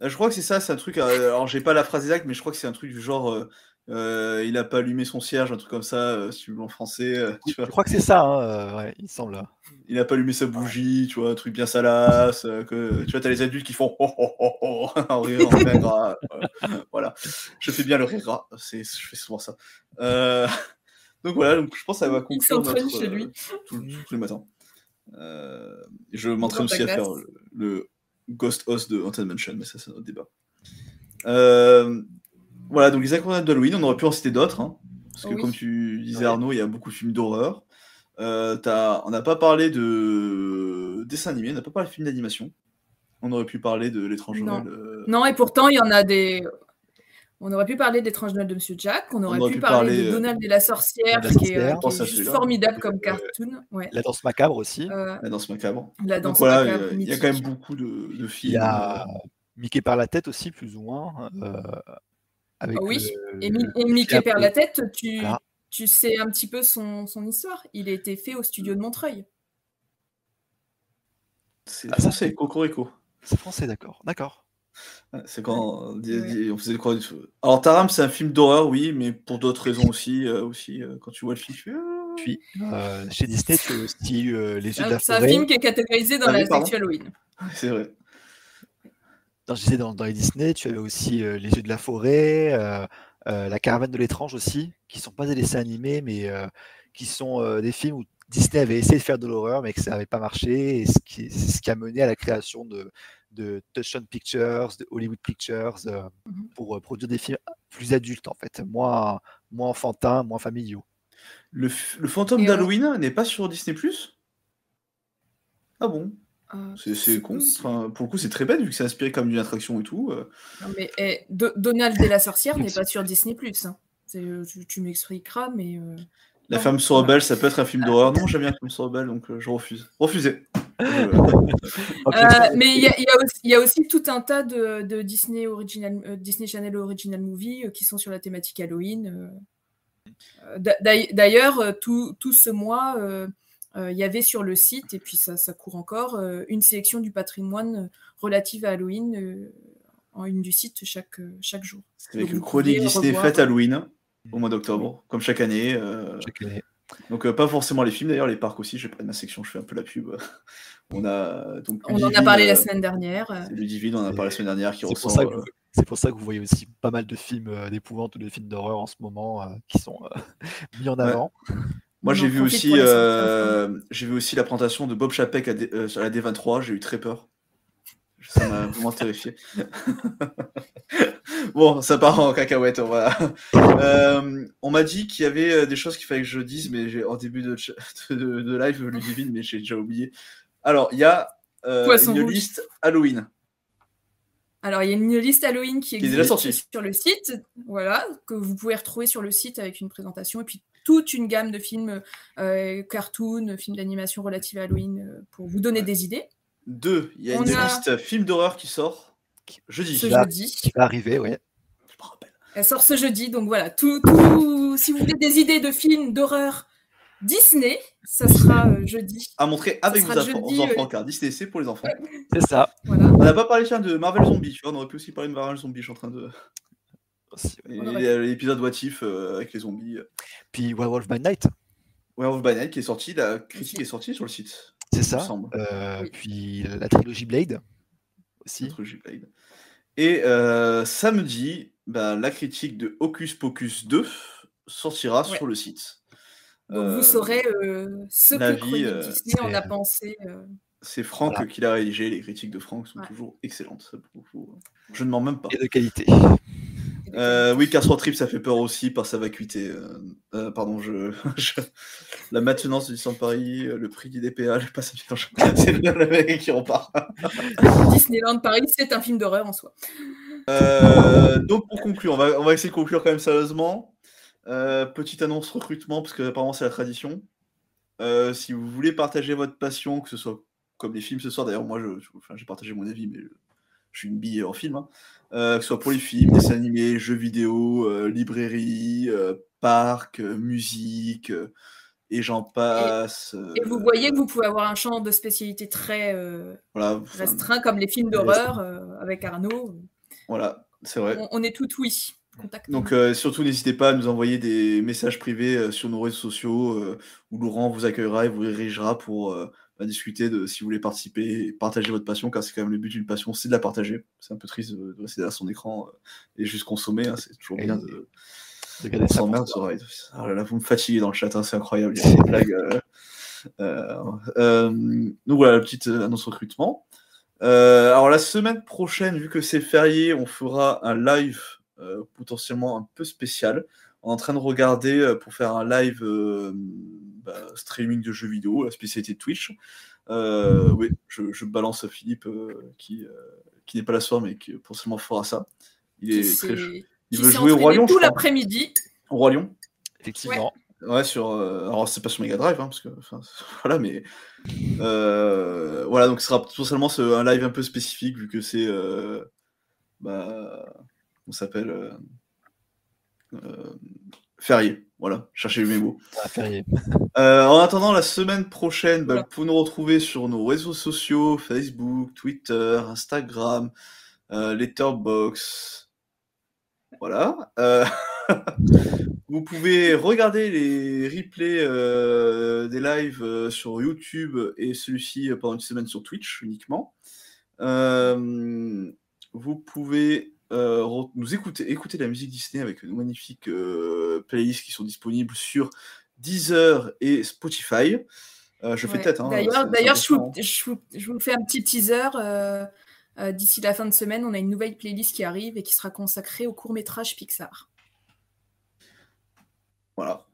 Euh, je crois que c'est ça, c'est un truc. euh, alors, j'ai pas la phrase exacte, mais je crois que c'est un truc du genre. Euh, il a pas allumé son cierge, un truc comme ça, euh, si tu veux en français. euh, tu vois. Je crois que c'est ça, hein, euh, ouais, il semble. Il a pas allumé sa bougie, tu vois, un truc bien salace. euh, que, tu vois, t'as les adultes qui font oh oh oh oh en rire, en rire gras. euh, voilà, je fais bien le rire gras, c'est, je fais souvent ça. Euh, donc voilà, donc je pense que ça va Il conclure s'entraîne notre, chez lui. tous tous les matins. Euh, je m'entraîne aussi à faire le, le Ghost Host de Haunted Mansion, mais ça, c'est un autre débat. Euh, voilà, donc les incontournables d'Halloween, on aurait pu en citer d'autres, hein, parce que Oui. comme tu disais Arnaud, il y a beaucoup de films d'horreur. Euh, t'as- on n'a pas parlé de dessin animé, on n'a pas parlé de films d'animation. On aurait pu parler de l'étrange Non. Noël. euh, Non, et pourtant, il y en a des. On aurait pu parler d'étrange Noël de Monsieur Jack, on aurait, aurait pu, pu parler, parler, de euh, Donald et la sorcière, La qui est, qui juste formidable comme cartoon. Ouais. La danse macabre aussi. Euh, La danse macabre. la Donc danse voilà, macabre, il y a- il y, a quand même beaucoup de, de films. Il y a Mickey par la tête aussi, plus ou moins. euh, avec Ah oui, et, Mi- le- et Mickey un perd la tête, tu, Voilà. tu sais un petit peu son, son histoire. Il a été fait au studio de Montreuil. C'est Ah, ça, français, Cocorico. C'est français, d'accord. D'accord. C'est quand on, Ouais. faisait quoi du tout. Alors Taram, c'est un film d'horreur, oui, mais pour d'autres raisons aussi. euh, aussi euh, quand tu vois le film, tu Ah, Puis, euh, chez Disney, tu as aussi euh, Les Yeux de la C'est un film qui est catégorisé dans Ah la section Halloween. c'est vrai. Dans, je disais, dans, dans les Disney, tu avais aussi euh, Les Yeux de la Forêt, euh, euh, La Caravane de l'étrange aussi, qui sont pas des dessins animés, mais euh, qui sont euh, des films où Disney avait essayé de faire de l'horreur, mais que ça n'avait pas marché, et ce qui, c'est ce qui a mené à la création de, de Touchstone Pictures, de Hollywood Pictures, euh, Mhm. pour euh, produire des films plus adultes, en fait, moins, moins enfantins, moins familiaux. Le, f- le fantôme Et, d'Halloween n'est pas sur Disney Ah bon? Euh, C'est con. Enfin, pour le coup, c'est très bête vu que c'est inspiré comme d'une attraction et tout. euh. Non, mais eh, Do- Donald et la sorcière n'est pas sur Disney+. Hein. C'est, euh, Tu, tu m'expliqueras, mais... euh, La non, femme se rebelle, ça peut être un film d'horreur. Non, j'aime bien la femme se rebelle, donc euh, je refuse. Euh, mais il y, a- y aussi- il y a aussi tout un tas de, de Disney, original, euh, Disney Channel Original Movie euh, qui sont sur la thématique Halloween. d'a- d'ail- D'ailleurs, tout, tout ce mois, il y avait sur le site, et puis ça, ça court encore, euh, une sélection du patrimoine euh, relative à Halloween euh, en une du site chaque, euh, chaque jour. C'est avec une chronique Disney faite Halloween au mois d'octobre, comme chaque année. euh, Donc euh, pas forcément les films d'ailleurs, les parcs aussi. J'ai pas de ma section, je fais un peu la pub. On a donc On en a parlé la euh, semaine dernière. euh. c'est Ludivine, on en a parlé la semaine dernière, qui C'est pour, ressort. ça que euh, vous- c'est pour ça que vous voyez aussi pas mal de films euh, d'épouvante ou de films d'horreur en ce moment euh, qui sont euh, mis en Ouais. avant. Moi, j'ai vu aussi, euh, j'ai vu aussi la présentation de Bob Chapek à, D- euh, sur la D23. J'ai eu très peur. Ça m'a vraiment terrifié. bon, ça part en cacahuète. On, va... Euh, on m'a dit qu'il y avait des choses qu'il fallait que je dise, mais j'ai en début de, ch- de, de live, Ludivine, mais j'ai déjà oublié. Alors, il y a euh, une rouge. liste Halloween. Alors, il y a une liste Halloween qui Qui est existe déjà sortie. sur le site, voilà, que vous pouvez retrouver sur le site avec une présentation, et puis toute une gamme de films euh, cartoon, films d'animation relatifs à Halloween, euh, pour vous donner des idées. Deux, il y a On une a- liste film d'horreur qui sort jeudi. Ce jeudi. Qui va arriver, ouais. Elle sort ce jeudi, donc voilà, tout, tout- si vous voulez des idées de films d'horreur Disney, ça sera euh, jeudi. À montrer avec vos enfants, jeudi, enfants, euh, car Disney c'est pour les enfants. C'est ça. On n'a pas parlé tiens, de Marvel Zombie, tu vois, on aurait pu aussi parler de Marvel Zombie, je suis en train de. L'épisode What If euh, avec les zombies. Puis Werewolf by Night. Werewolf by Night qui est sorti, la critique est sortie sur le site. C'est ça. Euh, Puis la trilogie Blade aussi. La trilogie Blade. Et euh, samedi, bah, la critique de Hocus Pocus 2 sortira Ouais. sur le site. Donc Euh, vous saurez euh, ce que Chronique euh, Disney en a c'est- pensé. euh. C'est Franck Voilà. qui l'a rédigé, les critiques de Franck sont Ouais. toujours excellentes. Je ne mens même pas. Et de qualité. Euh, oui, Cars Road Trip, ça fait peur aussi par sa vacuité. euh, euh, pardon, je, je- la maintenance du Disneyland Paris, euh, le prix du DPA, je bien. je- C'est le le mec qui repart. Disneyland Paris, c'est un film d'horreur en soi. Euh, donc pour conclure, on va, on va essayer de conclure quand même sérieusement. Petite annonce recrutement, parce que apparemment c'est la tradition. Si vous voulez partager votre passion, que ce soit comme les films ce soir, d'ailleurs moi je, je- j'ai partagé mon avis, mais je, suis une bille en film, hein. Euh, que ce soit pour les films, dessins animés, jeux vidéo, euh, librairie, euh, parc, euh, musique, et j'en passe. Et vous voyez que vous pouvez avoir un champ de spécialité très voilà, restreint, comme les films d'horreur avec Arnaud. voilà, c'est vrai. On, on est tout oui. Contact. Donc surtout n'hésitez pas à nous envoyer des messages privés sur nos réseaux sociaux où Laurent vous accueillera et vous dirigera pour bah, discuter de si vous voulez participer et partager votre passion car c'est quand même le but d'une passion, c'est de la partager. C'est un peu triste de, rester derrière son écran euh, et juste consommer, hein, c'est toujours Et bien de, de garder on ça Ah là là, vous me fatiguez dans le chat, hein, c'est incroyable, il y a des blagues. euh, euh, euh, donc voilà, la petite annonce recrutement. Euh, alors la semaine prochaine, vu que c'est férié, on fera un live potentiellement un peu spécial. On est en train de regarder pour faire un live bah, streaming de jeux vidéo, la spécialité de Twitch. Euh, oui, je, je balance à Philippe euh, qui, euh, qui n'est pas là ce soir, mais qui potentiellement fera ça. Il est très chaud. Il qui veut jouer au Roi Lion, tout l'après-midi. Au Roi Lion Effectivement. Ouais, sur. euh, alors, c'est pas sur Mega Drive, hein, parce que. voilà, mais. euh, voilà, donc ce sera potentiellement ce- un live un peu spécifique, vu que c'est. euh, bah. On s'appelle. euh, euh, férié. Voilà, cherchez mes mots. Ah, férié. Euh, en attendant, la semaine prochaine, bah, vous pouvez nous retrouver sur nos réseaux sociaux Facebook, Twitter, Instagram, euh, Letterboxd. Voilà. Euh, vous pouvez regarder les replays euh, des lives euh, sur YouTube et celui-ci euh, pendant une semaine sur Twitch uniquement. Euh, vous pouvez euh, nous écouter, écouter la musique Disney avec nos magnifiques euh, playlists qui sont disponibles sur Deezer et Spotify. Euh, je fais Ouais. tête. Hein, D'ailleurs, c'est je, vous, important. je vous- je vous fais un petit teaser. D'ici la fin de semaine, on a une nouvelle playlist qui arrive et qui sera consacrée au court métrage Pixar. Voilà.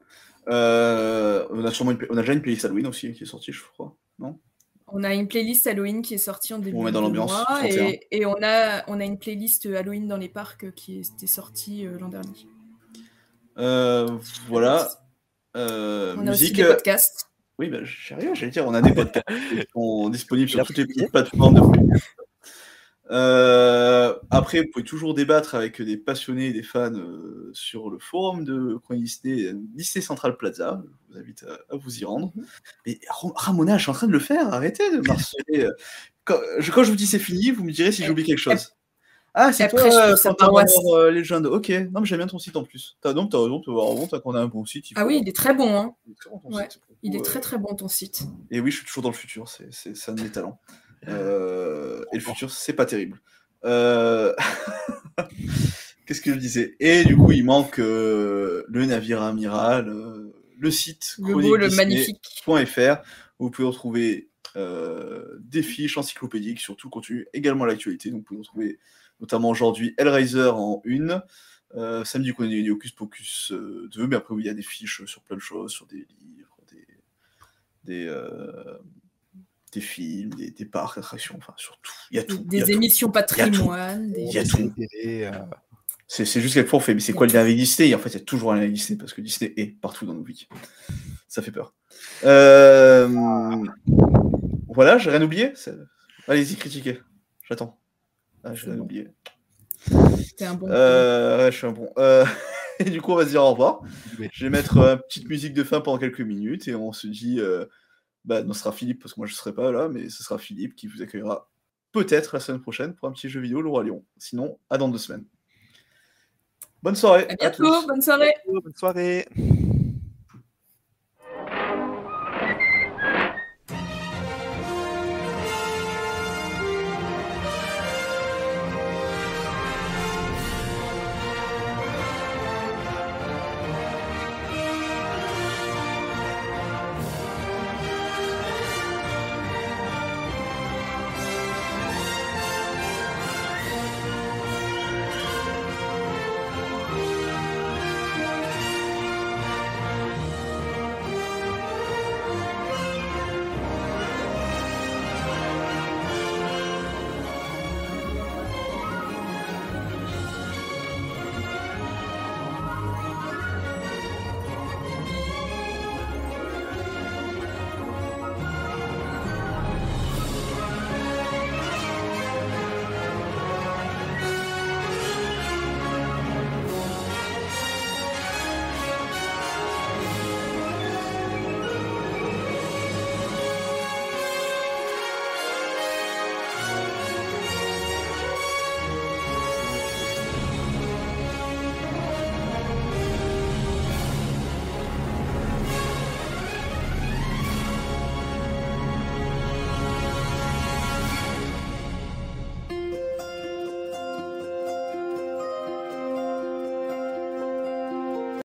On, a sûrement une- on a déjà une playlist Halloween aussi qui est sortie, je crois. Non? On a une playlist Halloween qui est sortie en début met dans de l'ambiance, mois 31. et, et on, a, on a une playlist Halloween dans les parcs qui était sortie euh, l'an dernier. Euh, voilà. Euh, On a aussi musique. des podcasts. Oui, rien, j'allais dire, on a des podcasts qui sont disponibles sur toutes les petites plateformes de podcast. Euh, après, vous pouvez toujours débattre avec des passionnés et des fans euh, sur le forum de Chronique Disney, Disney Central Plaza. Je vous invite à, à vous y rendre. Mais Ram- Ramona, je suis en train de le faire, arrêtez de marceler. euh. Quand je, quand je vous dis c'est fini, vous me direz si j'oublie quelque chose. Ah, c'est toi, euh, euh, Legend. Ok, non, mais j'aime bien ton site en plus. T'as donc, t'as raison, tu t'as qu'on a un bon site. Ah oui, il est très bon. Hein. Il est très bon, ton Ouais, site, pour le il coup, est très très bon ton site. Et oui, je suis toujours dans le futur, c'est un de mes talents. Euh, et le futur, c'est pas terrible. Euh, Qu'est-ce que je disais? Et du coup, il manque euh, le navire amiral, euh, le site Le beau, le magnifique. chroniquedisney.fr, où vous pouvez retrouver euh, des fiches encyclopédiques sur tout le contenu, également l'actualité. Donc, vous pouvez retrouver notamment aujourd'hui Hellraiser en une. Euh, samedi, on a eu Hocus Pocus euh, 2, mais après, il y a des fiches sur plein de choses, sur des livres, des, des, euh, des films, des, des parcs d'attractions, enfin, sur tout. Il y a tout. y a Des tout. émissions Il y a tout. patrimoine. des- Il y a tout. Euh, C'est juste quelquefois on fait, mais c'est quoi le lien avec Disney? Et en fait, il y a toujours un lien avec Disney parce que Disney est partout dans nos vies. Ça fait peur. Euh, Voilà, j'ai rien oublié? Allez-y, critiquez. J'attends. Ah, j'ai rien oublié. T'es un bon. Euh, ouais, je suis un bon. Euh, Et du coup, on va se dire au revoir. Je vais mettre une petite musique de fin pendant quelques minutes et on se dit. Bah, non, ce sera Philippe parce que moi je serai pas là, mais ce sera Philippe qui vous accueillera peut-être la semaine prochaine pour un petit jeu vidéo, Le Roi Lion. Sinon, à dans deux semaines. Bonne soirée. À à tous. bientôt, bonne soirée. Bonne soirée.